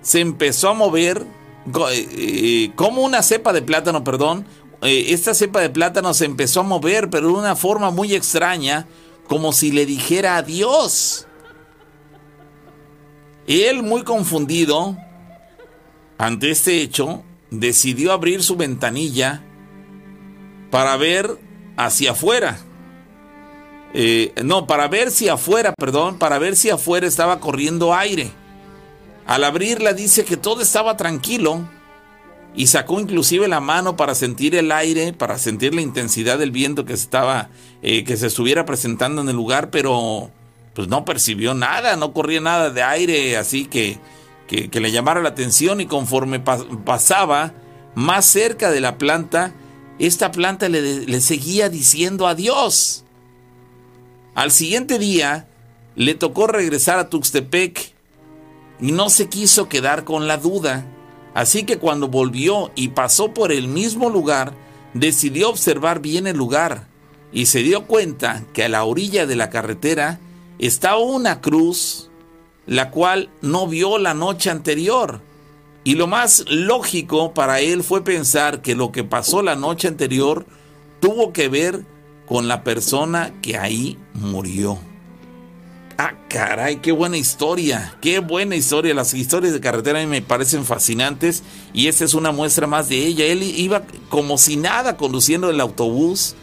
[SPEAKER 1] Se empezó a mover eh, eh, como una cepa de plátano, perdón, eh, esta cepa de plátano se empezó a mover, pero de una forma muy extraña, como si le dijera adiós. Él, muy confundido ante este hecho, decidió abrir su ventanilla para ver hacia afuera. Eh, no, para ver si afuera, perdón, para ver si afuera estaba corriendo aire. Al abrirla dice que todo estaba tranquilo y sacó inclusive la mano para sentir el aire, para sentir la intensidad del viento que se estaba, eh, que se estuviera presentando en el lugar, pero pues no percibió nada, no corría nada de aire, así que, que, le llamara la atención y conforme pas- pasaba más cerca de la planta, esta planta le, le seguía diciendo adiós. Al siguiente día le tocó regresar a Tuxtepec y no se quiso quedar con la duda. Así que cuando volvió y pasó por el mismo lugar, decidió observar bien el lugar y se dio cuenta que a la orilla de la carretera estaba una cruz, la cual no vio la noche anterior. Y lo más lógico para él fue pensar que lo que pasó la noche anterior tuvo que ver con la persona que ahí murió. Ah, caray, qué buena historia, qué buena historia. Las historias de carretera a mí me parecen fascinantes y esta es una muestra más de ella. Él iba como si nada conduciendo el autobús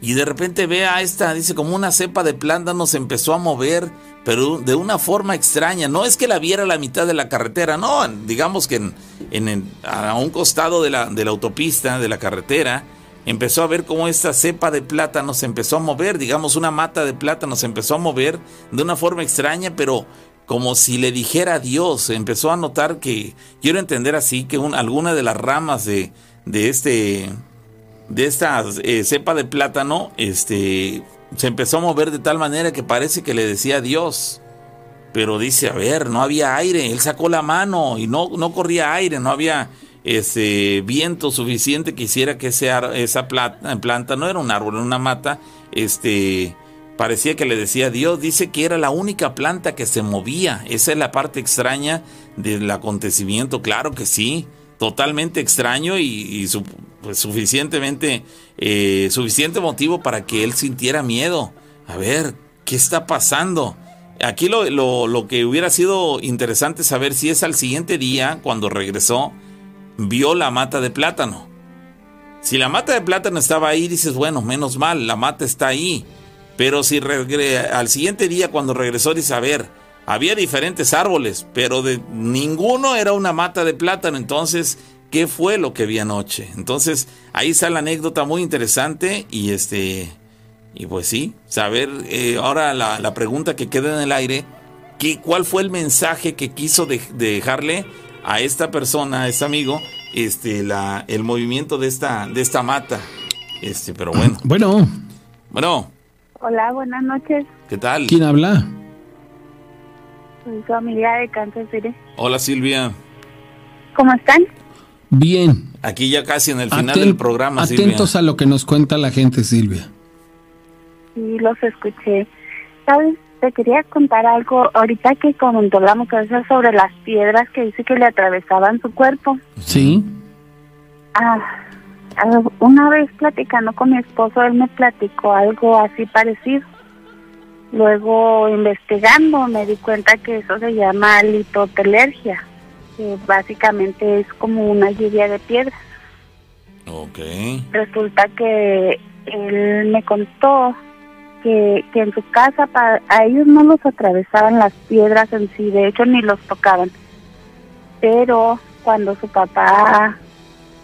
[SPEAKER 1] y de repente ve a esta, dice, como una cepa de plátano se empezó a mover, pero de una forma extraña. No es que la viera a la mitad de la carretera, no, digamos que en, a un costado de la autopista, de la carretera, empezó a ver cómo esta cepa de plátano se empezó a mover, digamos una mata de plátano se empezó a mover de una forma extraña, pero como si le dijera adiós, empezó a notar que, quiero entender así, que un- alguna de las ramas de, de este de esta eh, cepa de plátano, este, se empezó a mover de tal manera que parece que le decía adiós. Pero dice, a ver, no había aire. Él sacó la mano y no, no corría aire, no había ese viento suficiente que hiciera que esa plata- planta, no era un árbol, era una mata, este, parecía que le decía adiós. Dice que era la única planta que se movía. Esa es la parte extraña del acontecimiento. Claro que sí, totalmente extraño y, pues, suficientemente eh, suficiente motivo para que él sintiera miedo. A ver, ¿qué está pasando? Aquí lo, lo- lo que hubiera sido interesante saber si es al siguiente día, cuando regresó, vio la mata de plátano. Si la mata de plátano estaba ahí, dices, bueno, menos mal, la mata está ahí. Pero si al siguiente día, cuando regresó, dice, a ver, había diferentes árboles, pero de ninguno era una mata de plátano. Entonces, ¿qué fue lo que vi anoche? Entonces, ahí está la anécdota muy interesante y este, y pues sí, saber, eh, ahora la, pregunta que queda en el aire, ¿qué, ¿cuál fue el mensaje que quiso de- dejarle a esta persona, a este amigo, este, la, el movimiento de esta, de esta mata? Este, pero bueno,
[SPEAKER 2] Bueno,
[SPEAKER 1] bueno,
[SPEAKER 8] Hola, buenas noches.
[SPEAKER 1] ¿qué tal?
[SPEAKER 2] ¿quién habla?
[SPEAKER 8] Soy su amiga de Kansas City.
[SPEAKER 1] Hola Silvia,
[SPEAKER 8] ¿Cómo están?
[SPEAKER 2] Bien.
[SPEAKER 1] aquí ya casi en el final
[SPEAKER 2] Aten-
[SPEAKER 1] del programa, Silvia.
[SPEAKER 2] atentos a lo que nos cuenta la gente, Silvia.
[SPEAKER 8] Sí, los escuché. ¿Sabes? Te quería contar algo. Ahorita que comentó la muchacha sobre las piedras que dice que le atravesaban su cuerpo.
[SPEAKER 2] ¿Sí?
[SPEAKER 8] Ah, ah, una vez platicando con mi esposo, él me platicó algo así parecido. Luego, investigando, me di cuenta que eso se llama litotelergia, que básicamente es como una lluvia de piedras.
[SPEAKER 1] Ok.
[SPEAKER 8] Resulta que él me contó que, que en su casa a ellos no los atravesaban las piedras en sí, de hecho ni los tocaban. Pero cuando su papá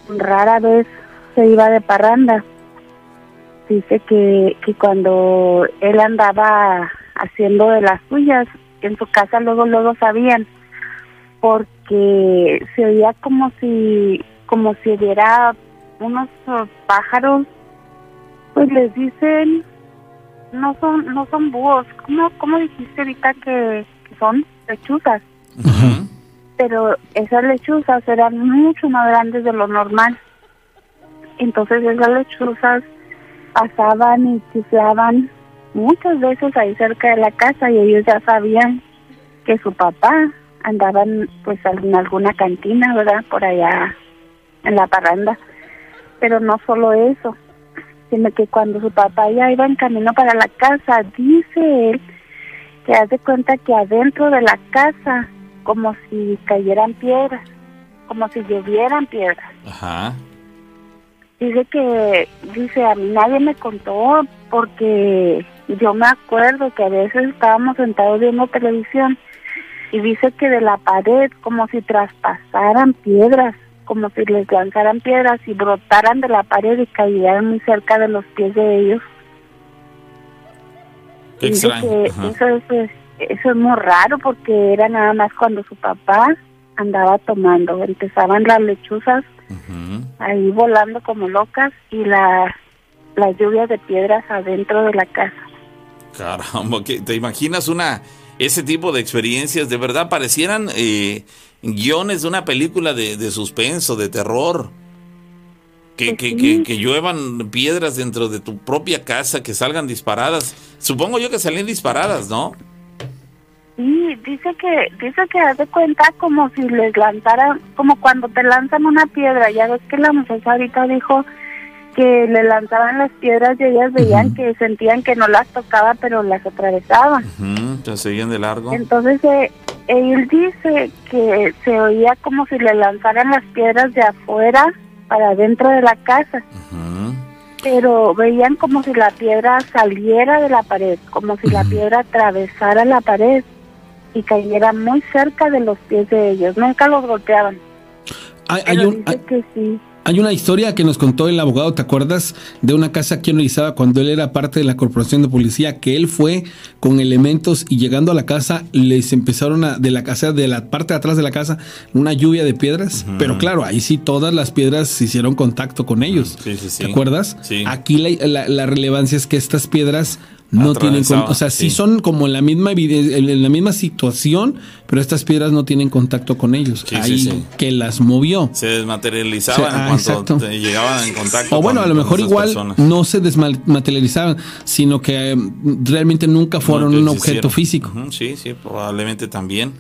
[SPEAKER 8] rara vez se iba de parranda, dice que, que cuando él andaba haciendo de las suyas, en su casa luego luego sabían porque se oía como si como si hubiera unos pájaros pues les dicen no son no son búhos. Cómo cómo dijiste ahorita que, que son lechuzas pero esas lechuzas eran mucho más grandes de lo normal. Entonces esas lechuzas pasaban y chiflaban muchas veces ahí cerca de la casa y ellos ya sabían que su papá andaban pues en alguna cantina, ¿verdad? Por allá en la parranda. Pero no solo eso, sino que cuando su papá ya iba en camino para la casa, dice él que hace cuenta que adentro de la casa, como si cayeran piedras, como si llovieran piedras.
[SPEAKER 1] Ajá.
[SPEAKER 8] Dice que, dice, a mí nadie me contó porque yo me acuerdo que a veces estábamos sentados viendo televisión y dice que de la pared como si traspasaran piedras, como si les lanzaran piedras y brotaran de la pared y cayeran muy cerca de los pies de ellos.
[SPEAKER 1] Qué
[SPEAKER 8] Dice que eso, es, eso es muy raro porque era nada más cuando su papá andaba tomando. Empezaban las lechuzas ahí volando como locas y la, las lluvias de piedras adentro de la casa.
[SPEAKER 1] Caramba, ¿qué- ¿te imaginas una ese tipo de experiencias? De verdad parecieran eh, guiones de una película de, de suspenso, de terror. Que, que, que, que lluevan piedras dentro de tu propia casa, que salgan disparadas. Supongo yo que salen disparadas, ¿no?
[SPEAKER 8] Sí, dice que dice que hace cuenta como si les lanzaran, como cuando te lanzan una piedra. Ya ves que la muchacha ahorita dijo que le lanzaban las piedras y ellas veían que sentían que no las tocaba, pero las atravesaban.
[SPEAKER 1] Ujú, Se seguían de largo.
[SPEAKER 8] Entonces eh, él dice que se oía como si le lanzaran las piedras de afuera para adentro de la casa,
[SPEAKER 1] Ujú.
[SPEAKER 8] pero veían como si la piedra saliera de la pared, como si la piedra atravesara la pared y cayera muy cerca de los pies de ellos. Nunca los golpeaban.
[SPEAKER 2] Hay, hay un,
[SPEAKER 8] dice
[SPEAKER 2] hay,
[SPEAKER 8] que sí.
[SPEAKER 2] Hay una historia que nos contó el abogado, ¿te acuerdas? De una casa aquí en Orizaba cuando él era parte de la corporación de policía, que él fue con elementos y llegando a la casa les empezaron a, de la casa, de la parte de atrás de la casa, una lluvia de piedras. Pero claro, ahí sí todas las piedras hicieron contacto con ellos.
[SPEAKER 1] Sí, sí, sí.
[SPEAKER 2] ¿Te acuerdas?
[SPEAKER 1] Sí.
[SPEAKER 2] Aquí la, la- la relevancia es que estas piedras no tienen, o sea, sí,
[SPEAKER 1] sí.
[SPEAKER 2] son como en la misma en la misma situación, pero estas piedras no tienen contacto con ellos.
[SPEAKER 1] Sí,
[SPEAKER 2] ahí
[SPEAKER 1] sí.
[SPEAKER 2] que las movió.
[SPEAKER 1] Se desmaterializaban
[SPEAKER 2] Sí, ah,
[SPEAKER 1] te llegaban en contacto.
[SPEAKER 2] O bueno,
[SPEAKER 1] con-
[SPEAKER 2] a lo mejor igual
[SPEAKER 1] personas.
[SPEAKER 2] no se desmaterializaban, sino que eh, realmente nunca fueron un objeto físico.
[SPEAKER 1] Sí, sí, probablemente también.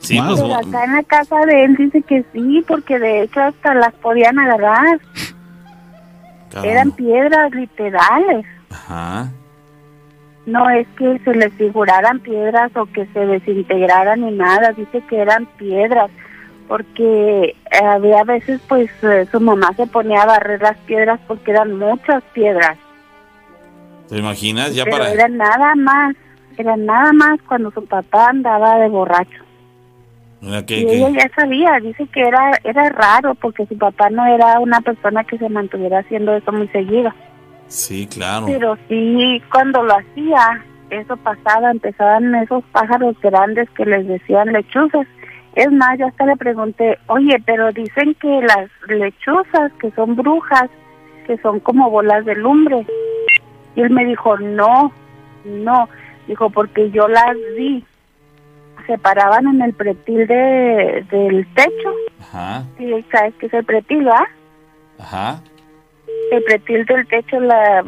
[SPEAKER 1] Sí,
[SPEAKER 2] Wow.
[SPEAKER 1] pues,
[SPEAKER 8] Pero
[SPEAKER 1] bo-
[SPEAKER 8] acá en la casa de él dice que sí, porque de hecho hasta las podían agarrar.
[SPEAKER 1] caramba.
[SPEAKER 8] Eran piedras literales.
[SPEAKER 1] Ajá.
[SPEAKER 8] No es que se les figuraran piedras o que se desintegraran ni nada, dice que eran piedras, porque eh, había veces pues eh, su mamá se ponía a barrer las piedras porque eran muchas piedras,
[SPEAKER 1] ¿Te imaginas? Ya
[SPEAKER 8] pero
[SPEAKER 1] para.
[SPEAKER 8] era nada más, era nada más cuando su papá andaba de borracho. Y ella ya sabía, dice que era, era raro porque su papá no era una persona que se mantuviera haciendo eso muy seguido.
[SPEAKER 1] Sí, claro.
[SPEAKER 8] Pero sí, cuando lo hacía, eso pasaba, empezaban esos pájaros grandes que les decían lechuzas. Es más, yo hasta le pregunté, oye, pero dicen que las lechuzas, que son brujas, que son como bolas de lumbre. Y él me dijo, no, no. Dijo, porque yo las vi. Se paraban en el pretil de, del techo.
[SPEAKER 1] Ajá,
[SPEAKER 8] Sí, ¿sabes qué es el pretil, va?
[SPEAKER 1] ajá.
[SPEAKER 8] El pretil del techo, la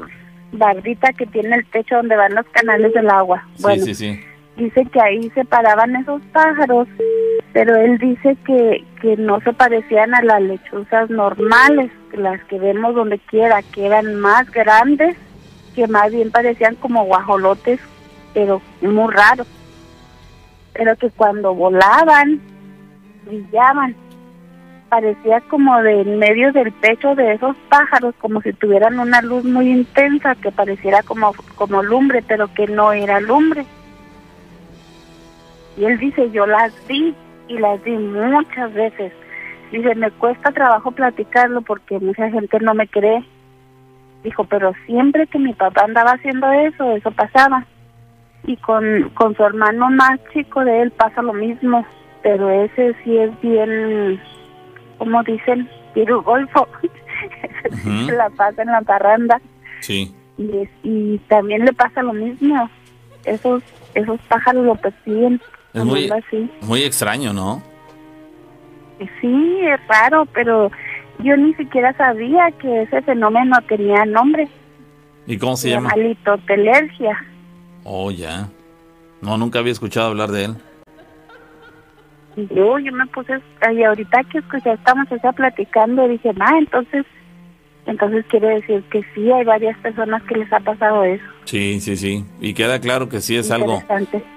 [SPEAKER 8] bardita que tiene el techo donde van los canales del agua.
[SPEAKER 1] Sí,
[SPEAKER 8] bueno,
[SPEAKER 1] sí, sí.
[SPEAKER 8] dice que ahí se paraban esos pájaros, pero él dice que, que no se parecían a las lechuzas normales, las que vemos donde quiera, que eran más grandes, que más bien parecían como guajolotes, pero muy raros. Pero que cuando volaban, brillaban parecía como de en medio del pecho de esos pájaros, como si tuvieran una luz muy intensa que pareciera como, como lumbre, pero que no era lumbre. Y él dice, yo las vi y las vi muchas veces. Dice, me cuesta trabajo platicarlo porque mucha gente no me cree. Dijo, pero siempre que mi papá andaba haciendo eso, eso pasaba. Y con, con su hermano más chico de él pasa lo mismo, pero ese sí es bien como dicen, Piru Golfo,
[SPEAKER 1] Ujú.
[SPEAKER 8] se [laughs] la pasa en la parranda
[SPEAKER 1] Sí.
[SPEAKER 8] y, también le pasa lo mismo. Esos esos pájaros lo persiguen.
[SPEAKER 1] Es muy,
[SPEAKER 8] así.
[SPEAKER 1] muy extraño, ¿no?
[SPEAKER 8] Y Sí, es raro, pero yo ni siquiera sabía que ese fenómeno tenía nombre.
[SPEAKER 1] ¿Y cómo se
[SPEAKER 8] Se
[SPEAKER 1] llama?
[SPEAKER 8] llama litotelergia.
[SPEAKER 1] Oh, ya. No, nunca había escuchado hablar de él.
[SPEAKER 8] Y yo, yo me puse, y ahorita que escuché, estamos ya platicando, dije, ah, entonces, entonces quiere decir que sí, hay varias personas que les ha pasado eso.
[SPEAKER 1] Sí, sí, sí. Y queda claro que sí es algo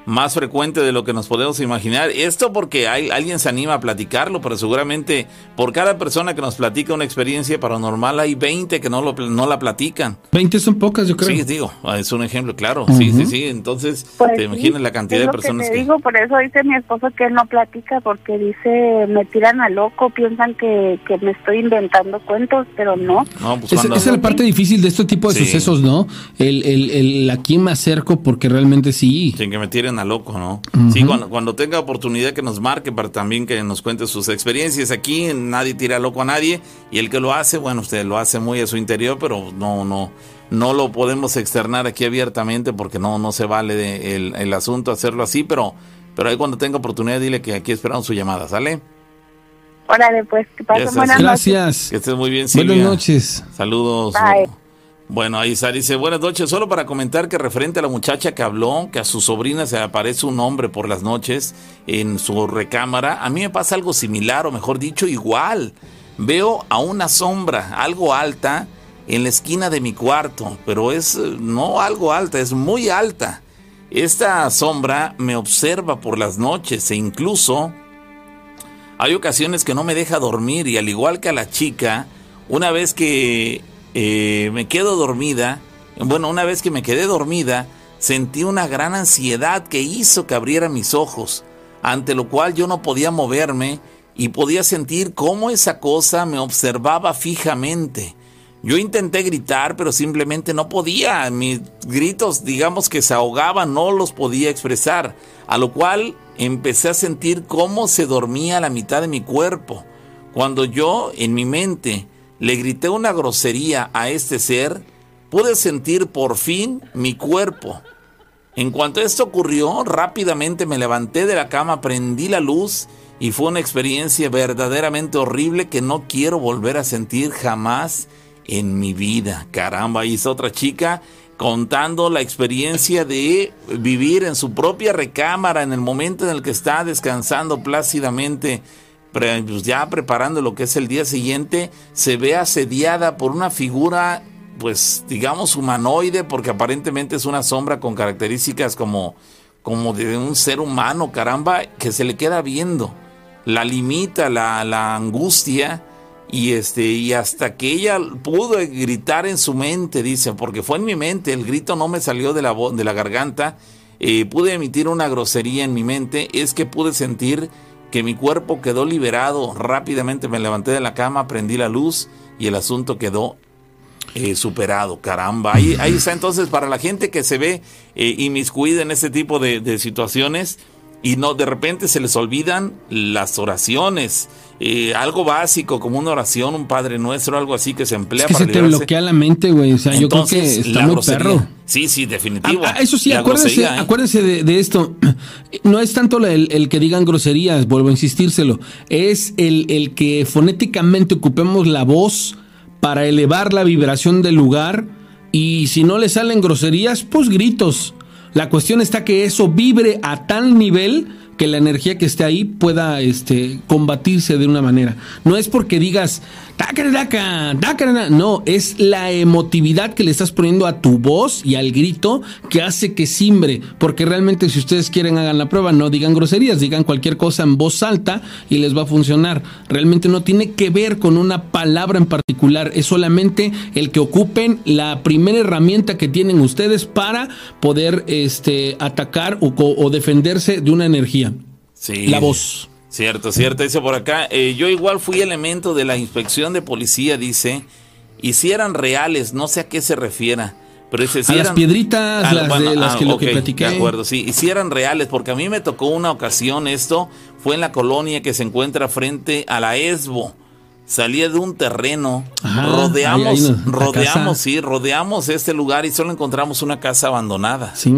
[SPEAKER 1] más frecuente de lo que nos podemos imaginar. Esto porque hay, alguien se anima a platicarlo, pero seguramente por cada persona que nos platica una experiencia paranormal hay 20 que no, lo, no la platican.
[SPEAKER 2] 20 son pocas, yo creo.
[SPEAKER 1] Sí, digo, es un ejemplo, claro. Sí, sí, sí. Entonces,
[SPEAKER 8] Pues
[SPEAKER 1] te
[SPEAKER 8] sí,
[SPEAKER 1] imaginas la cantidad
[SPEAKER 8] es
[SPEAKER 1] de personas
[SPEAKER 8] que te
[SPEAKER 1] que...
[SPEAKER 8] digo, por eso dice mi esposo que él no platica, porque dice, me tiran a loco, piensan que, que me estoy inventando cuentos, pero no.
[SPEAKER 1] No, pues
[SPEAKER 2] Esa,
[SPEAKER 1] cuando-
[SPEAKER 2] esa es la parte difícil de este tipo de
[SPEAKER 1] Sí.
[SPEAKER 2] sucesos, ¿no? El, el, el a quién me acerco porque realmente sí.
[SPEAKER 1] Sin que me tiren a loco, ¿no? Sí, cuando, cuando tenga oportunidad que nos marque para también que nos cuente sus experiencias. Aquí nadie tira loco a nadie y el que lo hace, bueno, usted lo hace muy a su interior, pero no, no, no lo podemos externar aquí abiertamente porque no, no se vale de- el, el asunto hacerlo así, pero, pero ahí cuando tenga oportunidad dile que aquí esperamos su llamada, ¿sale?
[SPEAKER 8] Órale, pues, que pasen buenas noches.
[SPEAKER 2] Gracias.
[SPEAKER 1] Que estés muy bien, Silvia.
[SPEAKER 2] Buenas noches.
[SPEAKER 1] Saludos.
[SPEAKER 8] Bye.
[SPEAKER 1] Bueno, ahí está, dice, buenas noches, solo para comentar que referente a la muchacha que habló, que a su sobrina se aparece un hombre por las noches en su recámara, a mí me pasa algo similar, o mejor dicho, igual. Veo a una sombra, algo alta, en la esquina de mi cuarto, pero es eh, no algo alta, es muy alta. Esta sombra me observa por las noches e incluso hay ocasiones que no me deja dormir y al igual que a la chica, una vez que eh, me quedo dormida, bueno, una vez que me quedé dormida, sentí una gran ansiedad que hizo que abriera mis ojos, ante lo cual yo no podía moverme y podía sentir cómo esa cosa me observaba fijamente. Yo intenté gritar, pero simplemente no podía. Mis gritos, digamos que se ahogaban, no los podía expresar. A lo cual empecé a sentir cómo se dormía la mitad de mi cuerpo. Cuando yo, en mi mente, le grité una grosería a este ser, pude sentir por fin mi cuerpo. En cuanto esto ocurrió, rápidamente me levanté de la cama, prendí la luz y fue una experiencia verdaderamente horrible que no quiero volver a sentir jamás en mi vida. Caramba, ahí está otra chica contando la experiencia de vivir en su propia recámara en el momento en el que está descansando plácidamente, pues ya preparando lo que es el día siguiente, se ve asediada por una figura pues digamos humanoide porque aparentemente es una sombra con características como como de un ser humano, caramba, que se le queda viendo. La limita la, la angustia y este y hasta que ella pudo gritar en su mente, dice, porque fue en mi mente, el grito no me salió de la de la garganta, eh, pude emitir una grosería en mi mente, es que pude sentir que mi cuerpo quedó liberado, rápidamente me levanté de la cama, prendí la luz y el asunto quedó eh, superado, caramba. Ahí, ahí está entonces para la gente que se ve eh, inmiscuida en este tipo de, de situaciones y no de repente se les olvidan las oraciones, eh, algo básico como una oración, un Padre Nuestro, algo así que se emplea
[SPEAKER 2] Es que
[SPEAKER 1] para
[SPEAKER 2] se te bloquea la mente, güey. O sea, yo creo que está muy perro.
[SPEAKER 1] Sí, sí, definitivo.
[SPEAKER 2] Ah, ah, eso sí,
[SPEAKER 1] La
[SPEAKER 2] acuérdense,
[SPEAKER 1] grosería, ¿eh?
[SPEAKER 2] acuérdense de, de esto. [clears throat] No es tanto el que digan groserías, vuelvo a insistírselo. Es el, el que fonéticamente ocupemos la voz para elevar la vibración del lugar. Y si no le salen groserías, pues gritos. La cuestión está que eso vibre a tal nivel que la energía que esté ahí pueda este, combatirse de una manera. No es porque digas, no, es la emotividad que le estás poniendo a tu voz y al grito que hace que simbre. Porque realmente si ustedes quieren hagan la prueba, no digan groserías, digan cualquier cosa en voz alta y les va a funcionar. Realmente no tiene que ver con una palabra en particular, es solamente el que ocupen la primera herramienta que tienen ustedes para poder este, atacar o defenderse de una energía.
[SPEAKER 1] Sí.
[SPEAKER 2] La voz.
[SPEAKER 1] Cierto, cierto. Dice por acá, eh, yo igual fui elemento de la inspección de policía, dice, y si eran reales, no sé a qué se refiera. Pero dice, si
[SPEAKER 2] A las
[SPEAKER 1] eran-
[SPEAKER 2] piedritas,
[SPEAKER 1] Ah,
[SPEAKER 2] las de- las que- lo que platiqué.
[SPEAKER 1] De acuerdo, sí. Y si eran reales, porque a mí me tocó una ocasión esto, fue en la colonia que se encuentra frente a la ESBO. Salía de un terreno,
[SPEAKER 2] Ajá,
[SPEAKER 1] rodeamos,
[SPEAKER 2] ahí- ahí no, la
[SPEAKER 1] rodeamos, sí, rodeamos este lugar y solo encontramos una casa abandonada.
[SPEAKER 2] Sí.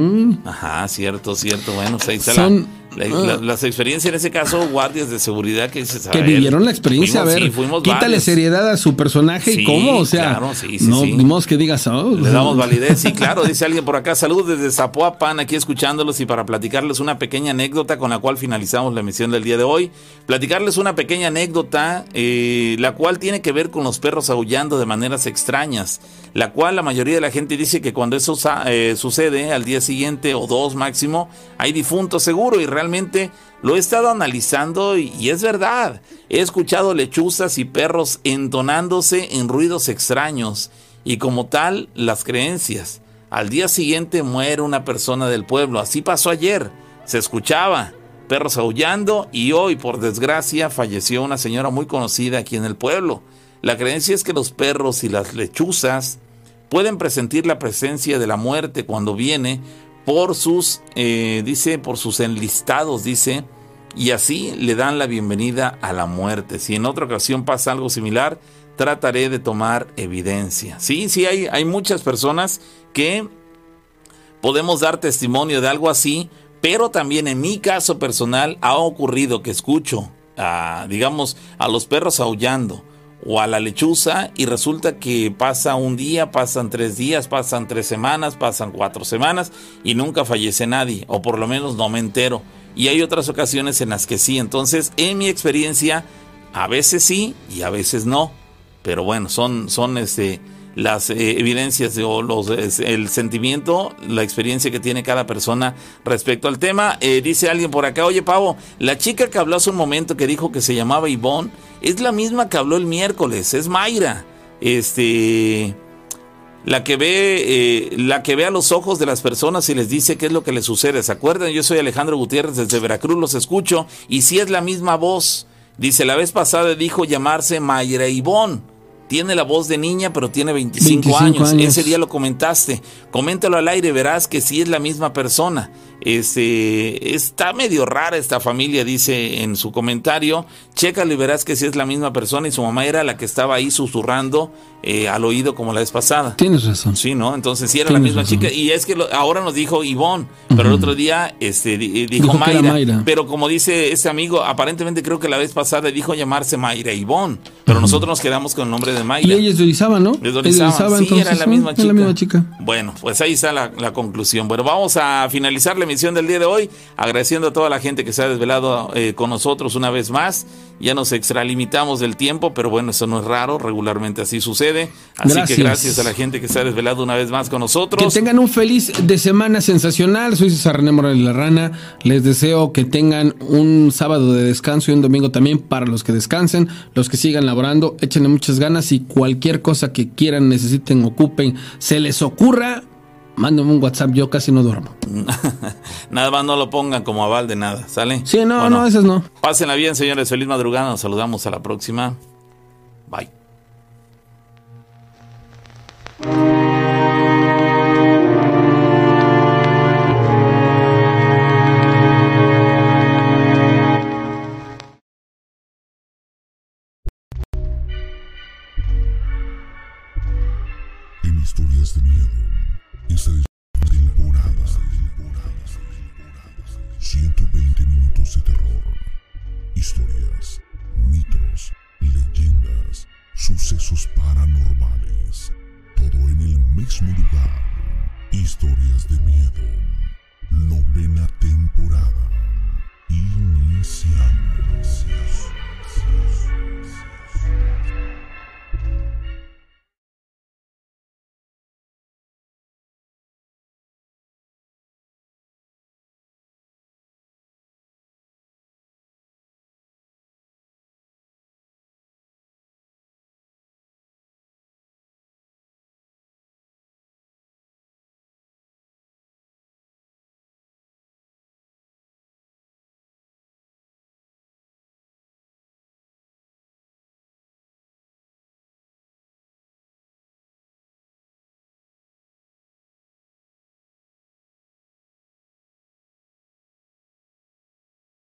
[SPEAKER 1] Ajá, cierto, cierto. Bueno, pues ahí está
[SPEAKER 2] Son,
[SPEAKER 1] la- la- las experiencias en ese caso, guardias de seguridad que
[SPEAKER 2] vivieron la experiencia,
[SPEAKER 1] fuimos-
[SPEAKER 2] a ver,
[SPEAKER 1] sí,
[SPEAKER 2] quítale
[SPEAKER 1] varios.
[SPEAKER 2] seriedad a su personaje
[SPEAKER 1] Sí,
[SPEAKER 2] y cómo, o sea,
[SPEAKER 1] claro, sí, sí,
[SPEAKER 2] no, modo que digas, oh,
[SPEAKER 1] Le damos validez, sí, [laughs] claro, dice alguien por acá. Saludos desde Zapoapan, aquí escuchándolos y para platicarles una pequeña anécdota con la cual finalizamos la emisión del día de hoy. Platicarles una pequeña anécdota, eh, la cual tiene que ver con los perros aullando de maneras extrañas, la cual la mayoría de la gente dice que cuando eso eh, sucede al día siguiente o dos máximo, hay difunto seguro y realmente lo he estado analizando y, y es verdad. He escuchado lechuzas y perros entonándose en ruidos extraños y como tal las creencias. Al día siguiente muere una persona del pueblo. Así pasó ayer. Se escuchaba perros aullando y hoy, por desgracia, falleció una señora muy conocida aquí en el pueblo. La creencia es que los perros y las lechuzas pueden presentir la presencia de la muerte cuando viene por sus, eh, dice, por sus enlistados, dice, y así le dan la bienvenida a la muerte. Si en otra ocasión pasa algo similar, trataré de tomar evidencia. Sí, sí, hay, hay muchas personas que podemos dar testimonio de algo así, pero también en mi caso personal ha ocurrido que escucho, digamos, a los perros aullando o a la lechuza y resulta que pasa un día, pasan tres días, pasan tres semanas, pasan cuatro semanas y nunca fallece nadie, o por lo menos no me entero. Y hay otras ocasiones en las que sí. Entonces, en mi experiencia, a veces sí y a veces no. Pero bueno, son, son este, las eh, evidencias de- o los, el sentimiento, la experiencia que tiene cada persona respecto al tema. Eh, dice alguien por acá, oye Pavo, la chica que habló hace un momento que dijo que se llamaba Ivonne, es la misma que habló el miércoles, es Mayra. Este la que ve eh, la que ve a los ojos de las personas y les dice qué es lo que les sucede. ¿Se acuerdan? Yo soy Alejandro Gutiérrez desde Veracruz, los escucho y si es la misma voz. Dice, la vez pasada dijo llamarse Mayra Ivón. Tiene la voz de niña, pero tiene 25,
[SPEAKER 2] 25
[SPEAKER 1] años.
[SPEAKER 2] años.
[SPEAKER 1] Ese día lo comentaste. Coméntalo al aire, verás que sí es la misma persona. Este, está medio rara esta familia, dice en su comentario. Chécalo y verás que sí es la misma persona y su mamá era la que estaba ahí susurrando eh, al oído como la vez pasada.
[SPEAKER 2] Tienes razón.
[SPEAKER 1] Sí, ¿no? Entonces sí era la misma
[SPEAKER 2] razón.
[SPEAKER 1] chica. Y es que lo- ahora nos dijo Ivonne, pero el otro día este, di- dijo,
[SPEAKER 2] Dijo
[SPEAKER 1] Mayra,
[SPEAKER 2] Mayra.
[SPEAKER 1] Pero como dice este amigo, aparentemente creo que la vez pasada dijo llamarse Mayra Ivonne. Pero nosotros nos quedamos con el nombre de Mayra.
[SPEAKER 2] Y ella es de Orizaba, ¿no?
[SPEAKER 1] Es de
[SPEAKER 2] Es de
[SPEAKER 1] Orizaba.
[SPEAKER 2] Orizaba,
[SPEAKER 1] Sí,
[SPEAKER 2] entonces,
[SPEAKER 1] era la misma chica.
[SPEAKER 2] la misma chica.
[SPEAKER 1] Bueno, pues ahí está la, la conclusión. Bueno, vamos a finalizar la emisión del día de hoy, agradeciendo a toda la gente que se ha desvelado eh, con nosotros una vez más. Ya nos extralimitamos del tiempo, pero bueno, eso no es raro, regularmente así sucede. Así
[SPEAKER 2] Gracias.
[SPEAKER 1] que gracias a la gente que se ha desvelado una vez más con
[SPEAKER 2] Que
[SPEAKER 1] nosotros.
[SPEAKER 2] tengan un feliz de semana sensacional. Soy César René Morales La Rana. Les deseo que tengan un sábado de descanso y un domingo también para los que descansen, los que sigan laborando. Échenle muchas ganas y cualquier cosa que quieran, necesiten, ocupen, se les ocurra, mándenme un WhatsApp. Yo casi no duermo. [laughs]
[SPEAKER 1] Nada más no lo pongan como aval de nada, ¿sale?
[SPEAKER 2] Sí, no,
[SPEAKER 1] Bueno,
[SPEAKER 2] no, esas no.
[SPEAKER 1] Pásenla bien, señores. Feliz madrugada. Nos saludamos a la próxima. Bye.